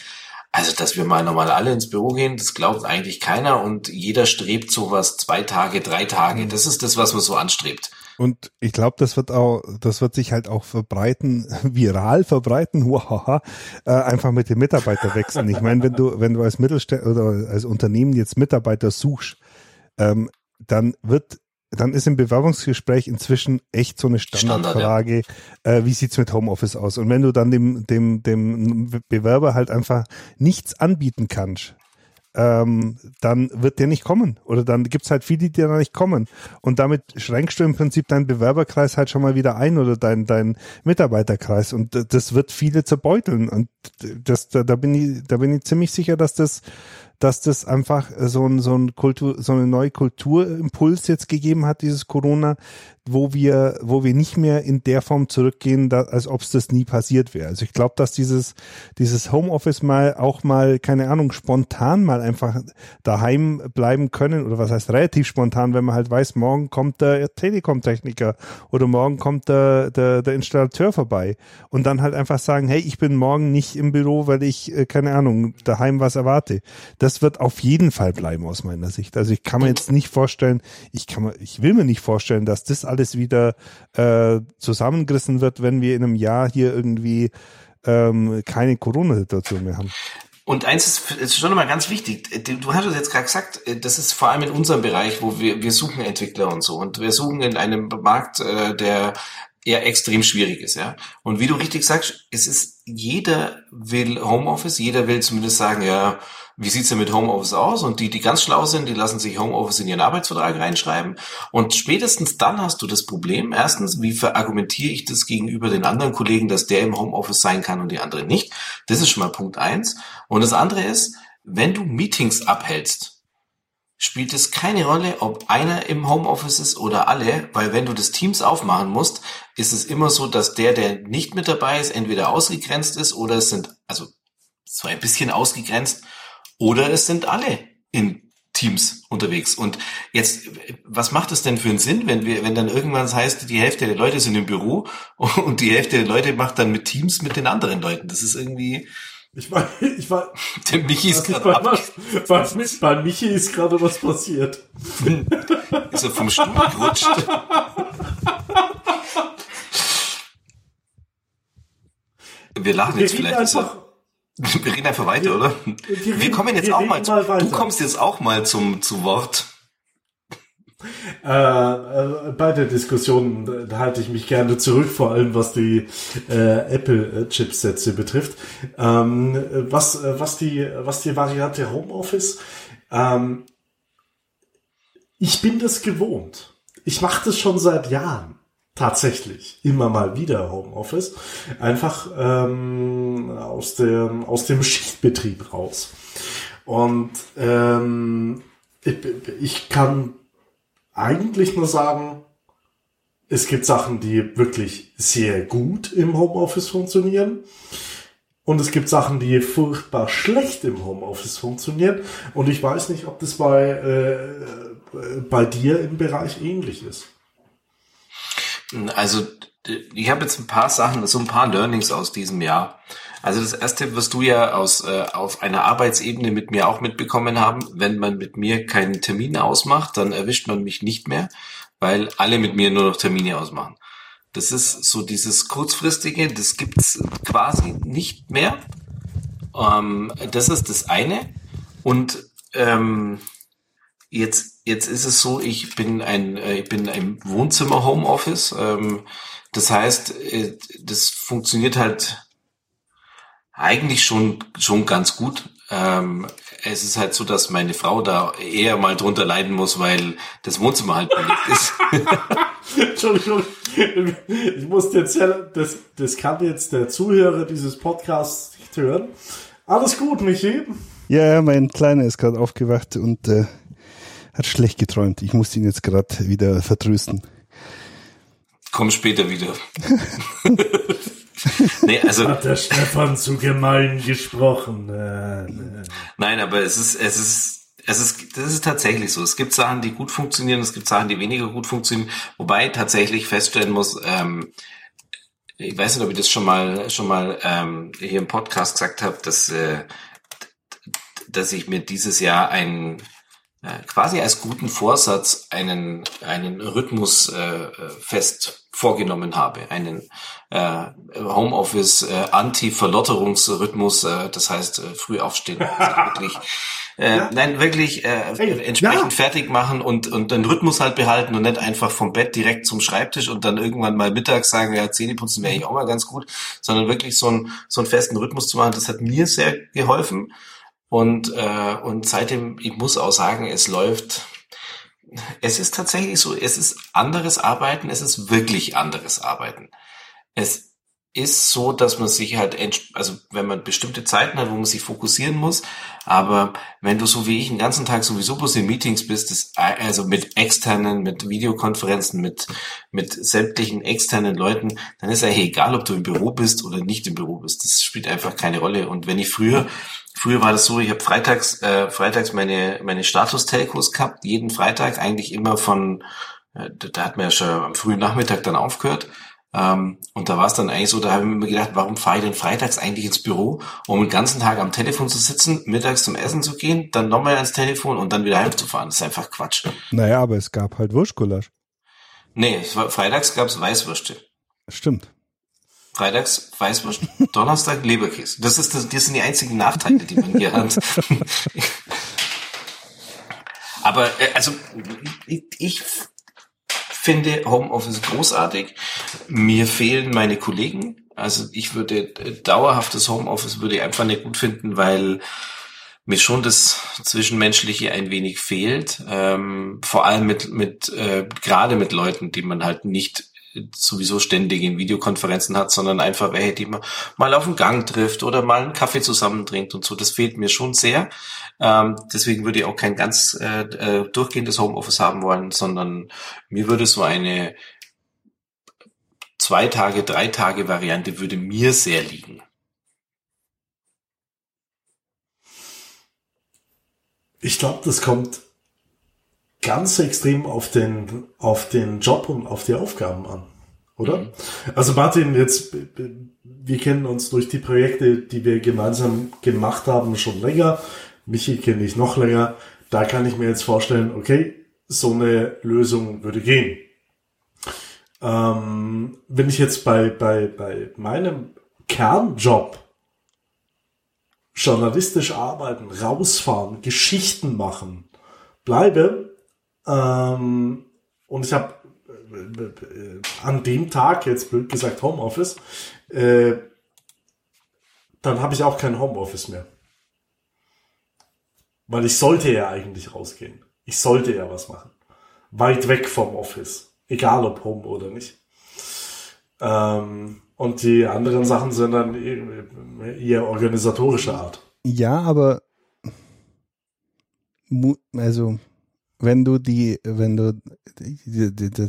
also, dass wir mal normal alle ins Büro gehen, das glaubt eigentlich keiner und jeder strebt sowas zwei Tage, drei Tage. Das ist das, was man so anstrebt. Und ich glaube, das wird auch, das wird sich halt auch verbreiten, viral verbreiten, huahaha, äh, einfach mit den Mitarbeiterwechseln. Ich meine, wenn du, wenn du als Mittelständler oder als Unternehmen jetzt Mitarbeiter suchst, ähm, dann wird dann ist im Bewerbungsgespräch inzwischen echt so eine Standardfrage, Standard, ja. äh, wie sieht's mit Homeoffice aus? Und wenn du dann dem, dem, dem Bewerber halt einfach nichts anbieten kannst, ähm, dann wird der nicht kommen. Oder dann gibt's halt viele, die da nicht kommen. Und damit schränkst du im Prinzip deinen Bewerberkreis halt schon mal wieder ein oder dein, dein Mitarbeiterkreis. Und das wird viele zerbeuteln. Und das, da, da bin ich, da bin ich ziemlich sicher, dass das dass das einfach so ein, so ein Kultur, so eine neue Kulturimpuls jetzt gegeben hat, dieses Corona, wo wir, wo wir nicht mehr in der Form zurückgehen, da, als ob es das nie passiert wäre. Also ich glaube, dass dieses, dieses Homeoffice mal auch mal, keine Ahnung, spontan mal einfach daheim bleiben können, oder was heißt relativ spontan, wenn man halt weiß, morgen kommt der Telekom-Techniker oder morgen kommt der, der, der Installateur vorbei und dann halt einfach sagen, hey, ich bin morgen nicht im Büro, weil ich, äh, keine Ahnung, daheim was erwarte. Das wird auf jeden Fall bleiben aus meiner Sicht. Also ich kann mir jetzt nicht vorstellen, ich kann mir, ich will mir nicht vorstellen, dass das alles wieder äh, zusammengerissen wird, wenn wir in einem Jahr hier irgendwie ähm, keine Corona-Situation mehr haben. Und eins ist, ist schon mal ganz wichtig. Du hast es jetzt gerade gesagt, das ist vor allem in unserem Bereich, wo wir, wir suchen Entwickler und so. Und wir suchen in einem Markt, äh, der eher extrem schwierig ist, ja. Und wie du richtig sagst, es ist, jeder will Homeoffice, jeder will zumindest sagen, ja, wie sieht's denn mit Homeoffice aus? Und die, die ganz schlau sind, die lassen sich Homeoffice in ihren Arbeitsvertrag reinschreiben. Und spätestens dann hast du das Problem. Erstens, wie verargumentiere ich das gegenüber den anderen Kollegen, dass der im Homeoffice sein kann und die andere nicht? Das ist schon mal Punkt eins. Und das andere ist, wenn du Meetings abhältst, spielt es keine Rolle, ob einer im Homeoffice ist oder alle, weil wenn du das Teams aufmachen musst, ist es immer so, dass der, der nicht mit dabei ist, entweder ausgegrenzt ist oder es sind, also zwar ein bisschen ausgegrenzt oder es sind alle in Teams unterwegs. Und jetzt, was macht es denn für einen Sinn, wenn wir, wenn dann irgendwann das heißt, die Hälfte der Leute sind im Büro und die Hälfte der Leute macht dann mit Teams mit den anderen Leuten? Das ist irgendwie. Ich war, ich war. Der Michi ist gerade ab. Was, was, bei Michi ist gerade was passiert. Ist er vom Stuhl gerutscht? Wir lachen jetzt vielleicht. Einfach, Wir reden einfach weiter, wir, oder? Wir, wir kommen jetzt wir auch mal, zu, mal du kommst jetzt auch mal zum, zu Wort. Äh, äh, bei der Diskussion halte ich mich gerne zurück, vor allem was die äh, Apple-Chipsätze betrifft. Ähm, was, was, die, was die Variante Homeoffice, ähm, ich bin das gewohnt. Ich mache das schon seit Jahren tatsächlich immer mal wieder Homeoffice, einfach ähm, aus, dem, aus dem Schichtbetrieb raus. Und ähm, ich, ich kann eigentlich nur sagen, es gibt Sachen, die wirklich sehr gut im Homeoffice funktionieren. Und es gibt Sachen, die furchtbar schlecht im Homeoffice funktionieren. Und ich weiß nicht, ob das bei, äh, bei dir im Bereich ähnlich ist. Also ich habe jetzt ein paar Sachen, so ein paar Learnings aus diesem Jahr. Also das erste wirst du ja aus äh, auf einer Arbeitsebene mit mir auch mitbekommen haben. Wenn man mit mir keinen Termin ausmacht, dann erwischt man mich nicht mehr, weil alle mit mir nur noch Termine ausmachen. Das ist so dieses kurzfristige, das gibt's quasi nicht mehr. Ähm, das ist das eine. Und ähm, Jetzt, jetzt ist es so, ich bin ein, äh, ich bin im Wohnzimmer Homeoffice. Ähm, das heißt, äh, das funktioniert halt eigentlich schon, schon ganz gut. Ähm, es ist halt so, dass meine Frau da eher mal drunter leiden muss, weil das Wohnzimmer halt belegt ist. Entschuldigung, ich muss dir erzählen, das, das kann jetzt der Zuhörer dieses Podcasts nicht hören. Alles gut, Michi? Ja, ja, mein Kleiner ist gerade aufgewacht und äh, hat schlecht geträumt. Ich muss ihn jetzt gerade wieder vertrösten. Komm später wieder. nee, also. Hat der Stefan zu gemein gesprochen? Äh, äh. Nein, aber es ist, es ist, es ist, das ist tatsächlich so. Es gibt Sachen, die gut funktionieren, es gibt Sachen, die weniger gut funktionieren, wobei ich tatsächlich feststellen muss, ähm, ich weiß nicht, ob ich das schon mal, schon mal ähm, hier im Podcast gesagt habe, dass, äh, dass ich mir dieses Jahr äh, quasi als guten Vorsatz einen, einen Rhythmus äh, fest vorgenommen habe, einen äh, Homeoffice äh, Anti-Verlotterungsrhythmus, äh, das heißt äh, früh aufstehen, also wirklich, äh, ja. nein wirklich äh, hey, entsprechend ja. fertig machen und und den Rhythmus halt behalten und nicht einfach vom Bett direkt zum Schreibtisch und dann irgendwann mal mittags sagen, ja Zähne putzen wäre ich auch mal ganz gut, sondern wirklich so einen so einen festen Rhythmus zu machen, das hat mir sehr geholfen und, äh, und seitdem, ich muss auch sagen, es läuft, es ist tatsächlich so, es ist anderes Arbeiten, es ist wirklich anderes Arbeiten. Es ist so, dass man sich halt, also wenn man bestimmte Zeiten hat, wo man sich fokussieren muss, aber wenn du so wie ich den ganzen Tag sowieso bloß in Meetings bist, das, also mit externen, mit Videokonferenzen, mit, mit sämtlichen externen Leuten, dann ist eigentlich egal, ob du im Büro bist oder nicht im Büro bist. Das spielt einfach keine Rolle. Und wenn ich früher, früher war das so, ich habe freitags, äh, freitags meine, meine Status-Telcos gehabt, jeden Freitag eigentlich immer von, äh, da hat man ja schon am frühen Nachmittag dann aufgehört ähm, und da war es dann eigentlich so, da habe ich mir gedacht, warum fahre ich denn freitags eigentlich ins Büro, um den ganzen Tag am Telefon zu sitzen, mittags zum Essen zu gehen, dann nochmal ans Telefon und dann wieder heimzufahren. Das ist einfach Quatsch. Naja, aber es gab halt Wurstgulasch. Nee, war, freitags gab es Weißwürste. Stimmt. Freitags Weißwurst, Donnerstag Leberkäse. Das, ist das, das sind die einzigen Nachteile, die man hier hat. Aber äh, also ich, finde Homeoffice großartig. Mir fehlen meine Kollegen. Also ich würde äh, dauerhaftes Homeoffice würde ich einfach nicht gut finden, weil mir schon das Zwischenmenschliche ein wenig fehlt. Ähm, vor allem mit, mit äh, gerade mit Leuten, die man halt nicht sowieso ständig in Videokonferenzen hat, sondern einfach welche, die man mal auf den Gang trifft oder mal einen Kaffee zusammen und so. Das fehlt mir schon sehr. Ähm, deswegen würde ich auch kein ganz äh, äh, durchgehendes Homeoffice haben wollen, sondern mir würde so eine zwei Tage, drei Tage Variante würde mir sehr liegen. Ich glaube, das kommt ganz extrem auf den, auf den Job und auf die Aufgaben an, oder? Mhm. Also Martin, jetzt, wir kennen uns durch die Projekte, die wir gemeinsam gemacht haben, schon länger. Michi kenne ich noch länger. Da kann ich mir jetzt vorstellen, okay, so eine Lösung würde gehen. Ähm, wenn ich jetzt bei, bei, bei meinem Kernjob journalistisch arbeiten, rausfahren, Geschichten machen, bleibe, ähm, und ich habe äh, an dem Tag, jetzt blöd gesagt Homeoffice, äh, dann habe ich auch kein Homeoffice mehr. Weil ich sollte ja eigentlich rausgehen. Ich sollte ja was machen. Weit weg vom Office. Egal ob Home oder nicht. Ähm, und die anderen Sachen sind dann eher organisatorischer Art. Ja, aber also wenn du die, wenn du,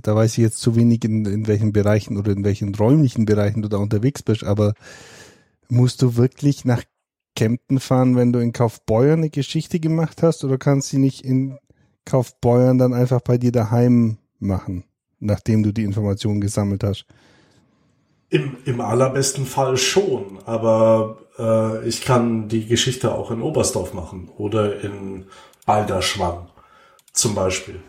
da weiß ich jetzt zu wenig in, in welchen Bereichen oder in welchen räumlichen Bereichen du da unterwegs bist, aber musst du wirklich nach Kempten fahren, wenn du in Kaufbeuern eine Geschichte gemacht hast oder kannst du sie nicht in Kaufbeuern dann einfach bei dir daheim machen, nachdem du die Informationen gesammelt hast? Im, im allerbesten Fall schon, aber äh, ich kann die Geschichte auch in Oberstdorf machen oder in Balderschwang zum Beispiel.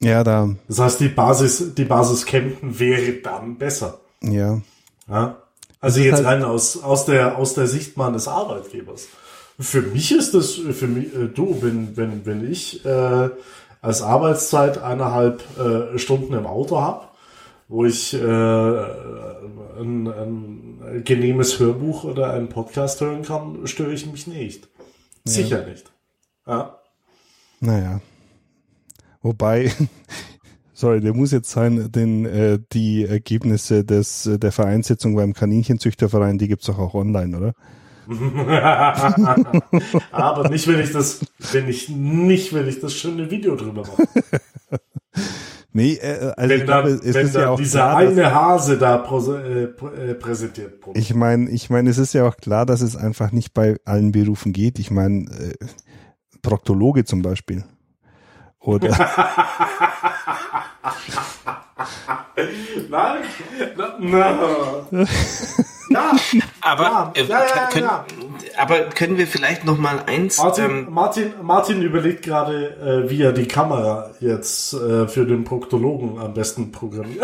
Ja, da. Das heißt, die Basis, die Basis Kempten wäre dann besser. Ja. ja? Also jetzt halt rein aus, aus der, aus der Sicht meines Arbeitgebers. Für mich ist das, für mich, äh, du, wenn, wenn, wenn ich äh, als Arbeitszeit eineinhalb äh, Stunden im Auto hab wo ich äh, ein, ein genehmes Hörbuch oder einen Podcast hören kann, störe ich mich nicht. Sicher nicht. Ja. Naja. Wobei, sorry, der muss jetzt sein, denn äh, die Ergebnisse des der Vereinssitzung beim Kaninchenzüchterverein, die gibt's doch auch online, oder? Aber nicht, wenn ich das, wenn ich nicht, wenn ich das schöne Video drüber mache. Nee, äh, also wenn ich dann, glaube, es ist ja auch dieser klar, eine Hase da äh, äh, präsentiert wurde. ich meine, ich meine, es ist ja auch klar, dass es einfach nicht bei allen Berufen geht. Ich meine, äh, Proktologe zum Beispiel. Oder Nein, na, na. ja, Aber, Ja, äh, ja, ja, können, ja. aber können wir vielleicht noch mal eins, Martin, ähm, Martin, Martin überlegt gerade, äh, wie er die Kamera jetzt äh, für den Proktologen am besten programmiert.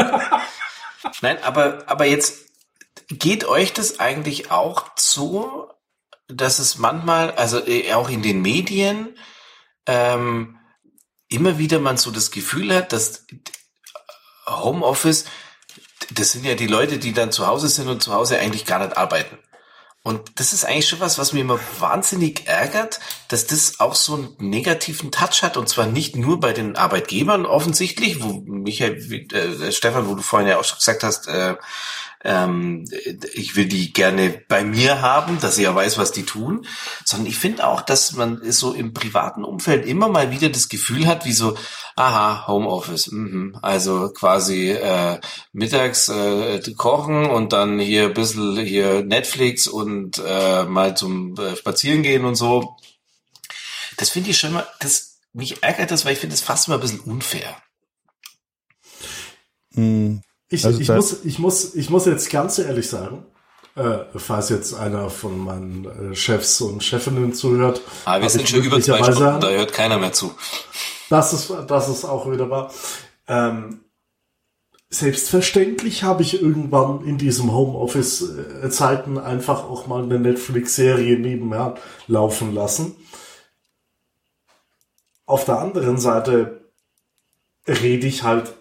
nein, aber, aber jetzt geht euch das eigentlich auch so, dass es manchmal, also äh, auch in den Medien, ähm, immer wieder man so das Gefühl hat, dass Homeoffice, das sind ja die Leute, die dann zu Hause sind und zu Hause eigentlich gar nicht arbeiten. Und das ist eigentlich schon was, was mir immer wahnsinnig ärgert, dass das auch so einen negativen Touch hat und zwar nicht nur bei den Arbeitgebern offensichtlich, wo Michael, äh, Stefan, wo du vorhin ja auch schon gesagt hast, äh, ähm, ich will die gerne bei mir haben, dass ich ja weiß, was die tun, sondern ich finde auch, dass man so im privaten Umfeld immer mal wieder das Gefühl hat, wie so, aha, Homeoffice, mhm. also quasi äh, mittags äh, kochen und dann hier ein bisschen hier Netflix und äh, mal zum äh, Spazieren gehen und so. Das finde ich schon mal, das mich ärgert das, weil ich finde das fast mal ein bisschen unfair. Ich, Also ich, muss, ich, muss, ich muss jetzt ganz ehrlich sagen, äh, falls jetzt einer von meinen äh, Chefs und Chefinnen zuhört. Aber wir sind ich schon über zwei Stunden, da hört keiner mehr zu. Das ist, das ist auch wieder wahr. Ähm, selbstverständlich habe ich irgendwann in diesem Homeoffice-Zeiten einfach auch mal eine Netflix-Serie nebenher laufen lassen. Auf der anderen Seite rede ich halt,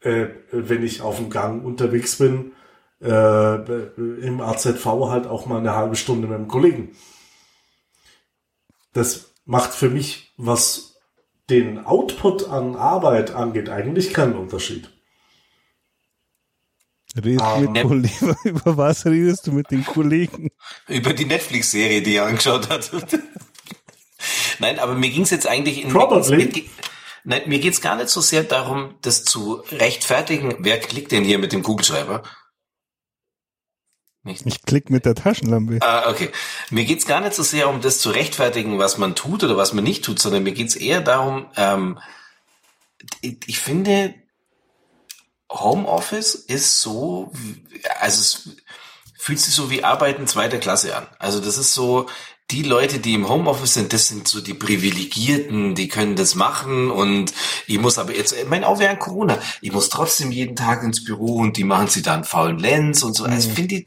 äh, wenn ich auf dem Gang unterwegs bin, äh, im AZV halt auch mal eine halbe Stunde mit dem Kollegen. Das macht für mich, was den Output an Arbeit angeht, eigentlich keinen Unterschied. redest Ah. du mit Kollegen, über was redest du mit den Kollegen? Über die Netflix-Serie, die er angeschaut hat. Nein, aber mir ging es jetzt eigentlich in Probably. Mir, nein, mir geht's gar nicht so sehr darum, das zu rechtfertigen. Wer klickt denn hier mit dem Kugelschreiber? Nicht. Ich klick mit der Taschenlampe. Ah, okay. Mir geht's gar nicht so sehr um das zu rechtfertigen, was man tut oder was man nicht tut, sondern mir geht's eher darum, ähm, ich, ich finde, Homeoffice ist so, also es fühlt sich so wie Arbeiten zweiter Klasse an. Also das ist so, die Leute, die im Homeoffice sind, das sind so die Privilegierten, die können das machen und ich muss aber jetzt, ich meine, auch während Corona, ich muss trotzdem jeden Tag ins Büro und die machen sie dann faulen Lenz und so. Also ich finde, ich-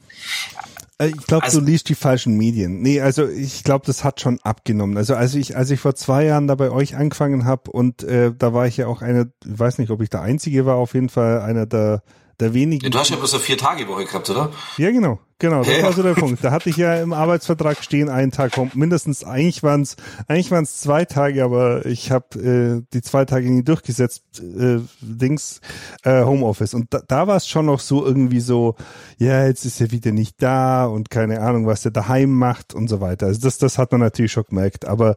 Äh, Ich glaube, Also- du liest die falschen Medien. Nee, also ich glaube, das hat schon abgenommen. Also als ich, als ich vor zwei Jahren da bei euch angefangen habe und äh, da war ich ja auch einer, ich weiß nicht, ob ich der Einzige war, auf jeden Fall einer der, der wenigen. du hast ja bloß eine vier Tage Woche gehabt, oder? Ja, genau, genau, das war so der Punkt. Da hatte ich ja im Arbeitsvertrag stehen, einen Tag mindestens, eigentlich waren es eigentlich waren's zwei Tage, aber ich habe äh, die zwei Tage nie durchgesetzt, äh, Dings, äh, Homeoffice. Und da, da war es schon noch so irgendwie so, ja, jetzt ist er wieder nicht da und keine Ahnung, was er daheim macht und so weiter. Also das, das hat man natürlich schon gemerkt, aber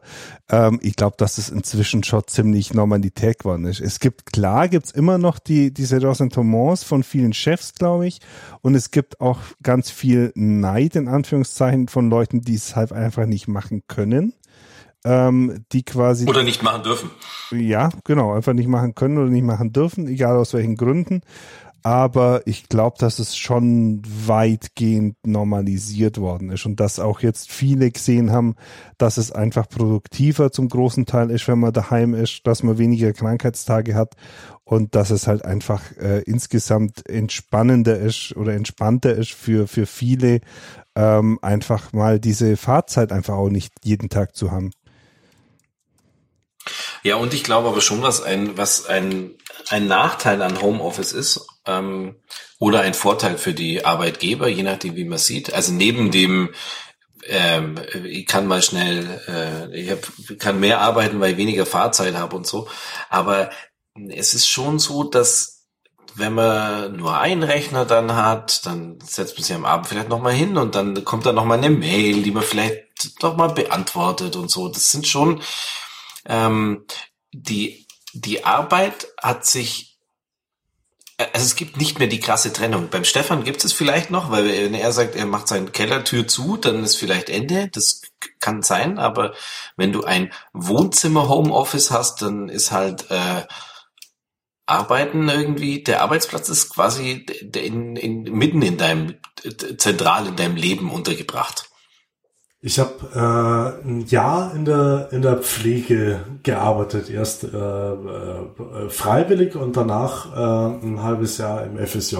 ähm, ich glaube, dass es inzwischen schon ziemlich Normalität geworden ist. Es gibt, klar gibt's immer noch die, diese Ressentiments von vielen Chefs, glaube ich, und es gibt auch ganz viel Neid, in Anführungszeichen, von Leuten, die es halt einfach nicht machen können. Ähm, die quasi Oder nicht machen dürfen. ja, genau, einfach nicht machen können oder nicht machen dürfen, egal aus welchen Gründen. Aber ich glaube, dass es schon weitgehend normalisiert worden ist und dass auch jetzt viele gesehen haben, dass es einfach produktiver zum großen Teil ist, wenn man daheim ist, dass man weniger Krankheitstage hat und dass es halt einfach äh, insgesamt entspannender ist oder entspannter ist für, für viele, ähm, einfach mal diese Fahrzeit einfach auch nicht jeden Tag zu haben. Ja, und ich glaube aber schon, was ein, was ein, ein Nachteil an Homeoffice ist, ähm, oder ein Vorteil für die Arbeitgeber, je nachdem, wie man sieht. Also neben dem, ähm, ich kann mal schnell, äh, ich hab, kann mehr arbeiten, weil ich weniger Fahrzeit habe und so. Aber es ist schon so, dass wenn man nur einen Rechner dann hat, dann setzt man sich am Abend vielleicht nochmal hin und dann kommt dann nochmal eine Mail, die man vielleicht doch mal beantwortet und so. Das sind schon ähm, die die Arbeit hat sich also es gibt nicht mehr die krasse Trennung. Beim Stefan gibt es vielleicht noch, weil wenn er sagt, er macht seine Kellertür zu, dann ist vielleicht Ende. Das kann sein, aber wenn du ein Wohnzimmer-Homeoffice hast, dann ist halt äh, Arbeiten irgendwie, der Arbeitsplatz ist quasi in, in, mitten in deinem, zentral in deinem Leben untergebracht. Ich habe äh, ein Jahr in der in der Pflege gearbeitet, erst äh, äh, freiwillig und danach äh, ein halbes Jahr im FSJ.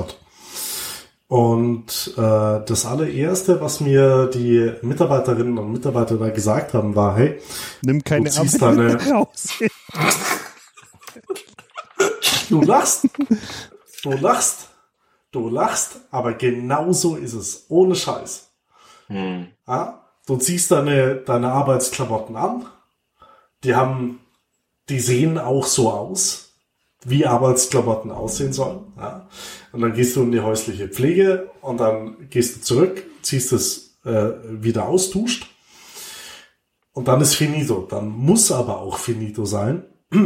Und äh, das allererste, was mir die Mitarbeiterinnen und Mitarbeiter da gesagt haben, war: Hey, nimm keine Arbeit deine, raus. Du lachst. Du lachst. Du lachst, aber genau so ist es. Ohne Scheiß. Hm. Ja? Du ziehst deine, deine Arbeitsklamotten an. Die haben, die sehen auch so aus, wie Arbeitsklamotten aussehen sollen. Ja? Und dann gehst du in die häusliche Pflege und dann gehst du zurück, ziehst es äh, wieder aus, duscht. Und dann ist finito. Dann muss aber auch finito sein äh,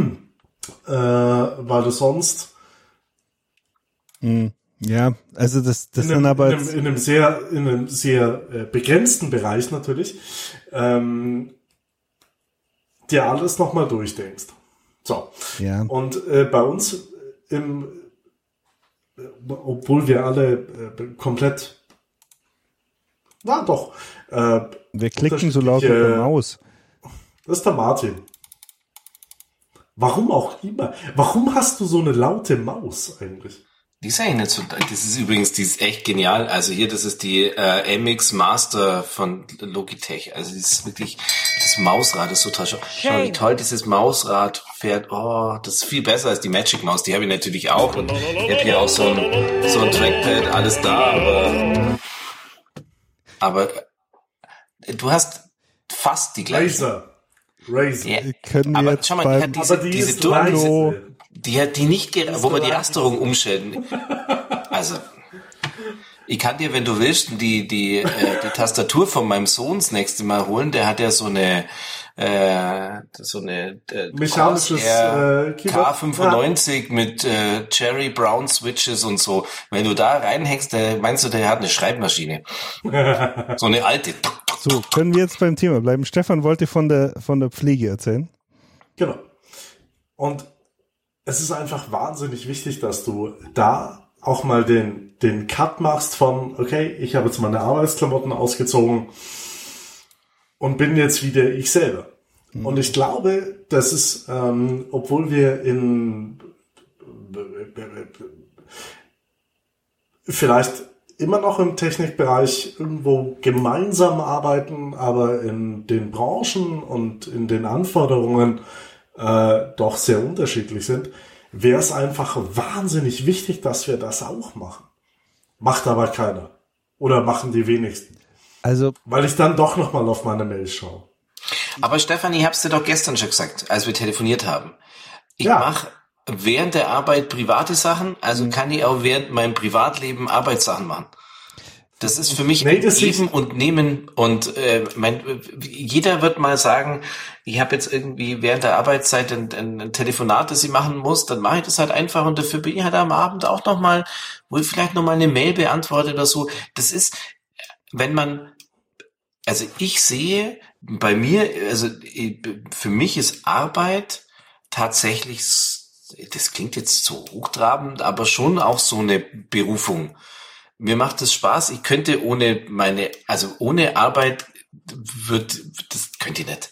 weil du sonst hm, ja, also das, das in einem, sind aber in einem, in einem sehr, in einem sehr äh, begrenzten Bereich natürlich, ähm, dir alles nochmal durchdenkst. So. Ja. Und äh, bei uns im, äh, obwohl wir alle äh, komplett, na doch, äh, wir klicken so laut mit der Maus. Das ist der Martin. Warum auch immer. Warum hast du so eine laute Maus eigentlich? Die ist eigentlich nicht so, das ist übrigens, die ist echt genial. Also hier, das ist die äh, MX Master von Logitech. Also die ist wirklich, das Mausrad ist so toll. Schau, schau, wie toll dieses Mausrad fährt. Oh, das ist viel besser als die Magic Maus. Die habe ich natürlich auch. Und ich habe hier auch so ein, so ein Trackpad, alles da. Aber, aber du hast fast die gleiche. Razer. Razer. Ja. Aber schau mal, die hat diese, die diese Turbo, die hat die nicht, wo wir die Rasterung umstellen. Also, ich kann dir, wenn du willst, die, die, äh, die Tastatur von meinem Sohn das nächste Mal holen. Der hat ja so eine, äh, so eine äh, mechanisches äh, K95 ja. mit äh, Cherry Brown Switches und so. Wenn du da reinhängst, der, meinst du, der hat eine Schreibmaschine. so eine alte. So, können wir jetzt beim Thema bleiben. Stefan wollte von der, von der Pflege erzählen. Genau. Und es ist einfach wahnsinnig wichtig, dass du da auch mal den, den Cut machst von, okay, ich habe jetzt meine Arbeitsklamotten ausgezogen und bin jetzt wieder ich selber. Mhm. Und ich glaube, dass es, ähm, obwohl wir in vielleicht immer noch im Technikbereich irgendwo gemeinsam arbeiten, aber in den Branchen und in den Anforderungen äh, doch sehr unterschiedlich sind, wäre es einfach wahnsinnig wichtig, dass wir das auch machen. Macht aber keiner. Oder machen die wenigsten. Also. Weil ich dann doch nochmal auf meine Mail schaue. Aber Stefanie, ich hab's dir doch gestern schon gesagt, als wir telefoniert haben. Ich ja. mache während der Arbeit private Sachen, also kann ich auch während meinem Privatleben Arbeitssachen machen. Das ist für mich nee, Geben und Nehmen und äh, mein, jeder wird mal sagen, ich habe jetzt irgendwie während der Arbeitszeit ein, ein, ein Telefonat, das ich machen muss, dann mache ich das halt einfach und dafür bin ich halt am Abend auch noch mal, wo ich vielleicht noch mal eine Mail beantworte oder so. Das ist, wenn man, also ich sehe bei mir, also für mich ist Arbeit tatsächlich, das klingt jetzt so hochtrabend, aber schon auch so eine Berufung mir macht es Spaß. Ich könnte ohne meine, also ohne Arbeit wird, das könnte ich nicht.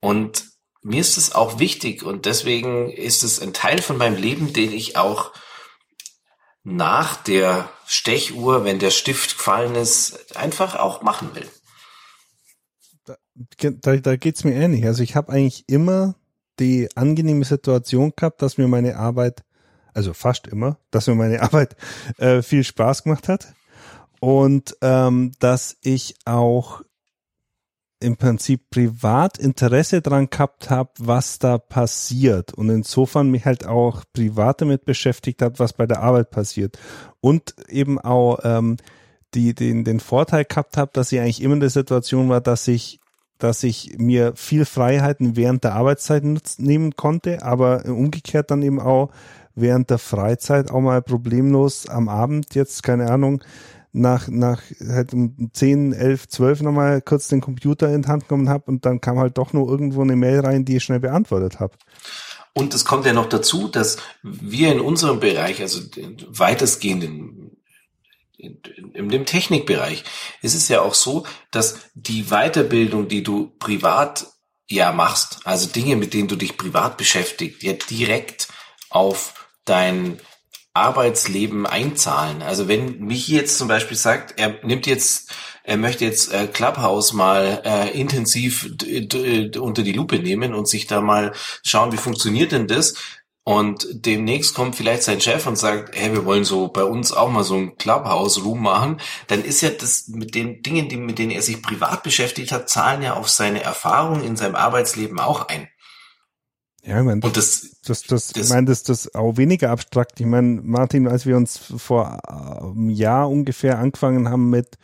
Und mir ist es auch wichtig und deswegen ist es ein Teil von meinem Leben, den ich auch nach der Stechuhr, wenn der Stift gefallen ist, einfach auch machen will. Da, da, da geht's mir ähnlich. Also ich habe eigentlich immer die angenehme Situation gehabt, dass mir meine Arbeit also fast immer, dass mir meine Arbeit äh, viel Spaß gemacht hat. Und ähm, dass ich auch im Prinzip privat Interesse dran gehabt habe, was da passiert. Und insofern mich halt auch privat damit beschäftigt hat, was bei der Arbeit passiert. Und eben auch ähm, die den den Vorteil gehabt habe, dass ich eigentlich immer in der Situation war, dass ich dass ich mir viel Freiheiten während der Arbeitszeit nehmen konnte, aber umgekehrt dann eben auch während der Freizeit auch mal problemlos am Abend jetzt, keine Ahnung, nach, nach halt um 10, 11, 12 nochmal kurz den Computer in die Hand genommen habe und dann kam halt doch nur irgendwo eine Mail rein, die ich schnell beantwortet habe. Und es kommt ja noch dazu, dass wir in unserem Bereich, also weitestgehend in, in, in dem Technikbereich, ist es ja auch so, dass die Weiterbildung, die du privat ja machst, also Dinge, mit denen du dich privat beschäftigst, ja direkt auf dein Arbeitsleben einzahlen. Also wenn mich jetzt zum Beispiel sagt, er nimmt jetzt, er möchte jetzt äh, Clubhouse mal äh, intensiv unter die Lupe nehmen und sich da mal schauen, wie funktioniert denn das? Und demnächst kommt vielleicht sein Chef und sagt, hey, wir wollen so bei uns auch mal so ein Clubhouse-Room machen. Dann ist ja das mit den Dingen, die, mit denen er sich privat beschäftigt hat, zahlen ja auf seine Erfahrungen in seinem Arbeitsleben auch ein. Ja, ich meine, das, das, das, das, das, ich meine, das, das auch weniger abstrakt. Ich meine, Martin, als wir uns vor einem Jahr ungefähr angefangen haben mit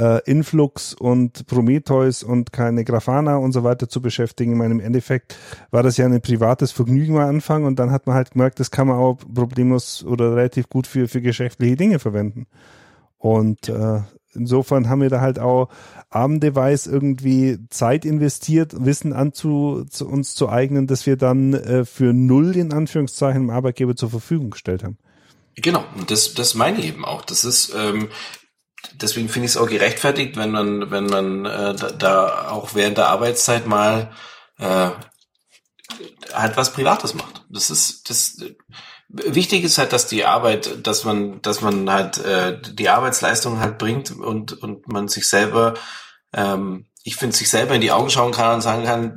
äh, Influx und Prometheus und keine Grafana und so weiter zu beschäftigen, ich meine, im Endeffekt war das ja ein privates Vergnügen am Anfang und dann hat man halt gemerkt, das kann man auch problemlos oder relativ gut für, für geschäftliche Dinge verwenden. Und äh, insofern haben wir da halt auch Abende irgendwie Zeit investiert, Wissen anzu zu uns zu eignen, dass wir dann äh, für null in Anführungszeichen dem Arbeitgeber zur Verfügung gestellt haben. Genau, und das, das meine ich eben auch. Das ist, ähm, deswegen finde ich es auch gerechtfertigt, wenn man, wenn man äh, da, da auch während der Arbeitszeit mal äh, halt was Privates macht. Das ist, das Wichtig ist halt, dass die Arbeit, dass man, dass man halt äh, die Arbeitsleistung halt bringt und und man sich selber, ähm, ich finde, sich selber in die Augen schauen kann und sagen kann,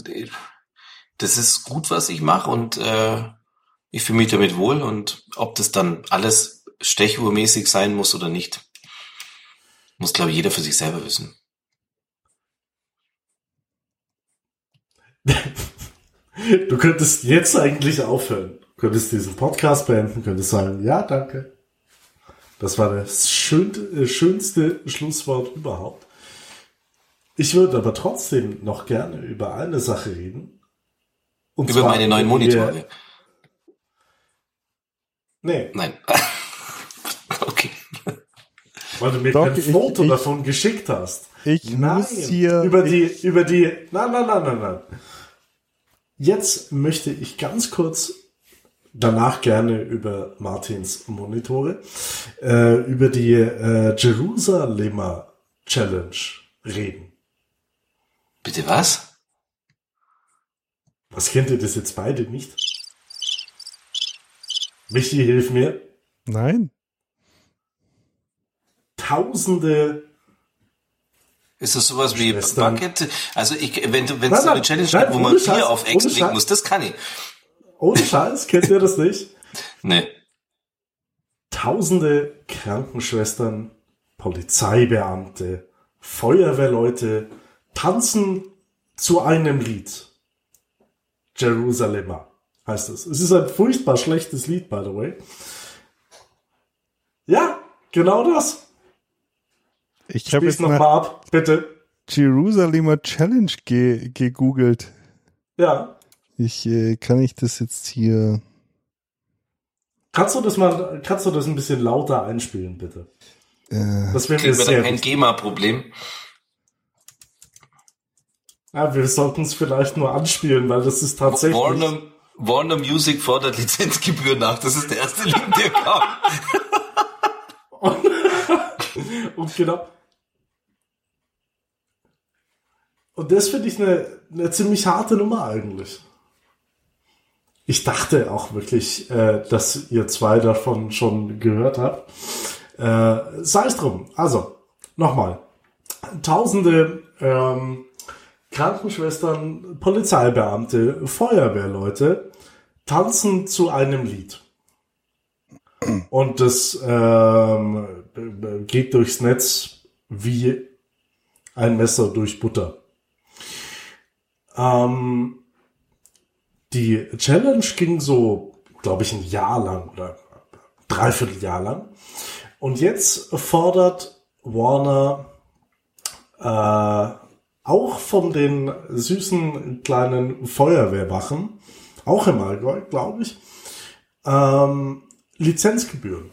das ist gut, was ich mache und äh, ich fühle mich damit wohl und ob das dann alles stechuhrmäßig sein muss oder nicht, muss glaube ich jeder für sich selber wissen. Du könntest jetzt eigentlich aufhören könntest diesen Podcast beenden, könntest sagen, ja, danke. Das war das schön, äh, schönste Schlusswort überhaupt. Ich würde aber trotzdem noch gerne über eine Sache reden. Und über meine neuen Monitore. Nee. Nein. okay. Weil du mir Doch, kein Foto ich, davon geschickt hast. Ich nein, muss hier. Über die, über die, nein, nein, nein, nein, nein. Jetzt möchte ich ganz kurz danach gerne über Martins Monitore, äh, über die äh, Jerusalemer Challenge reden. Bitte was? Was kennt ihr das jetzt beide nicht? Michi, hilf mir. Nein. Tausende ist das sowas wie Bucket? Also ich, wenn du, wenn es so eine Challenge gibt, wo man Bier auf Ex legen muss, das kann ich. Ohne Scheiß, kennt ihr das nicht? Nee. Tausende Krankenschwestern, Polizeibeamte, Feuerwehrleute tanzen zu einem Lied. Jerusalemer heißt es. Es ist ein furchtbar schlechtes Lied, by the way. Ja, genau das. Ich habe jetzt noch mal ab, bitte. Jerusalemer Challenge ge gegoogelt. Ja. Ich äh, kann ich das jetzt hier. Kannst du das mal, kannst du das ein bisschen lauter einspielen, bitte? Äh, das wäre mir sehr kein GEMA-Problem. Ja, wir sollten es vielleicht nur anspielen, weil das ist tatsächlich. Warner, Warner Music fordert Lizenzgebühr nach. Das ist der erste Link, der kam. und, und genau. Und das finde ich eine, eine ziemlich harte Nummer eigentlich. Ich dachte auch wirklich, äh, dass ihr zwei davon schon gehört habt. Äh, Sei es drum. Also, nochmal. Tausende ähm, Krankenschwestern, Polizeibeamte, Feuerwehrleute tanzen zu einem Lied. Und das ähm, geht durchs Netz wie ein Messer durch Butter. Ähm, die Challenge ging so, glaube ich, ein Jahr lang oder dreiviertel Jahr lang. Und jetzt fordert Warner äh, auch von den süßen kleinen Feuerwehrwachen, auch im Allgäu, glaube ich, ähm, Lizenzgebühren.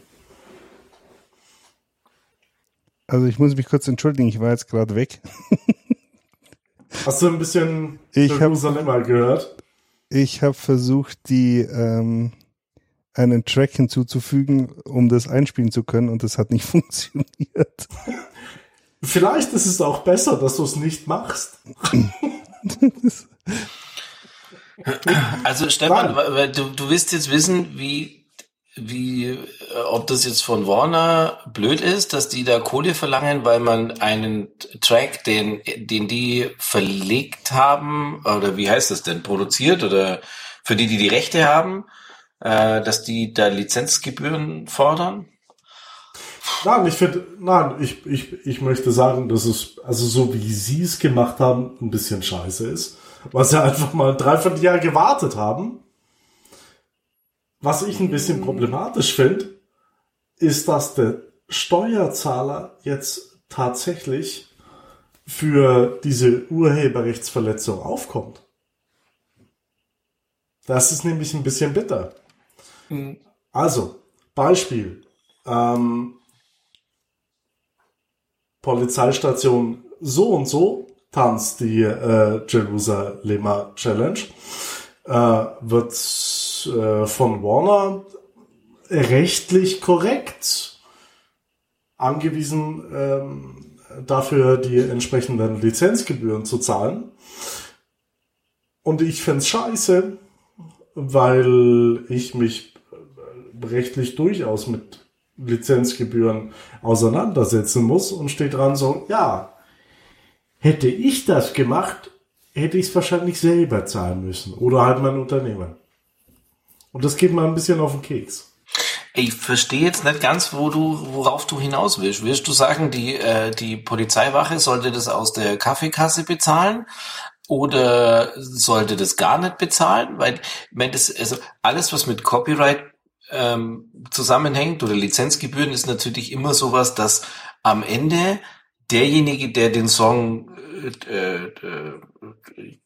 Also ich muss mich kurz entschuldigen, ich war jetzt gerade weg. Hast du ein bisschen Ich hab- Jerusalem mal gehört? Ich habe versucht, die ähm, einen Track hinzuzufügen, um das einspielen zu können, und das hat nicht funktioniert. Vielleicht ist es auch besser, dass du es nicht machst. Also Stefan, du, du willst jetzt wissen, wie, wie, äh, ob das jetzt von Warner blöd ist, dass die da Kohle verlangen, weil man einen Track, den, den die verlegt haben, oder wie heißt das denn, produziert oder für die, die die Rechte haben, äh, dass die da Lizenzgebühren fordern? Nein, ich finde, nein, ich, ich, ich möchte sagen, dass es, also so wie sie es gemacht haben, ein bisschen scheiße ist. Weil sie einfach mal ein Dreivierteljahr gewartet haben. Was ich ein bisschen problematisch finde, ist, dass der Steuerzahler jetzt tatsächlich für diese Urheberrechtsverletzung aufkommt. Das ist nämlich ein bisschen bitter. Also, Beispiel. Ähm, Polizeistation so und so tanzt die äh, Jerusalemer Challenge. Äh, wird äh, von Warner rechtlich korrekt angewiesen, ähm, dafür die entsprechenden Lizenzgebühren zu zahlen. Und ich find's scheiße, weil ich mich rechtlich durchaus mit Lizenzgebühren auseinandersetzen muss und steht dran so, ja, hätte ich das gemacht, hätte ich es wahrscheinlich selber zahlen müssen oder halt mein Unternehmen. Und das geht mir ein bisschen auf den Keks. Ich verstehe jetzt nicht ganz, wo du, worauf du hinaus willst. Willst du sagen, die, äh, die Polizeiwache sollte das aus der Kaffeekasse bezahlen? Oder sollte das gar nicht bezahlen? Weil, wenn das, also alles, was mit Copyright ähm, zusammenhängt oder Lizenzgebühren, ist natürlich immer sowas, dass am Ende derjenige, der den Song äh, äh,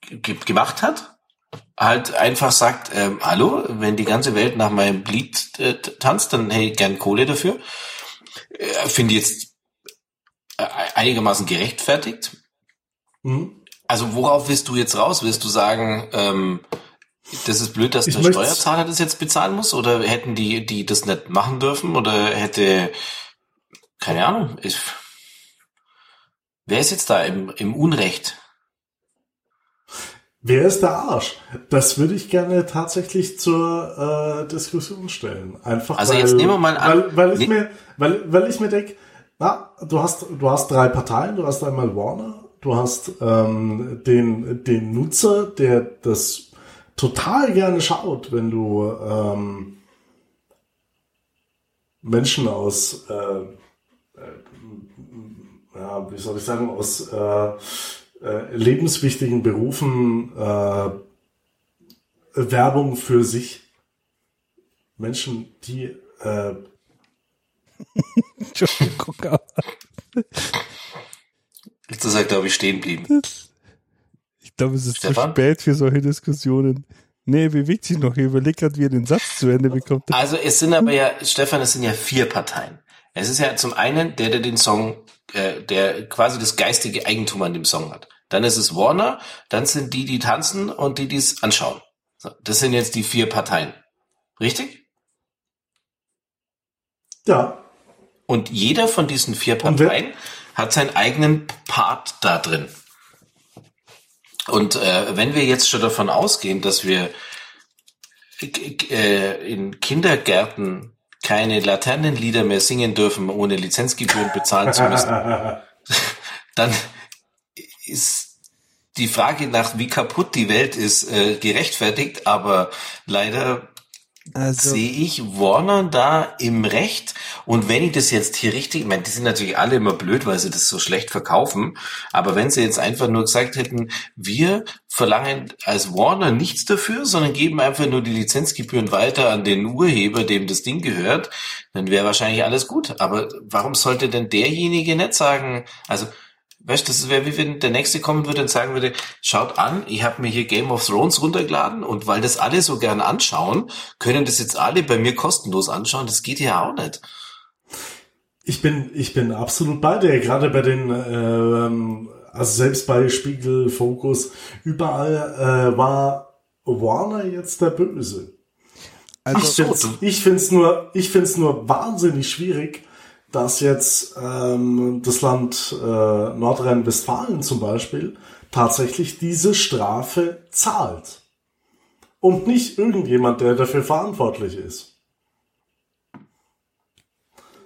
ge gemacht hat, halt einfach sagt, ähm, hallo, wenn die ganze Welt nach meinem Lied äh, tanzt, dann hey, gern Kohle dafür. Äh, Finde ich jetzt äh, einigermaßen gerechtfertigt. Mhm. Also worauf willst du jetzt raus? Willst du sagen, ähm, das ist blöd, dass Ich der Steuerzahler das jetzt bezahlen muss? Oder hätten die, die das nicht machen dürfen? Oder hätte, keine Ahnung, ich, wer ist jetzt da im, im Unrecht? Wer ist der Arsch? Das würde ich gerne tatsächlich zur äh, Diskussion stellen. Einfach Also weil, jetzt nehmen wir mal an- weil, weil ich ne- mir, weil, weil ich mir denke, na, du hast, du hast drei Parteien, du hast einmal Warner, du hast ähm, den, den Nutzer, der das total gerne schaut, wenn du ähm, Menschen aus, äh, äh, ja, wie soll ich sagen, aus äh, äh, lebenswichtigen Berufen äh, Werbung für sich. Menschen, die äh, Entschuldigung, Jetzt ist er, glaube ich, stehen geblieben. ich glaube, es ist Stefan? zu spät für solche Diskussionen. Nee, bewegt sich noch. Ich überlege gerade, wie er den Satz zu Ende bekommt. Also es sind aber ja, Stefan, es sind ja vier Parteien. Es ist ja zum einen der, der den Song, äh, der quasi das geistige Eigentum an dem Song hat. Dann ist es Warner, dann sind die, die tanzen und die, die es anschauen. So, das sind jetzt die vier Parteien. Richtig? ja, Und jeder von diesen vier Parteien hat seinen eigenen Part da drin. Und äh, wenn wir jetzt schon davon ausgehen, dass wir äh, in Kindergärten keine Laternenlieder mehr singen dürfen, ohne Lizenzgebühren bezahlen zu müssen, dann ist die Frage nach, wie kaputt die Welt ist, äh, gerechtfertigt, aber leider also, sehe ich Warner da im Recht. Und wenn ich das jetzt hier richtig, ich meine, die sind natürlich alle immer blöd, weil sie das so schlecht verkaufen. Aber wenn sie jetzt einfach nur gesagt hätten, wir verlangen als Warner nichts dafür, sondern geben einfach nur die Lizenzgebühren weiter an den Urheber, dem das Ding gehört, dann wäre wahrscheinlich alles gut. Aber warum sollte denn derjenige nicht sagen, also Weißt du, das wäre wie wenn der Nächste kommen würde und sagen würde, schaut an, ich habe mir hier Game of Thrones runtergeladen und weil das alle so gern anschauen, können das jetzt alle bei mir kostenlos anschauen. Das geht ja auch nicht. Ich bin, ich bin absolut bei dir, gerade bei den, ähm, also selbst bei Spiegel, Focus, überall äh, war Warner jetzt der Böse. Also, ich finde es nur, ich find's nur wahnsinnig schwierig, dass jetzt ähm, das Land äh, Nordrhein-Westfalen zum Beispiel tatsächlich diese Strafe zahlt. Und nicht irgendjemand, der dafür verantwortlich ist.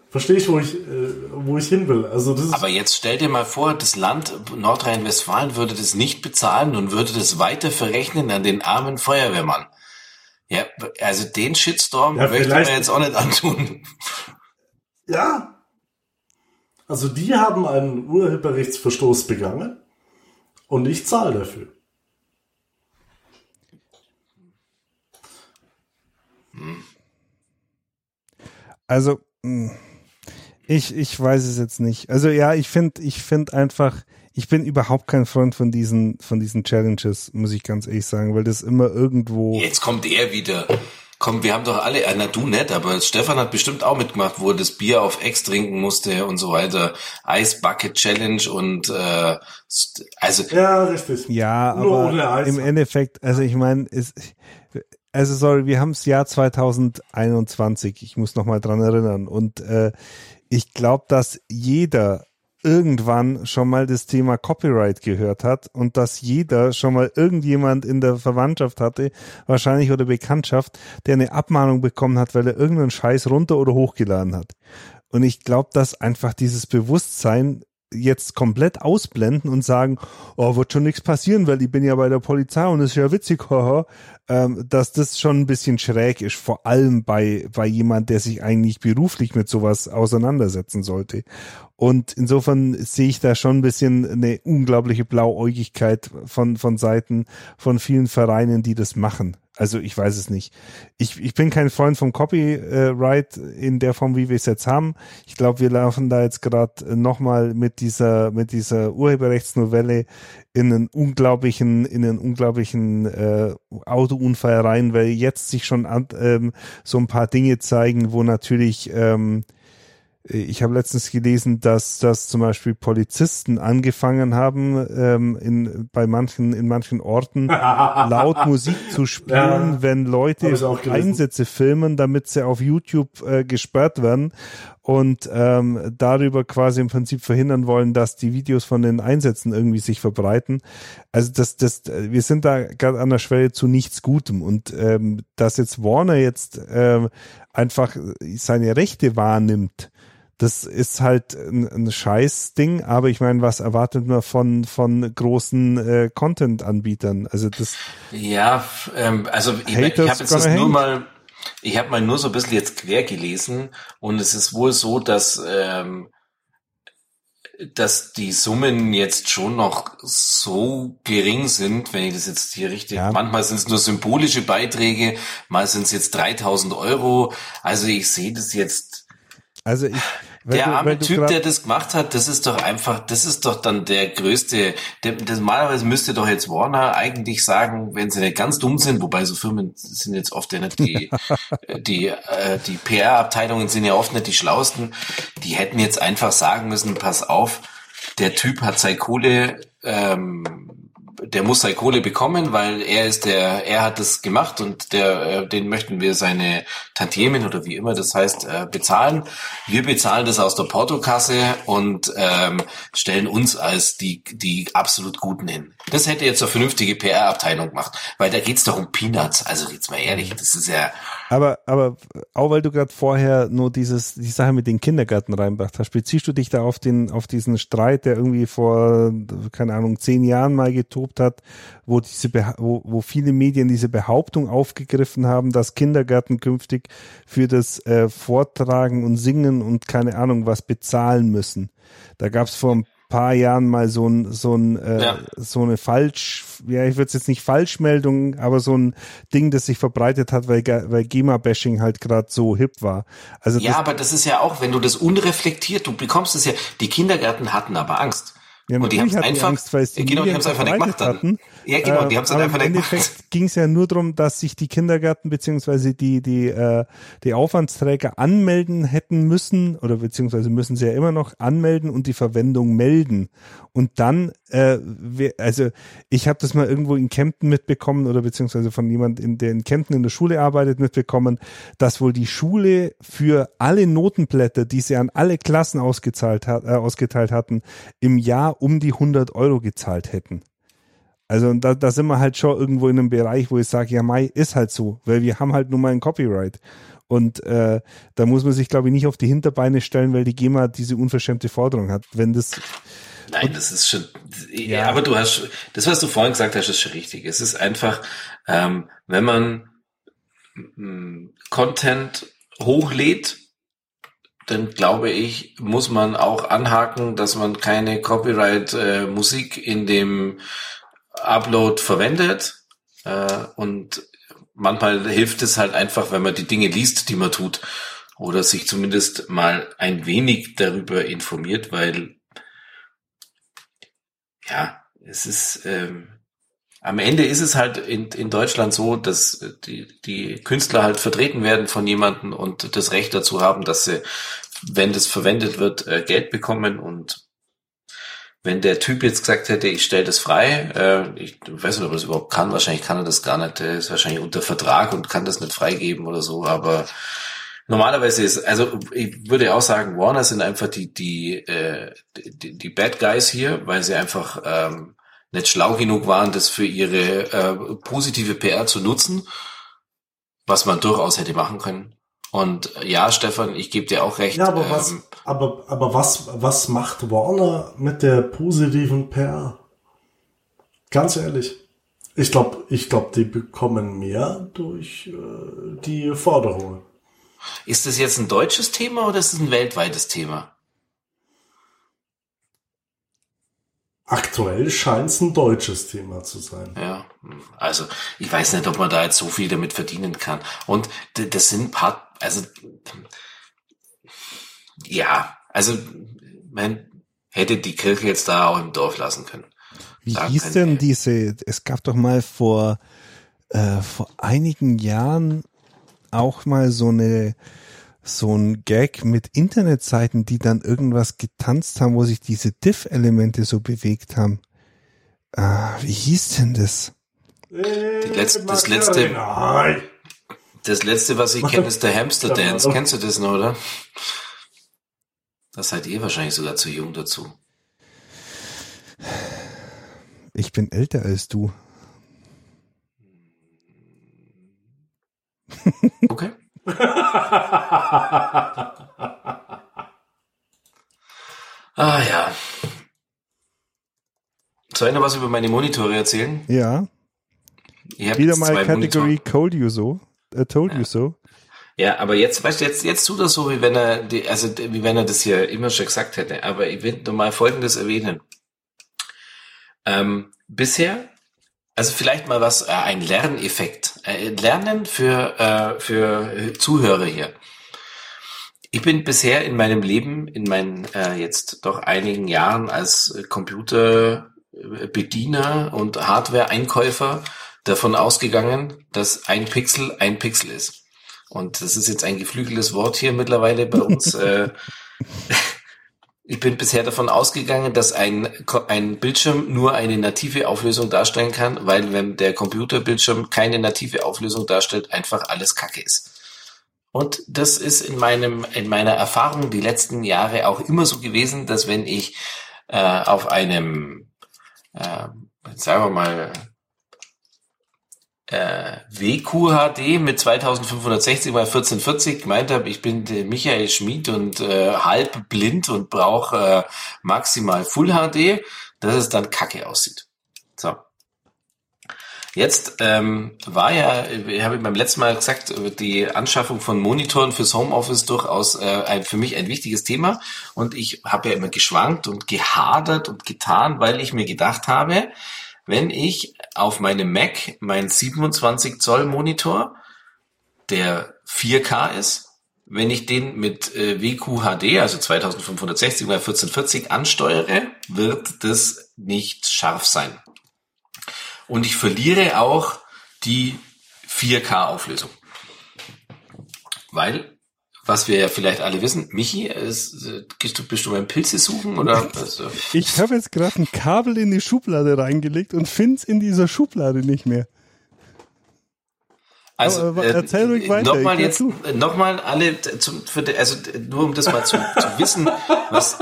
Verstehe ich, wo ich, äh, wo ich hin will. Also das Aber jetzt stell dir mal vor, das Land Nordrhein-Westfalen würde das nicht bezahlen und würde das weiter verrechnen an den armen Feuerwehrmann. Ja, also den Shitstorm ja, möchte man jetzt auch nicht antun. Ja, also die haben einen Urheberrechtsverstoß begangen und ich zahle dafür. Also, hm, ich, ich weiß es jetzt nicht. Also ja, ich finde, ich finde einfach, ich bin überhaupt kein Freund von diesen, von diesen Challenges, muss ich ganz ehrlich sagen, weil das immer irgendwo. Jetzt kommt er wieder. Komm, wir haben doch alle, äh, na du nicht, aber Stefan hat bestimmt auch mitgemacht, wo er das Bier auf Ex trinken musste und so weiter. Ice Bucket Challenge und äh, also. Ja, richtig. Ja, aber im Endeffekt, also ich meine, ist also sorry, wir haben das Jahr 2021, ich muss noch mal dran erinnern und äh, ich glaube, dass jeder irgendwann schon mal das Thema Copyright gehört hat und dass jeder schon mal irgendjemand in der Verwandtschaft hatte, wahrscheinlich oder Bekanntschaft, der eine Abmahnung bekommen hat, weil er irgendeinen Scheiß runter oder hochgeladen hat. Und ich glaube, dass einfach dieses Bewusstsein jetzt komplett ausblenden und sagen, oh, wird schon nichts passieren, weil ich bin ja bei der Polizei und es ist ja witzig, haha, ähm, dass das schon ein bisschen schräg ist, vor allem bei, bei jemand, der sich eigentlich beruflich mit sowas auseinandersetzen sollte. Und insofern sehe ich da schon ein bisschen eine unglaubliche Blauäugigkeit von, von Seiten von vielen Vereinen, die das machen. Also ich weiß es nicht. Ich, ich bin kein Freund vom Copyright in der Form, wie wir es jetzt haben. Ich glaube, wir laufen da jetzt gerade nochmal mit dieser, mit dieser Urheberrechtsnovelle in einen unglaublichen, in einen unglaublichen äh, Autounfall rein, weil jetzt sich schon an, ähm, so ein paar Dinge zeigen, wo natürlich ähm, ich habe letztens gelesen, dass dass zum Beispiel Polizisten angefangen haben, ähm, in, bei manchen, in manchen Orten laut Musik zu spielen, ja, wenn Leute Einsätze filmen, damit sie auf YouTube äh, gesperrt werden und ähm, darüber quasi im Prinzip verhindern wollen, dass die Videos von den Einsätzen irgendwie sich verbreiten. Also das, das, wir sind da gerade an der Schwelle zu nichts Gutem und ähm, dass jetzt Warner jetzt ähm, einfach seine Rechte wahrnimmt, das ist halt ein, ein Scheiß-Ding, aber ich meine, was erwartet man von, von großen äh, Content-Anbietern? Also das. Ja, ähm, also ich, ich habe jetzt das hate. nur mal, ich habe mal nur so ein bisschen jetzt quer gelesen und es ist wohl so, dass ähm, dass die Summen jetzt schon noch so gering sind, wenn ich das jetzt hier richtig, ja. manchmal sind es nur symbolische Beiträge, mal sind es jetzt 3000 Euro. Also ich sehe das jetzt. Also ich, der du, arme Typ, der das gemacht hat, das ist doch einfach, das ist doch dann der größte. Der, das, normalerweise müsste doch jetzt Warner eigentlich sagen, wenn sie nicht ganz dumm sind, wobei so Firmen sind jetzt oft ja nicht die, die, äh, die PR-Abteilungen sind ja oft nicht die schlausten. Die hätten jetzt einfach sagen müssen, pass auf, der Typ hat seine Kohle ähm, der muss seine Kohle bekommen, weil er ist der, er hat das gemacht und der, äh, den möchten wir seine Tantiemen oder wie immer das heißt äh, bezahlen. Wir bezahlen das aus der Portokasse und ähm, stellen uns als die die absolut Guten hin. Das hätte jetzt eine vernünftige PR-Abteilung gemacht, weil da geht's doch um Peanuts. Also jetzt mal ehrlich, das ist ja Aber, aber auch weil du gerade vorher nur dieses, die Sache mit den Kindergärten reinbracht hast, beziehst du dich da auf den, auf diesen Streit, der irgendwie vor, keine Ahnung, zehn Jahren mal getobt hat, wo diese, wo, wo viele Medien diese Behauptung aufgegriffen haben, dass Kindergärten künftig für das äh, Vortragen und Singen und keine Ahnung was bezahlen müssen. Da gab es vor ein paar Jahren mal so ein so ein äh, ja. so eine falsch ja ich würde es jetzt nicht Falschmeldung aber so ein Ding das sich verbreitet hat weil weil GEMA Bashing halt gerade so hip war also ja aber das ist ja auch wenn du das unreflektiert du bekommst es ja die Kindergärten hatten aber Angst ja, und die haben es einfach, Angst, weil es die genau, die haben es einfach nicht gemacht hatten. Ja, genau, die haben es äh, einfach. Im Endeffekt ging es ja nur darum, dass sich die Kindergärten beziehungsweise die die äh, die Aufwandsträger anmelden hätten müssen oder beziehungsweise müssen sie ja immer noch anmelden und die Verwendung melden und dann äh, also ich habe das mal irgendwo in Kempten mitbekommen oder beziehungsweise von jemand in der in Kempten in der Schule arbeitet mitbekommen, dass wohl die Schule für alle Notenblätter, die sie an alle Klassen ausgezahlt hat, äh, ausgeteilt hatten, im Jahr um die 100 Euro gezahlt hätten. Also da, da sind wir halt schon irgendwo in einem Bereich, wo ich sage, ja, Mai ist halt so, weil wir haben halt nur mal ein Copyright. Und äh, da muss man sich, glaube ich, nicht auf die Hinterbeine stellen, weil die GEMA diese unverschämte Forderung hat. Wenn das Nein, das ist schon. Ja. Aber du hast das, was du vorhin gesagt hast, ist schon richtig. Es ist einfach, ähm, wenn man mm, Content hochlädt dann glaube ich, muss man auch anhaken, dass man keine Copyright-Musik äh, in dem Upload verwendet. Äh, und manchmal hilft es halt einfach, wenn man die Dinge liest, die man tut. Oder sich zumindest mal ein wenig darüber informiert, weil ja, es ist ähm, am Ende ist es halt in, in Deutschland so, dass die, die Künstler halt vertreten werden von jemandem und das Recht dazu haben, dass sie, wenn das verwendet wird, äh, Geld bekommen und wenn der Typ jetzt gesagt hätte, ich stelle das frei, äh, ich weiß nicht, ob er das überhaupt kann, wahrscheinlich kann er das gar nicht, er ist wahrscheinlich unter Vertrag und kann das nicht freigeben oder so, aber normalerweise ist, also ich würde auch sagen, Warner sind einfach die, die, äh, die, die Bad Guys hier, weil sie einfach ähm, nicht schlau genug waren, das für ihre äh, positive PR zu nutzen, was man durchaus hätte machen können. Und äh, ja, Stefan, ich gebe dir auch recht. Ja, aber ähm, was, aber, aber was, was macht Warner mit der positiven PR? Ganz ehrlich. Ich glaube, ich glaube, die bekommen mehr durch äh, die Forderungen. Ist das jetzt ein deutsches Thema oder ist es ein weltweites Thema? Aktuell scheint es ein deutsches Thema zu sein. Ja, also ich weiß nicht, ob man da jetzt so viel damit verdienen kann. Und das sind ein paar, also ja, also man hätte die Kirche jetzt da auch im Dorf lassen können. Wie da hieß denn diese, es gab doch mal vor, äh, vor einigen Jahren auch mal so eine so ein Gag mit Internetseiten, die dann irgendwas getanzt haben, wo sich diese Diff-Elemente so bewegt haben. Ah, wie hieß denn das? Letzte, das letzte, das letzte, was ich kenne, ist der Hamster Dance. Kennst du das noch, oder? Das seid ihr wahrscheinlich sogar zu jung dazu. Ich bin älter als du. Okay. ah ja. Soll ich noch was über meine Monitore erzählen? Ja. Wieder mal Category Monitor. Cold You So. Uh, told ja. You So. Ja, aber jetzt, weißt du, jetzt, jetzt tut er so, wie wenn er, die, also, wie wenn er das hier immer schon gesagt hätte. Aber ich will nur mal Folgendes erwähnen. Ähm, bisher also vielleicht mal was, äh, ein Lerneffekt. Äh, Lernen für, äh, für Zuhörer hier. Ich bin bisher in meinem Leben, in meinen äh, jetzt doch einigen Jahren als Computerbediener und Hardware-Einkäufer davon ausgegangen, dass ein Pixel ein Pixel ist. Und das ist jetzt ein geflügeltes Wort hier mittlerweile bei uns. äh, ich bin bisher davon ausgegangen, dass ein, ein Bildschirm nur eine native Auflösung darstellen kann, weil wenn der Computerbildschirm keine native Auflösung darstellt, einfach alles Kacke ist. Und das ist in meinem, in meiner Erfahrung die letzten Jahre auch immer so gewesen, dass wenn ich äh, auf einem, äh, sagen wir mal, äh, WQHD mit 2560 mal 1440 gemeint habe, ich bin der Michael Schmid und äh, halb blind und brauche äh, maximal Full HD, dass es dann kacke aussieht. So. Jetzt ähm, war ja, ich habe beim letzten Mal gesagt, die Anschaffung von Monitoren fürs Homeoffice durchaus äh, ein, für mich ein wichtiges Thema. Und ich habe ja immer geschwankt und gehadert und getan, weil ich mir gedacht habe, wenn ich auf meinem Mac meinen 27 Zoll Monitor, der 4K ist, wenn ich den mit äh, WQHD, also 2560 x 1440 ansteuere, wird das nicht scharf sein. Und ich verliere auch die 4K-Auflösung. Weil, was wir ja vielleicht alle wissen, Michi, ist, äh, bist, du, bist du beim Pilze suchen oder? Ich habe jetzt gerade ein Kabel in die Schublade reingelegt und find's in dieser Schublade nicht mehr. also Aber erzähl ruhig weiter, Nochmal jetzt, äh, nochmal alle, zum, für, also nur um das mal zu, zu wissen, was,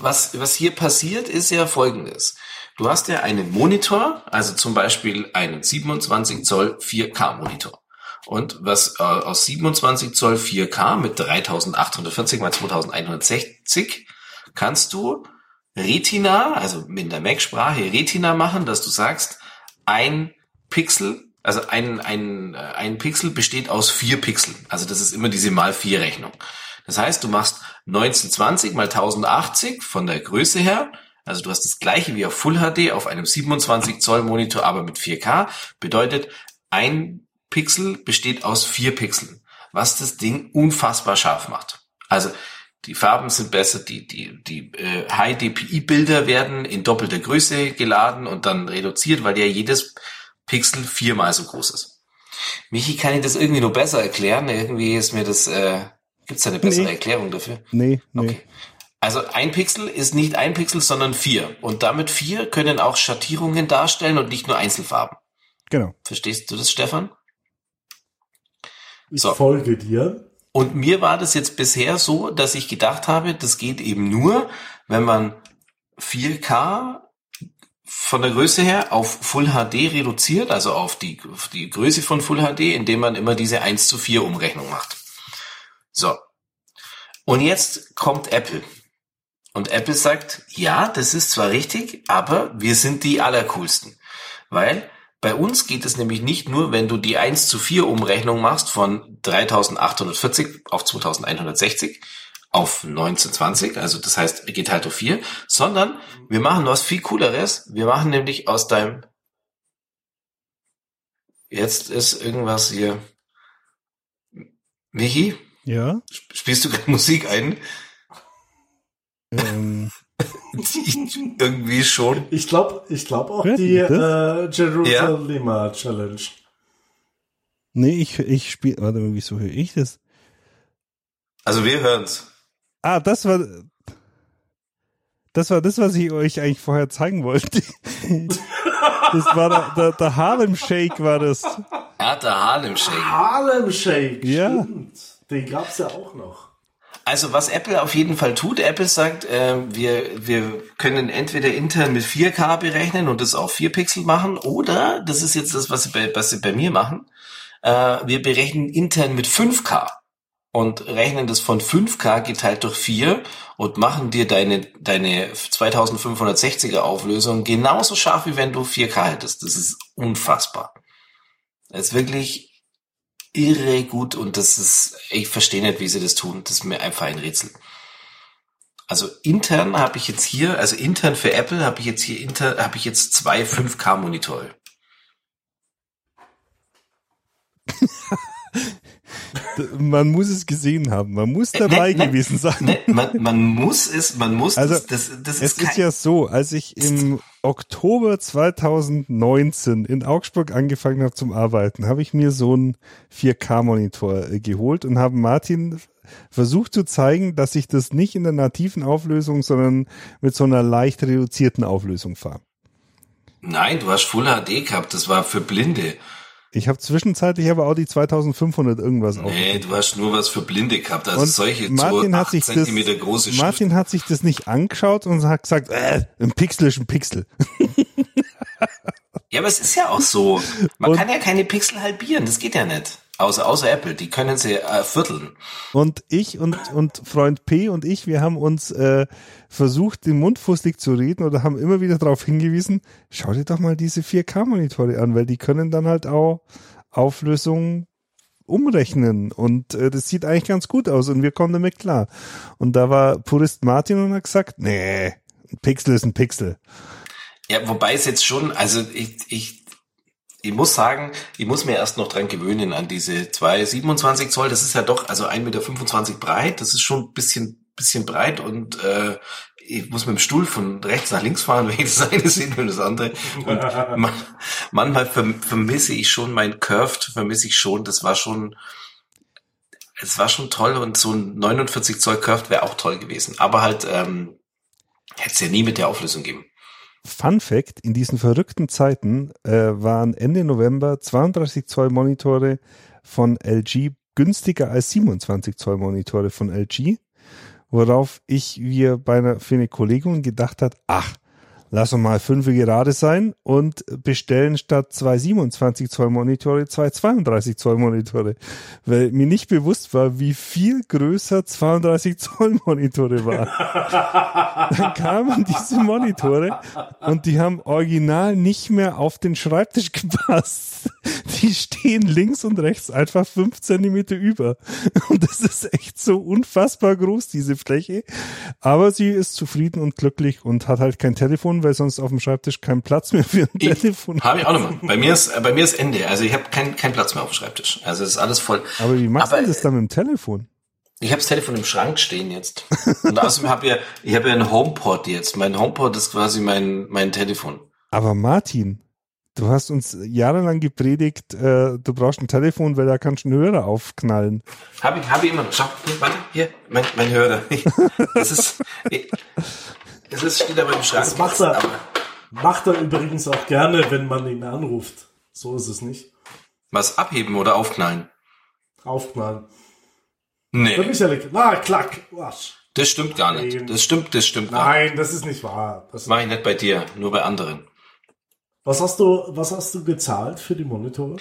was, was hier passiert, ist ja folgendes. Du hast ja einen Monitor, also zum Beispiel einen 27 Zoll 4K Monitor. Und was äh, aus 27 Zoll 4K mit 3840 mal 2160 kannst du Retina, also in der Mac-Sprache Retina machen, dass du sagst, ein Pixel, also ein, ein, äh, ein Pixel besteht aus vier Pixeln. Also das ist immer diese mal vier Rechnung. Das heißt, du machst 1920 mal 1080 von der Größe her. Also du hast das gleiche wie auf Full HD auf einem 27 Zoll Monitor, aber mit 4K. Bedeutet, ein Pixel besteht aus vier Pixeln, was das Ding unfassbar scharf macht. Also die Farben sind besser, die, die, die äh, High-DPI-Bilder werden in doppelter Größe geladen und dann reduziert, weil ja jedes Pixel viermal so groß ist. Michi, kann ich das irgendwie nur besser erklären? Irgendwie ist mir das, äh, gibt's da eine bessere Nee. Erklärung dafür? Nee, nee. Okay. Also ein Pixel ist nicht ein Pixel, sondern vier. Und damit vier können auch Schattierungen darstellen und nicht nur Einzelfarben. Genau. Verstehst du das, Stefan? Ich So. folge dir. Und mir war das jetzt bisher so, dass ich gedacht habe, das geht eben nur, wenn man 4K von der Größe her auf Full HD reduziert, also auf die, auf die Größe von Full HD, indem man immer diese 1 zu 4 Umrechnung macht. So. Und jetzt kommt Apple. Und Apple sagt, ja, das ist zwar richtig, aber wir sind die allercoolsten. Weil bei uns geht es nämlich nicht nur, wenn du die 1 zu 4 Umrechnung machst von 3840 auf 2160 auf 1920, also das heißt, geht halt auf 4, sondern wir machen was viel cooleres. Wir machen nämlich aus deinem Jetzt ist irgendwas hier. Michi, Ja. spielst du gerade Musik ein? Ähm, Irgendwie schon. Ich glaube ich glaub auch Hört die äh, Jerusalem Challenge. nee, ich, ich spiele. Warte mal, wieso höre ich das? Also wir hören's. Ah, das war. Das war das, was ich euch eigentlich vorher zeigen wollte. Das war der, der, der Harlem Shake war das. Hat der Harlem Shake. Harlem Shake. Ja. Stimmt. Den gab's ja auch noch. Also was Apple auf jeden Fall tut, Apple sagt, äh, wir, wir können entweder intern mit 4K berechnen und das auf 4 Pixel machen, oder, das ist jetzt das, was sie bei, was sie bei mir machen, äh, wir berechnen intern mit 5K und rechnen das von 5K geteilt durch 4 und machen dir deine, deine 2560er Auflösung genauso scharf, wie wenn du 4K hättest. Das ist unfassbar. Das ist wirklich irre gut und das ist, ich verstehe nicht, wie sie das tun. Das ist mir einfach ein Rätsel. Also intern habe ich jetzt hier, also intern für Apple habe ich jetzt hier intern, habe ich jetzt zwei 5K Monitore. Man muss es gesehen haben. Man muss dabei ne, ne, gewesen sein. Ne, man, man muss es, man muss Also, das, das, das Es ist, kein, ist ja so, als ich im Oktober 2019 in Augsburg angefangen habe zum Arbeiten, habe ich mir so einen 4K-Monitor äh, geholt und habe Martin versucht zu zeigen, dass ich das nicht in der nativen Auflösung, sondern mit so einer leicht reduzierten Auflösung fahre. Nein, du hast Full HD gehabt, das war für Blinde. Ich habe zwischenzeitlich aber auch die 2500 irgendwas auf. Nee, du hast nur was für Blinde gehabt, also Und solche Martin hat 8 sich das, große Schrift. Martin hat sich das nicht angeschaut und hat gesagt, äh, ein Pixel ist ein Pixel. Ja, aber es ist ja auch so. Man Und- kann ja keine Pixel halbieren, das geht ja nicht. Außer, außer Apple, die können sie äh, vierteln. Und ich und, und Freund P und ich, wir haben uns äh, versucht, den Mund fusselig zu reden oder haben immer wieder darauf hingewiesen, schau dir doch mal diese 4K-Monitore an, weil die können dann halt auch Auflösung umrechnen und äh, das sieht eigentlich ganz gut aus und wir kommen damit klar. Und da war Purist Martin und hat gesagt, nee, ein Pixel ist ein Pixel. Ja, wobei es jetzt schon, also ich, ich, ich muss sagen, ich muss mir erst noch dran gewöhnen an diese zwei 27 Zoll. Das ist ja doch, also 1,25 Meter breit. Das ist schon ein bisschen, bisschen breit und äh, ich muss mit dem Stuhl von rechts nach links fahren, wenn ich das eine sehe und das andere. Und man, manchmal verm vermisse ich schon mein Curved, vermisse ich schon. Das war schon, es war schon toll und so ein 49 Zoll Curved wäre auch toll gewesen. Aber halt, ähm, hätte es ja nie mit der Auflösung geben. Fun Fact, in diesen verrückten Zeiten äh, waren Ende November 32 Zoll Monitore von LG günstiger als 27 Zoll Monitore von LG, worauf ich wir bei einer, für eine Kollegin gedacht hat, ach, lass uns mal fünf gerade sein und bestellen statt zwei 27 Zoll Monitore zwei 32 Zoll Monitore, weil mir nicht bewusst war, wie viel größer 32 Zoll Monitore waren dann kamen diese Monitore und die haben original nicht mehr auf den Schreibtisch gepasst. Die stehen links und rechts einfach fünf Zentimeter über. Und das ist echt so unfassbar groß, diese Fläche. Aber sie ist zufrieden und glücklich und hat halt kein Telefon, weil sonst auf dem Schreibtisch kein Platz mehr für ein Telefon. Habe ich auch nochmal. Bei mir ist, bei mir ist Ende. Also ich habe keinen kein Platz mehr auf dem Schreibtisch. Also es ist alles voll. Aber wie machst Aber, du das dann mit dem Telefon? Ich habe das Telefon im Schrank stehen jetzt. Und außerdem habe ich, ich habe ja einen HomePod jetzt. Mein HomePod ist quasi mein, mein Telefon. Aber Martin, du hast uns jahrelang gepredigt, äh, du brauchst ein Telefon, weil da kannst du einen Hörer aufknallen. Habe ich, habe ich immer noch. Schau, hier, warte, hier, mein, mein Hörer. Das ist, das ist, steht aber im Schrank. Das macht er. Macht er übrigens auch gerne, wenn man ihn anruft. So ist es nicht. Was abheben oder aufknallen? Aufknallen. Nee, Für Michael, na, klack. Wasch. das stimmt gar nicht. Das stimmt, das stimmt gar nicht. Nein, das ist nicht wahr. Das Das mache ich nicht bei dir, nur bei anderen. was hast du, was hast du gezahlt für die Monitore?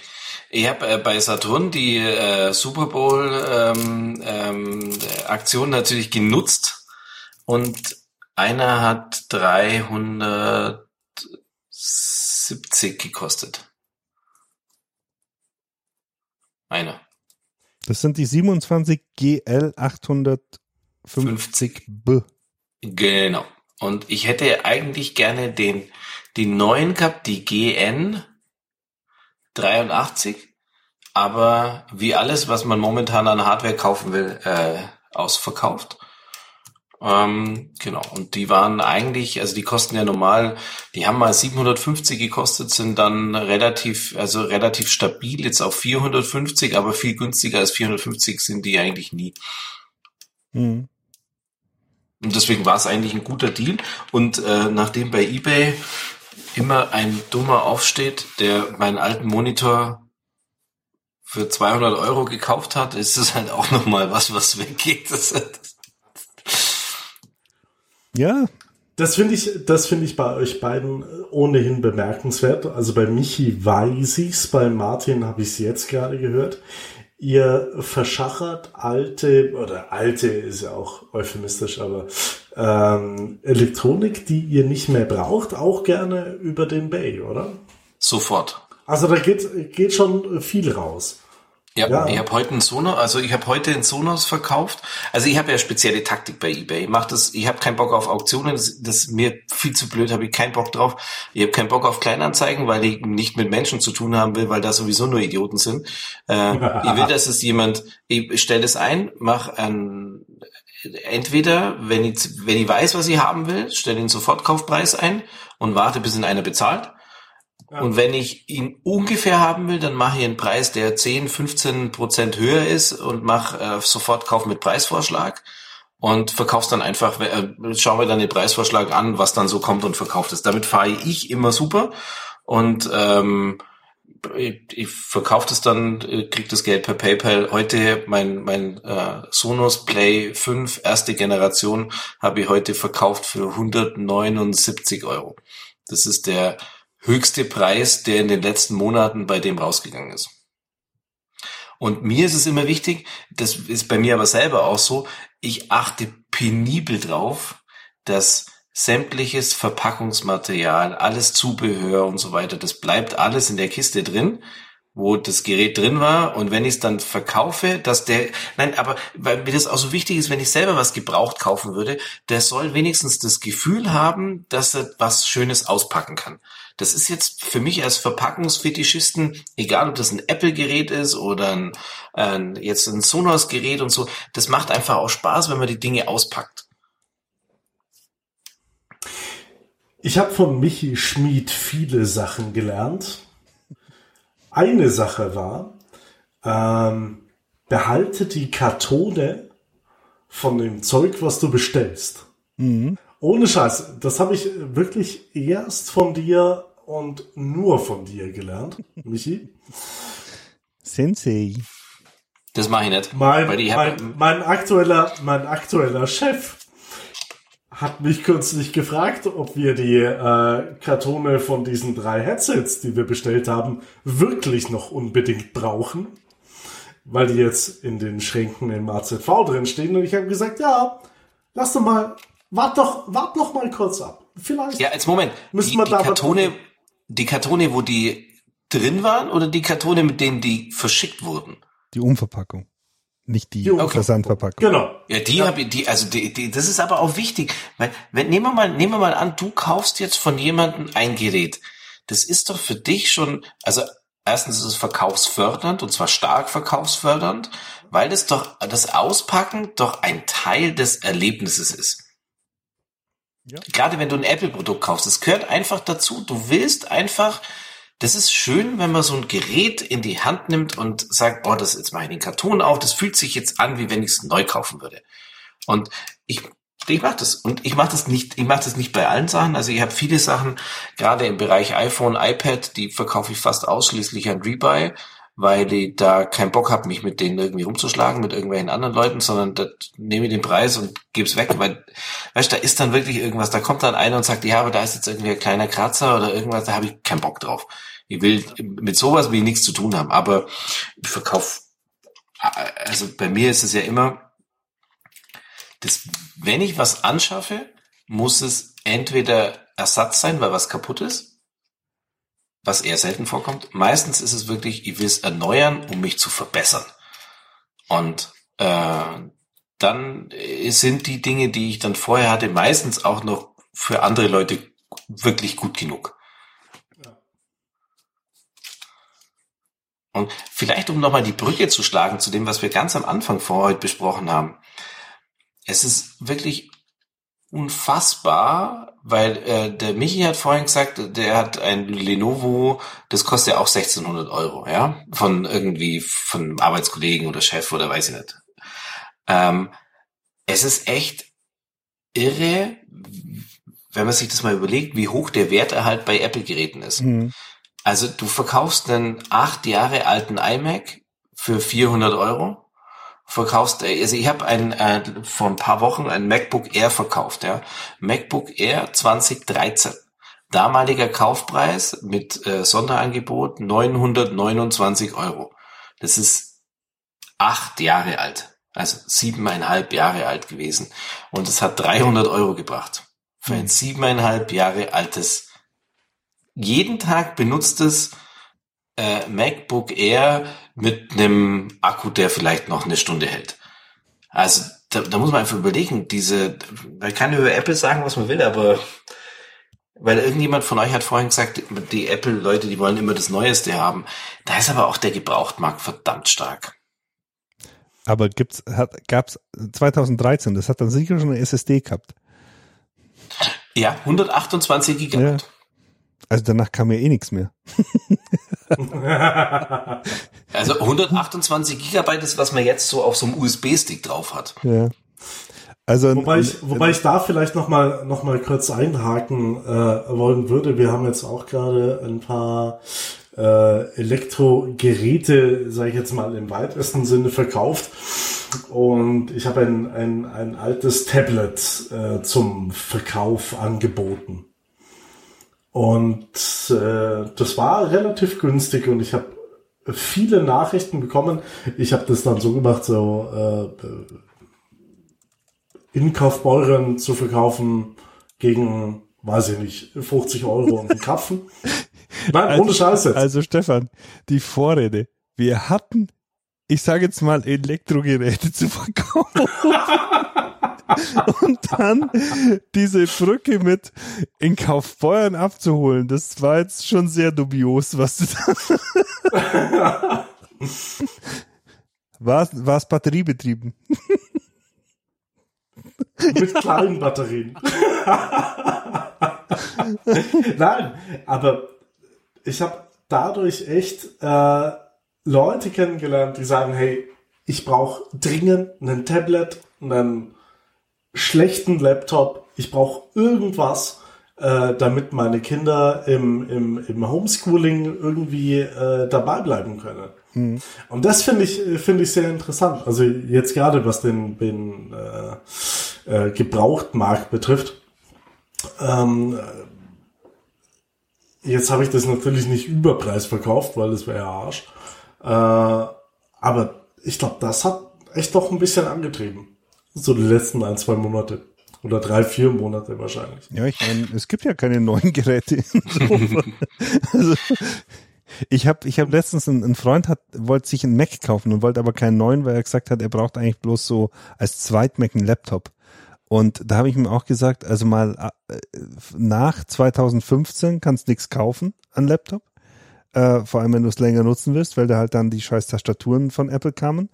Ich habe äh, bei Saturn die äh, Super Bowl ähm, ähm, Aktion natürlich genutzt und einer hat 370 gekostet. Einer. Das sind die 27 GL 850B. Genau. Und ich hätte eigentlich gerne den, die neuen gehabt, die GN 83, aber wie alles, was man momentan an Hardware kaufen will, äh, ausverkauft. Ähm, genau. Und die waren eigentlich, also die kosten ja normal, die haben mal 750 gekostet, sind dann relativ, also relativ stabil jetzt auf 450, aber viel günstiger als 450 sind die eigentlich nie. Hm. Und deswegen war es eigentlich ein guter Deal. Und äh, nachdem bei eBay immer ein Dummer aufsteht, der meinen alten Monitor für 200 Euro gekauft hat, ist es halt auch nochmal was, was weggeht. Das, das, Ja, Das finde ich, das finde ich bei euch beiden ohnehin bemerkenswert. Also bei Michi weiß ich's, bei Martin habe ich es jetzt gerade gehört. Ihr verschachert alte, oder alte ist ja auch euphemistisch, aber ähm, Elektronik, die ihr nicht mehr braucht, auch gerne über den Bay, oder? sofort. Also da geht, geht schon viel raus. Ja, Ja. ich habe heute einen Sonos, also ich habe heute einen Sonos verkauft. Also ich habe ja spezielle Taktik bei eBay. Ich mach das, ich habe keinen Bock auf Auktionen, das, das ist mir viel zu blöd, habe ich keinen Bock drauf. Ich habe keinen Bock auf Kleinanzeigen, weil ich nicht mit Menschen zu tun haben will, weil da sowieso nur Idioten sind. Äh, ich will, dass es jemand, ich stelle es ein, mach ein entweder, wenn ich, wenn ich weiß, was ich haben will, stelle den Sofortkaufpreis ein und warte, bis ihn einer bezahlt. Und wenn ich ihn ungefähr haben will, dann mache ich einen Preis, der 10, 15 Prozent höher ist und mache äh, sofort Kauf mit Preisvorschlag und verkauf's dann einfach, äh, schauen wir dann den Preisvorschlag an, was dann so kommt und verkauft es. Damit fahre ich immer super und ähm, ich, ich verkaufe das dann, äh, krieg das Geld per PayPal. Heute mein mein äh, Sonos Play 5 erste Generation habe ich heute verkauft für 179 Euro. Das ist der höchste Preis, der in den letzten Monaten bei dem rausgegangen ist. Und mir ist es immer wichtig, das ist bei mir aber selber auch so, ich achte penibel drauf, dass sämtliches Verpackungsmaterial, alles Zubehör und so weiter, das bleibt alles in der Kiste drin, wo das Gerät drin war. Und wenn ich es dann verkaufe, dass der, nein, aber weil mir das auch so wichtig ist, wenn ich selber was gebraucht kaufen würde, der soll wenigstens das Gefühl haben, dass er was Schönes auspacken kann. Das ist jetzt für mich als Verpackungsfetischisten, egal ob das ein Apple-Gerät ist oder ein, ein, jetzt ein Sonos-Gerät und so, das macht einfach auch Spaß, wenn man die Dinge auspackt. Ich habe von Michi Schmid viele Sachen gelernt. Eine Sache war, ähm, behalte die Kartone von dem Zeug, was du bestellst. Mhm. Ohne Scheiß, das habe ich wirklich erst von dir und nur von dir gelernt, Michi. Sensei. Das mache ich nicht. Mein, weil ich mein, mein, aktueller, mein aktueller Chef hat mich kürzlich gefragt, ob wir die äh, Kartone von diesen drei Headsets, die wir bestellt haben, wirklich noch unbedingt brauchen, weil die jetzt in den Schränken im AZV drin stehen. Und ich habe gesagt, ja, lass doch mal, wart doch, wart noch mal kurz ab. Vielleicht. Ja, als Moment. Müssen die, wir die da Kartone, die Kartone, wo die drin waren oder die Kartone, mit denen die verschickt wurden? Die Umverpackung. Nicht die, Die Umverpackung. Versandverpackung. Genau. Ja, die habe ich, die, also die, die, das ist aber auch wichtig, weil, wenn, nehmen wir mal, nehmen wir mal an, du kaufst jetzt von jemandem ein Gerät. Das ist doch für dich schon, also erstens ist es verkaufsfördernd und zwar stark verkaufsfördernd, weil das doch, das Auspacken doch ein Teil des Erlebnisses ist. Ja. Gerade wenn du ein Apple-Produkt kaufst, es gehört einfach dazu. Du willst einfach, das ist schön, wenn man so ein Gerät in die Hand nimmt und sagt, oh, das jetzt mache ich den Karton auf, das fühlt sich jetzt an, wie wenn ich es neu kaufen würde. Und ich ich mache das und ich mache das nicht, ich mache das nicht bei allen Sachen. Also ich habe viele Sachen, gerade im Bereich iPhone, iPad, die verkaufe ich fast ausschließlich an Rebuy, weil ich da keinen Bock habe, mich mit denen irgendwie rumzuschlagen, mit irgendwelchen anderen Leuten, sondern da nehme ich den Preis und gebe es weg, weil, weißt da ist dann wirklich irgendwas, da kommt dann einer und sagt, ja, aber da ist jetzt irgendwie ein kleiner Kratzer oder irgendwas, da habe ich keinen Bock drauf. Ich will, mit sowas ich nichts zu tun haben, aber ich verkaufe, also bei mir ist es ja immer, das, wenn ich was anschaffe, muss es entweder Ersatz sein, weil was kaputt ist, was eher selten vorkommt. Meistens ist es wirklich, ich will es erneuern, um mich zu verbessern. Und äh, dann sind die Dinge, die ich dann vorher hatte, meistens auch noch für andere Leute wirklich gut genug. Und vielleicht, um nochmal die Brücke zu schlagen zu dem, was wir ganz am Anfang vor heute besprochen haben. Es ist wirklich unfassbar, weil äh, der Michi hat vorhin gesagt, der hat ein Lenovo, das kostet ja auch 1600 Euro, ja, von irgendwie von Arbeitskollegen oder Chef oder weiß ich nicht. Ähm, es ist echt irre, wenn man sich das mal überlegt, wie hoch der Werterhalt bei Apple-Geräten ist. Mhm. Also du verkaufst einen acht Jahre alten iMac für 400 Euro. Verkaufst, also ich habe ein, äh, vor ein paar Wochen ein MacBook Air verkauft, ja. MacBook Air 2013. Damaliger Kaufpreis mit äh, Sonderangebot 929 Euro. Das ist acht Jahre alt. Also siebeneinhalb Jahre alt gewesen. Und es hat 300 Euro gebracht. Für ein siebeneinhalb Jahre altes jeden Tag benutztes äh, MacBook Air mit einem Akku, der vielleicht noch eine Stunde hält. Also da, da muss man einfach überlegen, diese, man kann über Apple sagen, was man will, aber weil irgendjemand von euch hat vorhin gesagt, die Apple-Leute, die wollen immer das Neueste haben. Da ist aber auch der Gebrauchtmarkt verdammt stark. Aber gibt's, hat, gab's 2013, das hat dann sicher schon eine SSD gehabt. Ja, 128 Gigabyte. Ja. Also danach kam ja eh nichts mehr. Also 128 Gigabyte ist, was man jetzt so auf so einem USB-Stick drauf hat. Ja. Also Wobei ich, wobei ich da vielleicht noch mal, noch mal kurz einhaken äh, wollen würde. Wir haben jetzt auch gerade ein paar äh, Elektrogeräte, sage ich jetzt mal im weitesten Sinne, verkauft. Und ich habe ein, ein, ein altes Tablet äh, zum Verkauf angeboten. Und äh, das war relativ günstig und ich habe viele Nachrichten bekommen. Ich habe das dann so gemacht, so äh, in Kaufbeuren zu verkaufen gegen, weiß ich nicht, 50 Euro und einen Kapfen. Nein, also, ohne Scheiße. Also Stefan, die Vorrede. Wir hatten, ich sage jetzt mal, Elektrogeräte zu verkaufen. und dann diese Brücke mit in Kaufbeuern abzuholen, das war jetzt schon sehr dubios, was du da. war es batteriebetrieben? Mit kleinen Batterien. Nein, aber ich habe dadurch echt äh, Leute kennengelernt, die sagen, hey, ich brauche dringend ein Tablet, einen schlechten Laptop, ich brauche irgendwas, äh, damit meine Kinder im, im, im Homeschooling irgendwie äh, dabei bleiben können. Mhm. Und das finde ich, finde ich sehr interessant. Also jetzt gerade was den, den äh, äh, Gebrauchtmarkt betrifft. Ähm, jetzt habe ich das natürlich nicht überpreis verkauft, weil das wäre ja Arsch. Äh, aber ich glaube, das hat echt doch ein bisschen angetrieben. So die letzten ein, zwei Monate. Oder drei, vier Monate wahrscheinlich. Ja, ich meine, es gibt ja keine neuen Geräte. also, ich habe ich hab letztens, ein, ein Freund hat, wollte sich einen Mac kaufen und wollte aber keinen neuen, weil er gesagt hat, er braucht eigentlich bloß so als Zweit-Mac einen Laptop. Und da habe ich ihm auch gesagt, also mal äh, nach 2015 kannst nichts kaufen an Laptop. Äh, vor allem, wenn du es länger nutzen willst, weil da halt dann die scheiß Tastaturen von Apple kamen.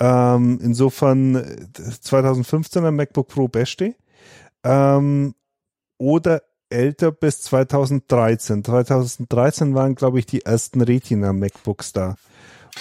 Ähm, insofern 2015er MacBook Pro beste. Ähm, oder älter bis 2013. 2013 waren, glaube ich, die ersten Retina MacBooks da.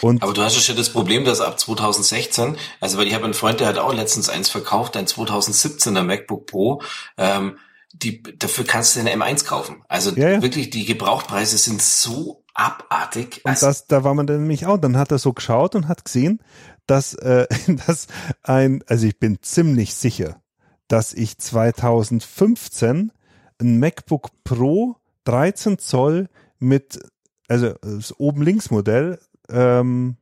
Und aber du hast ja schon das Problem, dass ab 2016, also weil ich habe einen Freund, der hat auch letztens eins verkauft, ein 2017er MacBook Pro, ähm, die, dafür kannst du eine M1 kaufen. Also ja, ja. wirklich, die Gebrauchpreise sind so abartig. Und also das, da war man dann nämlich auch. Dann hat er so geschaut und hat gesehen, dass, äh, dass ein, also ich bin ziemlich sicher, dass ich 2015 ein MacBook Pro 13 Zoll mit, also das oben links Modell, ähm,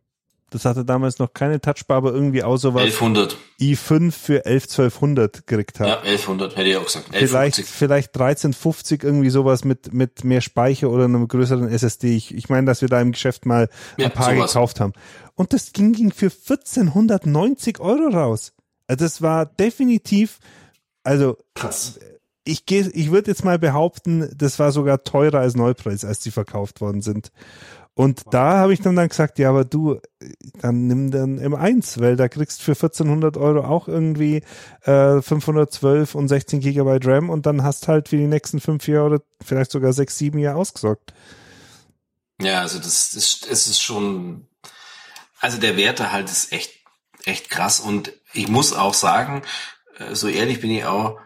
das hatte damals noch keine Touchbar, aber irgendwie auch sowas. 1100. i5 für 11 1200 gekriegt hat. Ja, 1100 hätte ich auch gesagt. 1150. Vielleicht, vielleicht 1350 irgendwie sowas mit, mit mehr Speicher oder einem größeren SSD. Ich, ich meine, dass wir da im Geschäft mal ja, ein paar sowas. gekauft haben. Und das ging, ging für 1490 Euro raus. Also das war definitiv, also. Krass ich gehe, ich würde jetzt mal behaupten, das war sogar teurer als Neupreis, als die verkauft worden sind. Und da habe ich dann, dann gesagt, ja, aber du, dann nimm dann M1, weil da kriegst für 1400 Euro auch irgendwie äh, 512 und 16 Gigabyte RAM und dann hast halt für die nächsten fünf Jahre oder vielleicht sogar sechs, sieben Jahre ausgesorgt. Ja, also das, das, das ist schon, also der Wert halt ist echt, echt krass und ich muss auch sagen, äh, so ehrlich bin ich auch,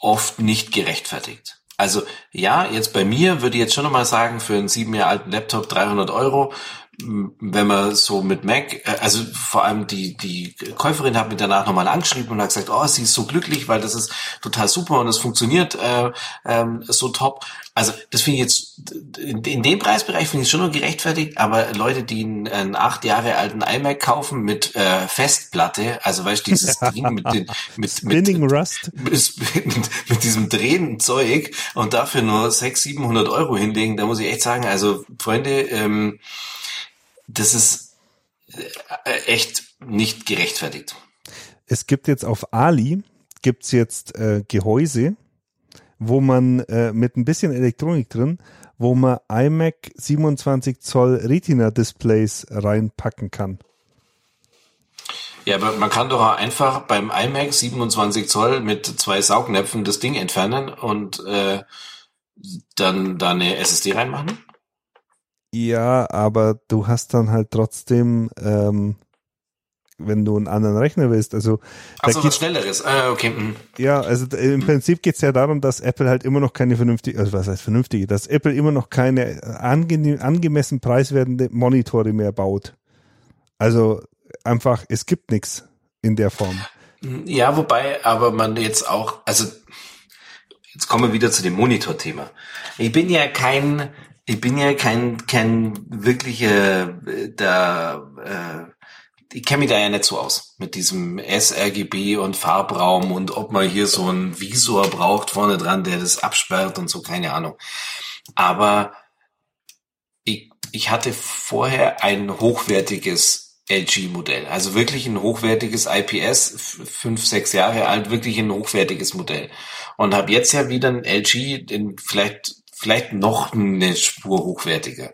oft nicht gerechtfertigt. Also ja, jetzt bei mir würde ich jetzt schon nochmal sagen, für einen sieben Jahre alten Laptop 300 Euro, wenn man so mit Mac, äh, also vor allem die, die Käuferin hat mir danach nochmal angeschrieben und hat gesagt, oh, sie ist so glücklich, weil das ist total super und es funktioniert äh, ähm, so top. Also das finde ich jetzt, in, in dem Preisbereich finde ich schon noch gerechtfertigt, aber Leute, die einen, einen acht Jahre alten iMac kaufen mit äh, Festplatte, also weißt du, dieses Ding mit den mit, mit, mit, Rust. Mit, mit, mit diesem drehenden Zeug und dafür nur 600, 700 Euro hinlegen, da muss ich echt sagen, also Freunde, ähm, das ist äh, echt nicht gerechtfertigt. Es gibt jetzt auf Ali, gibt's jetzt äh, Gehäuse, wo man äh, mit ein bisschen Elektronik drin, wo man iMac 27 Zoll Retina Displays reinpacken kann. Ja, aber man kann doch auch einfach beim iMac 27 Zoll mit zwei Saugnäpfen das Ding entfernen und äh, dann da eine SSD reinmachen. Ja, aber du hast dann halt trotzdem, ähm, wenn du einen anderen Rechner willst, also Achso, was Schnelleres. Ah, okay. Mhm. Ja, also im Prinzip geht's ja darum, dass Apple halt immer noch keine vernünftige, also was heißt vernünftige, dass Apple immer noch keine ange angemessen preiswerdende Monitore mehr baut. Also einfach, es gibt nichts in der Form. Ja, wobei, aber man jetzt auch, also jetzt kommen wir wieder zu dem Monitor-Thema. Ich bin ja kein, ich bin ja kein, kein wirklicher, äh, da, äh, ich kenne mich da ja nicht so aus mit diesem sRGB und Farbraum und ob man hier so einen Visor braucht vorne dran, der das absperrt und so, keine Ahnung. Aber ich, ich hatte vorher ein hochwertiges LG-Modell, also wirklich ein hochwertiges IPS, fünf, sechs Jahre alt, wirklich ein hochwertiges Modell. Und habe jetzt ja wieder ein LG, in vielleicht, vielleicht noch eine Spur hochwertiger.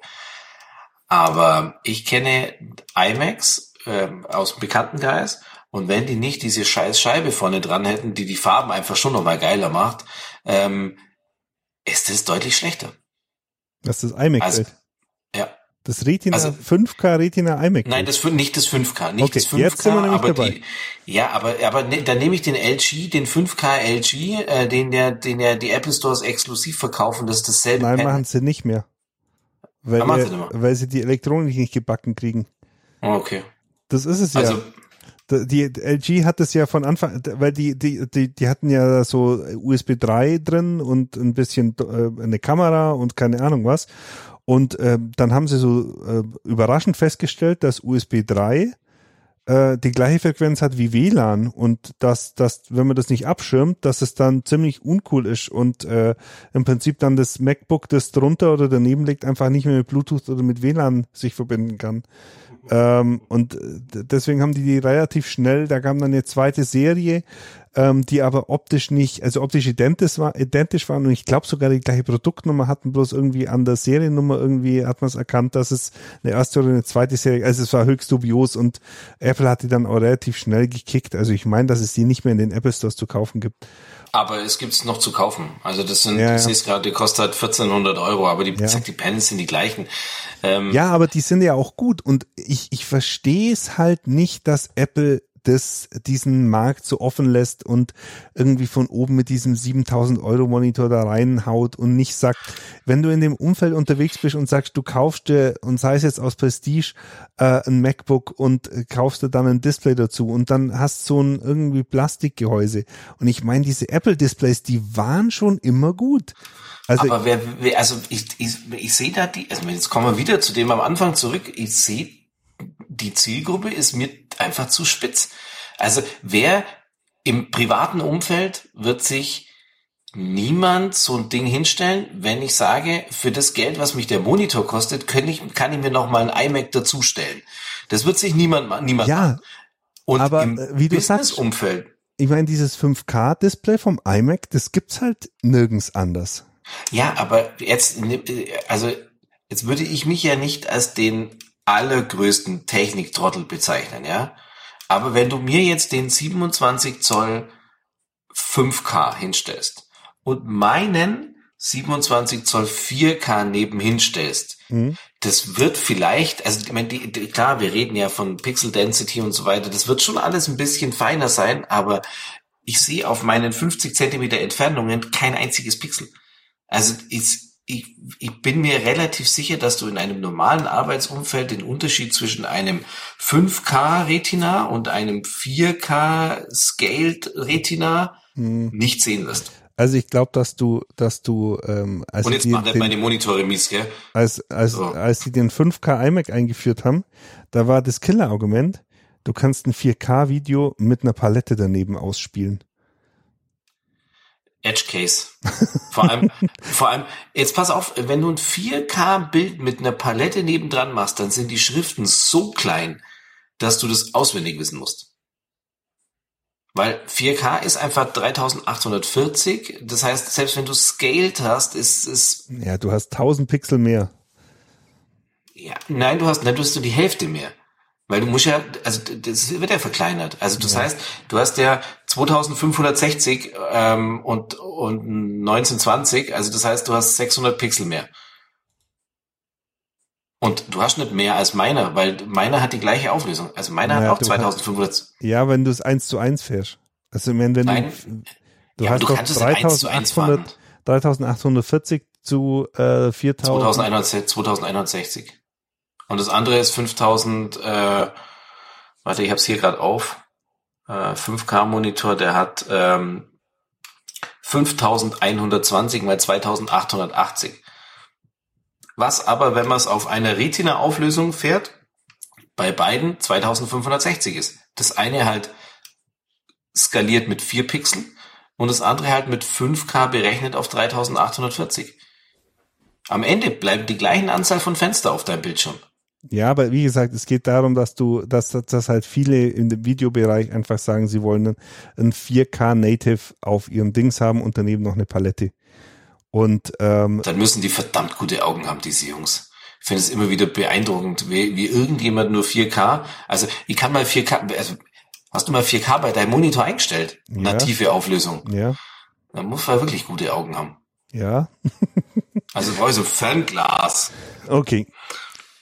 Aber ich kenne iMacs ähm, aus dem Bekanntenkreis und wenn die nicht diese scheiß Scheibe vorne dran hätten, die die Farben einfach schon nochmal geiler macht, ähm, ist es deutlich schlechter. Das ist iMac. Also. Das Retina Also- 5K Retina iMac. Nein, das nicht das 5K, nicht Okay, das 5K, jetzt sind wir nämlich aber dabei. die, ja, aber aber ne, dann nehme ich den LG, den 5K LG, äh, den der den ja die Apple Stores exklusiv verkaufen, das ist dasselbe. Nein, Panel. machen sie nicht mehr. Weil, sie nicht weil sie die Elektronik nicht gebacken kriegen. Oh, okay. Das ist es ja. Also die LG hat es ja von Anfang, weil die, die, die, die hatten ja so USB 3 drin und ein bisschen äh, eine Kamera und keine Ahnung was. Und äh, dann haben sie so äh, überraschend festgestellt, dass USB 3 äh, die gleiche Frequenz hat wie WLAN und dass, dass, wenn man das nicht abschirmt, dass es dann ziemlich uncool ist und äh, im Prinzip dann das MacBook, das drunter oder daneben liegt, einfach nicht mehr mit Bluetooth oder mit WLAN sich verbinden kann. Ähm, und äh, deswegen haben die die relativ schnell, da kam dann eine zweite Serie, ähm, die aber optisch nicht, also optisch identisch, war, identisch waren und ich glaube sogar die gleiche Produktnummer hatten, bloß irgendwie an der Seriennummer irgendwie hat man es erkannt, dass es eine erste oder eine zweite Serie, also es war höchst dubios und Apple hat die dann auch relativ schnell gekickt. Also ich meine, dass es die nicht mehr in den Apple Stores zu kaufen gibt. Aber es gibt's noch zu kaufen. Also das sind, Ja, ich sehe es gerade, die kostet halt 1400 Euro, aber die, Ja. ja. die Panels sind die gleichen. Ähm, Ja, aber die sind ja auch gut und ich, ich verstehe es halt nicht, dass Apple das, diesen Markt so offen lässt und irgendwie von oben mit diesem 7000 Euro Monitor da reinhaut und nicht sagt, wenn du in dem Umfeld unterwegs bist und sagst, du kaufst dir, und sei es jetzt aus Prestige, äh, ein MacBook und kaufst dir dann ein Display dazu und dann hast so ein irgendwie Plastikgehäuse. Und ich meine, diese Apple Displays, die waren schon immer gut. Also aber wer, wer also ich, ich, ich sehe da die, also jetzt kommen wir wieder zu dem am Anfang zurück. Ich sehe, die Zielgruppe ist mir einfach zu spitz. Also wer im privaten Umfeld wird sich niemand so ein Ding hinstellen, wenn ich sage, für das Geld, was mich der Monitor kostet, kann ich, kann ich mir noch mal ein iMac dazustellen. Das wird sich niemand, ma- niemand ja, machen. Und aber, im äh, wie du sagst- Business-Umfeld ich meine, dieses 5K-Display vom iMac, das gibt's halt nirgends anders. Ja, aber jetzt, also jetzt würde ich mich ja nicht als den allergrößten Techniktrottel bezeichnen, ja. Aber wenn du mir jetzt den 27 Zoll 5K hinstellst und meinen 27 Zoll 4K nebenhin stellst, Mhm. das wird vielleicht, also ich meine, die, die, klar, wir reden ja von Pixel Density und so weiter, das wird schon alles ein bisschen feiner sein, aber ich sehe auf meinen 50 Zentimeter Entfernungen kein einziges Pixel. Also ich, ich, ich bin mir relativ sicher, dass du in einem normalen Arbeitsumfeld den Unterschied zwischen einem 5K Retina und einem 4K Scaled Retina Mhm. nicht sehen wirst. Also ich glaube, dass du, dass du, ähm, als, Und sie jetzt die, nicht den, meine Monitore mies, gell? als, als, So. als die den 5K iMac eingeführt haben, da war das Killer-Argument, du kannst ein 4K-Video mit einer Palette daneben ausspielen. Edge Case. Vor allem, vor allem, jetzt pass auf, wenn du ein 4K-Bild mit einer Palette nebendran machst, dann sind die Schriften so klein, dass du das auswendig wissen musst. Weil 4K ist einfach 3840, das heißt, selbst wenn du scaled hast, ist es, Ja, du hast 1000 Pixel mehr. ja, nein, du hast, nein, du hast nur die Hälfte mehr. Weil du musst ja, also das wird ja verkleinert. Also das heißt, du hast ja 2560 ähm, und, und 1920, also das heißt, du hast 600 Pixel mehr. Und du hast nicht mehr als meiner, weil meiner hat die gleiche Auflösung. Also meiner Naja, hat auch du 2500. Ja, wenn du es eins zu eins fährst. Also wenn Nein. du, du ja, hast du doch kannst es nicht 1 zu 1 fahren. 3800, 3840 zu äh, 4000. 2160, 2160. Und das andere ist 5000, äh, warte, ich hab's hier gerade auf. Äh, 5K-Monitor, der hat ähm, 5120 mal 2880. Was aber, wenn man es auf einer Retina-Auflösung fährt, bei beiden 2560 ist. Das eine halt skaliert mit 4 Pixeln und das andere halt mit 5K berechnet auf 3840. Am Ende bleibt die gleichen Anzahl von Fenster auf deinem Bildschirm. Ja, aber wie gesagt, es geht darum, dass du, dass, dass halt viele in dem Videobereich einfach sagen, sie wollen ein 4K Native auf ihren Dings haben und daneben noch eine Palette. Und ähm, Dann müssen die verdammt gute Augen haben, diese Jungs. Ich finde es immer wieder beeindruckend, wie, wie irgendjemand nur 4K, also ich kann mal 4K, also hast du mal 4K bei deinem Monitor eingestellt? Ja. Native Auflösung. ja, Da muss man wirklich gute Augen haben. ja, Also brauche ich so Fernglas. okay.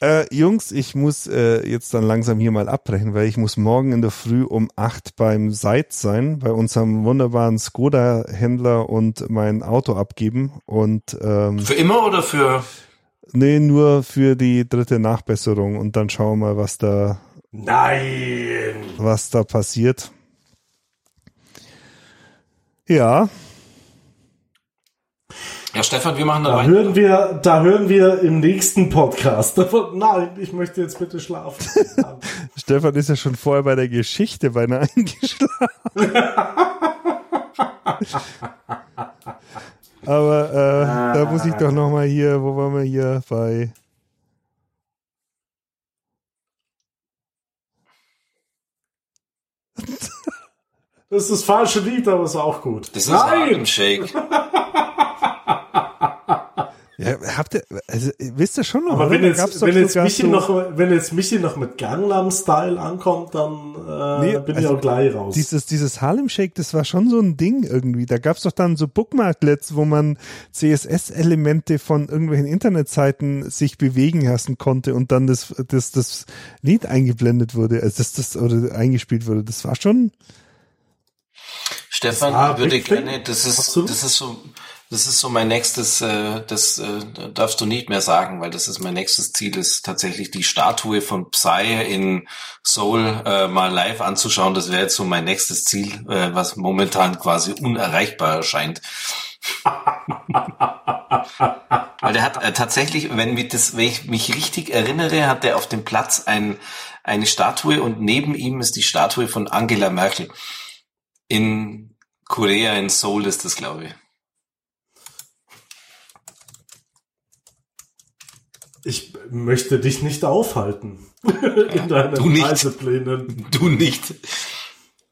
Äh, Jungs, ich muss äh, jetzt dann langsam hier mal abbrechen, weil ich muss morgen in der Früh um acht beim Seitz sein, bei unserem wunderbaren Skoda-Händler und mein Auto abgeben. Und ähm, Für immer oder für nee, nur für die dritte Nachbesserung und dann schauen wir mal, was da, Nein! was da passiert. Ja, Ja, Stefan, wir machen da Da weiter. hören wir, da hören wir im nächsten Podcast. davon- Nein, ich möchte jetzt bitte schlafen. Stefan ist ja schon vorher bei der Geschichte beinahe eingeschlafen. Aber äh, da muss ich doch noch mal hier, wo waren wir hier bei? Das ist das falsche Lied, aber ist auch gut. Das ist Harlem Shake. Ja, habt ihr, also wisst ihr schon noch? Aber oder? wenn jetzt, wenn jetzt Michi so- noch, wenn jetzt Michi noch mit Gangnam Style ankommt, dann äh, Nee, bin also ich auch gleich raus. Dieses, dieses Harlem Shake, das war schon so ein Ding irgendwie. Da gab's doch dann so Bookmarklets, wo man CSS-Elemente von irgendwelchen Internetseiten sich bewegen lassen konnte und dann das, das, das Lied eingeblendet wurde, also das, das, oder eingespielt wurde. Das war schon, Stefan, ich würde gerne, das ist, Absolut. das ist so, das ist so mein nächstes, äh, das äh, darfst du nicht mehr sagen, weil das ist mein nächstes Ziel, ist tatsächlich die Statue von Psy in Seoul äh, mal live anzuschauen. Das wäre jetzt so mein nächstes Ziel, äh, was momentan quasi unerreichbar erscheint. Weil der hat äh, tatsächlich, wenn, mich das, wenn ich mich richtig erinnere, hat der auf dem Platz ein, eine Statue und neben ihm ist die Statue von Angela Merkel. In Korea, in Seoul ist das, glaube ich. Ich möchte dich nicht aufhalten in deinen du nicht. Reiseplänen. Du nicht.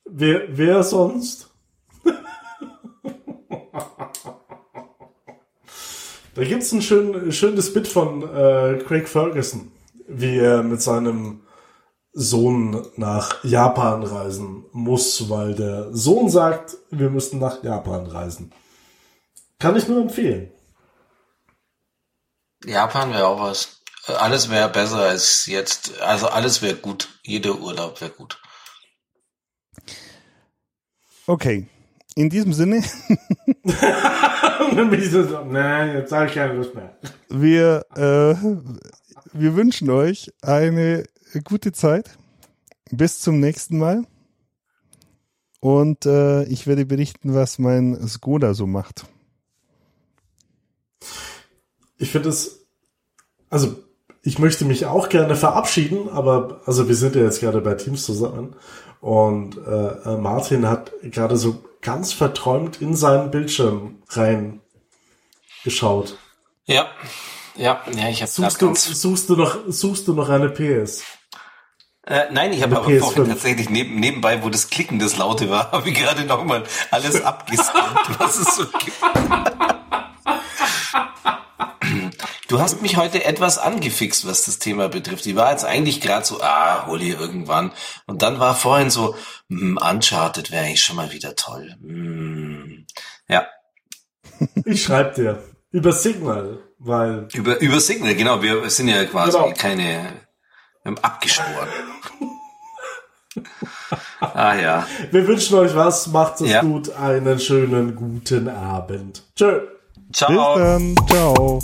Wer, wer sonst? da gibt's ein schön, schönes Bit von äh, Craig Ferguson, wie er mit seinem Sohn nach Japan reisen muss, weil der Sohn sagt, wir müssen nach Japan reisen. Kann ich nur empfehlen. Japan wäre auch was. Äh, Alles wäre besser als jetzt. Also alles wäre gut. Jeder Urlaub wäre gut. okay. In diesem Sinne, Und dann bin ich so, nein, jetzt habe ich keine Lust mehr. wir, äh, wir wünschen euch eine gute Zeit. Bis zum nächsten Mal. Und äh, ich werde berichten, was mein Skoda so macht. Ich finde es, also ich möchte mich auch gerne verabschieden, aber also wir sind ja jetzt gerade bei Teams zusammen und äh, äh, Martin hat gerade so ganz verträumt in seinen Bildschirm rein geschaut. Ja. Ja, ja, ich habe Suchst du, suchst du noch, suchst du noch eine PS? Äh, nein, ich habe aber vorhin PS5. tatsächlich neben, nebenbei, wo das Klicken das Laute war, habe ich gerade nochmal alles abgescannt, was es so gibt. Du hast mich heute etwas angefixt, was das Thema betrifft. Ich war jetzt eigentlich gerade so, ah, hol ich irgendwann. Und dann war vorhin so, hm, Uncharted wäre eigentlich schon mal wieder toll. Hm. Ja, Ich schreib dir über Signal, weil über, über Signal, genau. Wir sind ja quasi Genau. keine, wir haben abgeschworen. ah ja. wir wünschen euch was, macht es Ja. gut, einen schönen guten Abend. Tschö. Bis Ciao. dann. Ciao.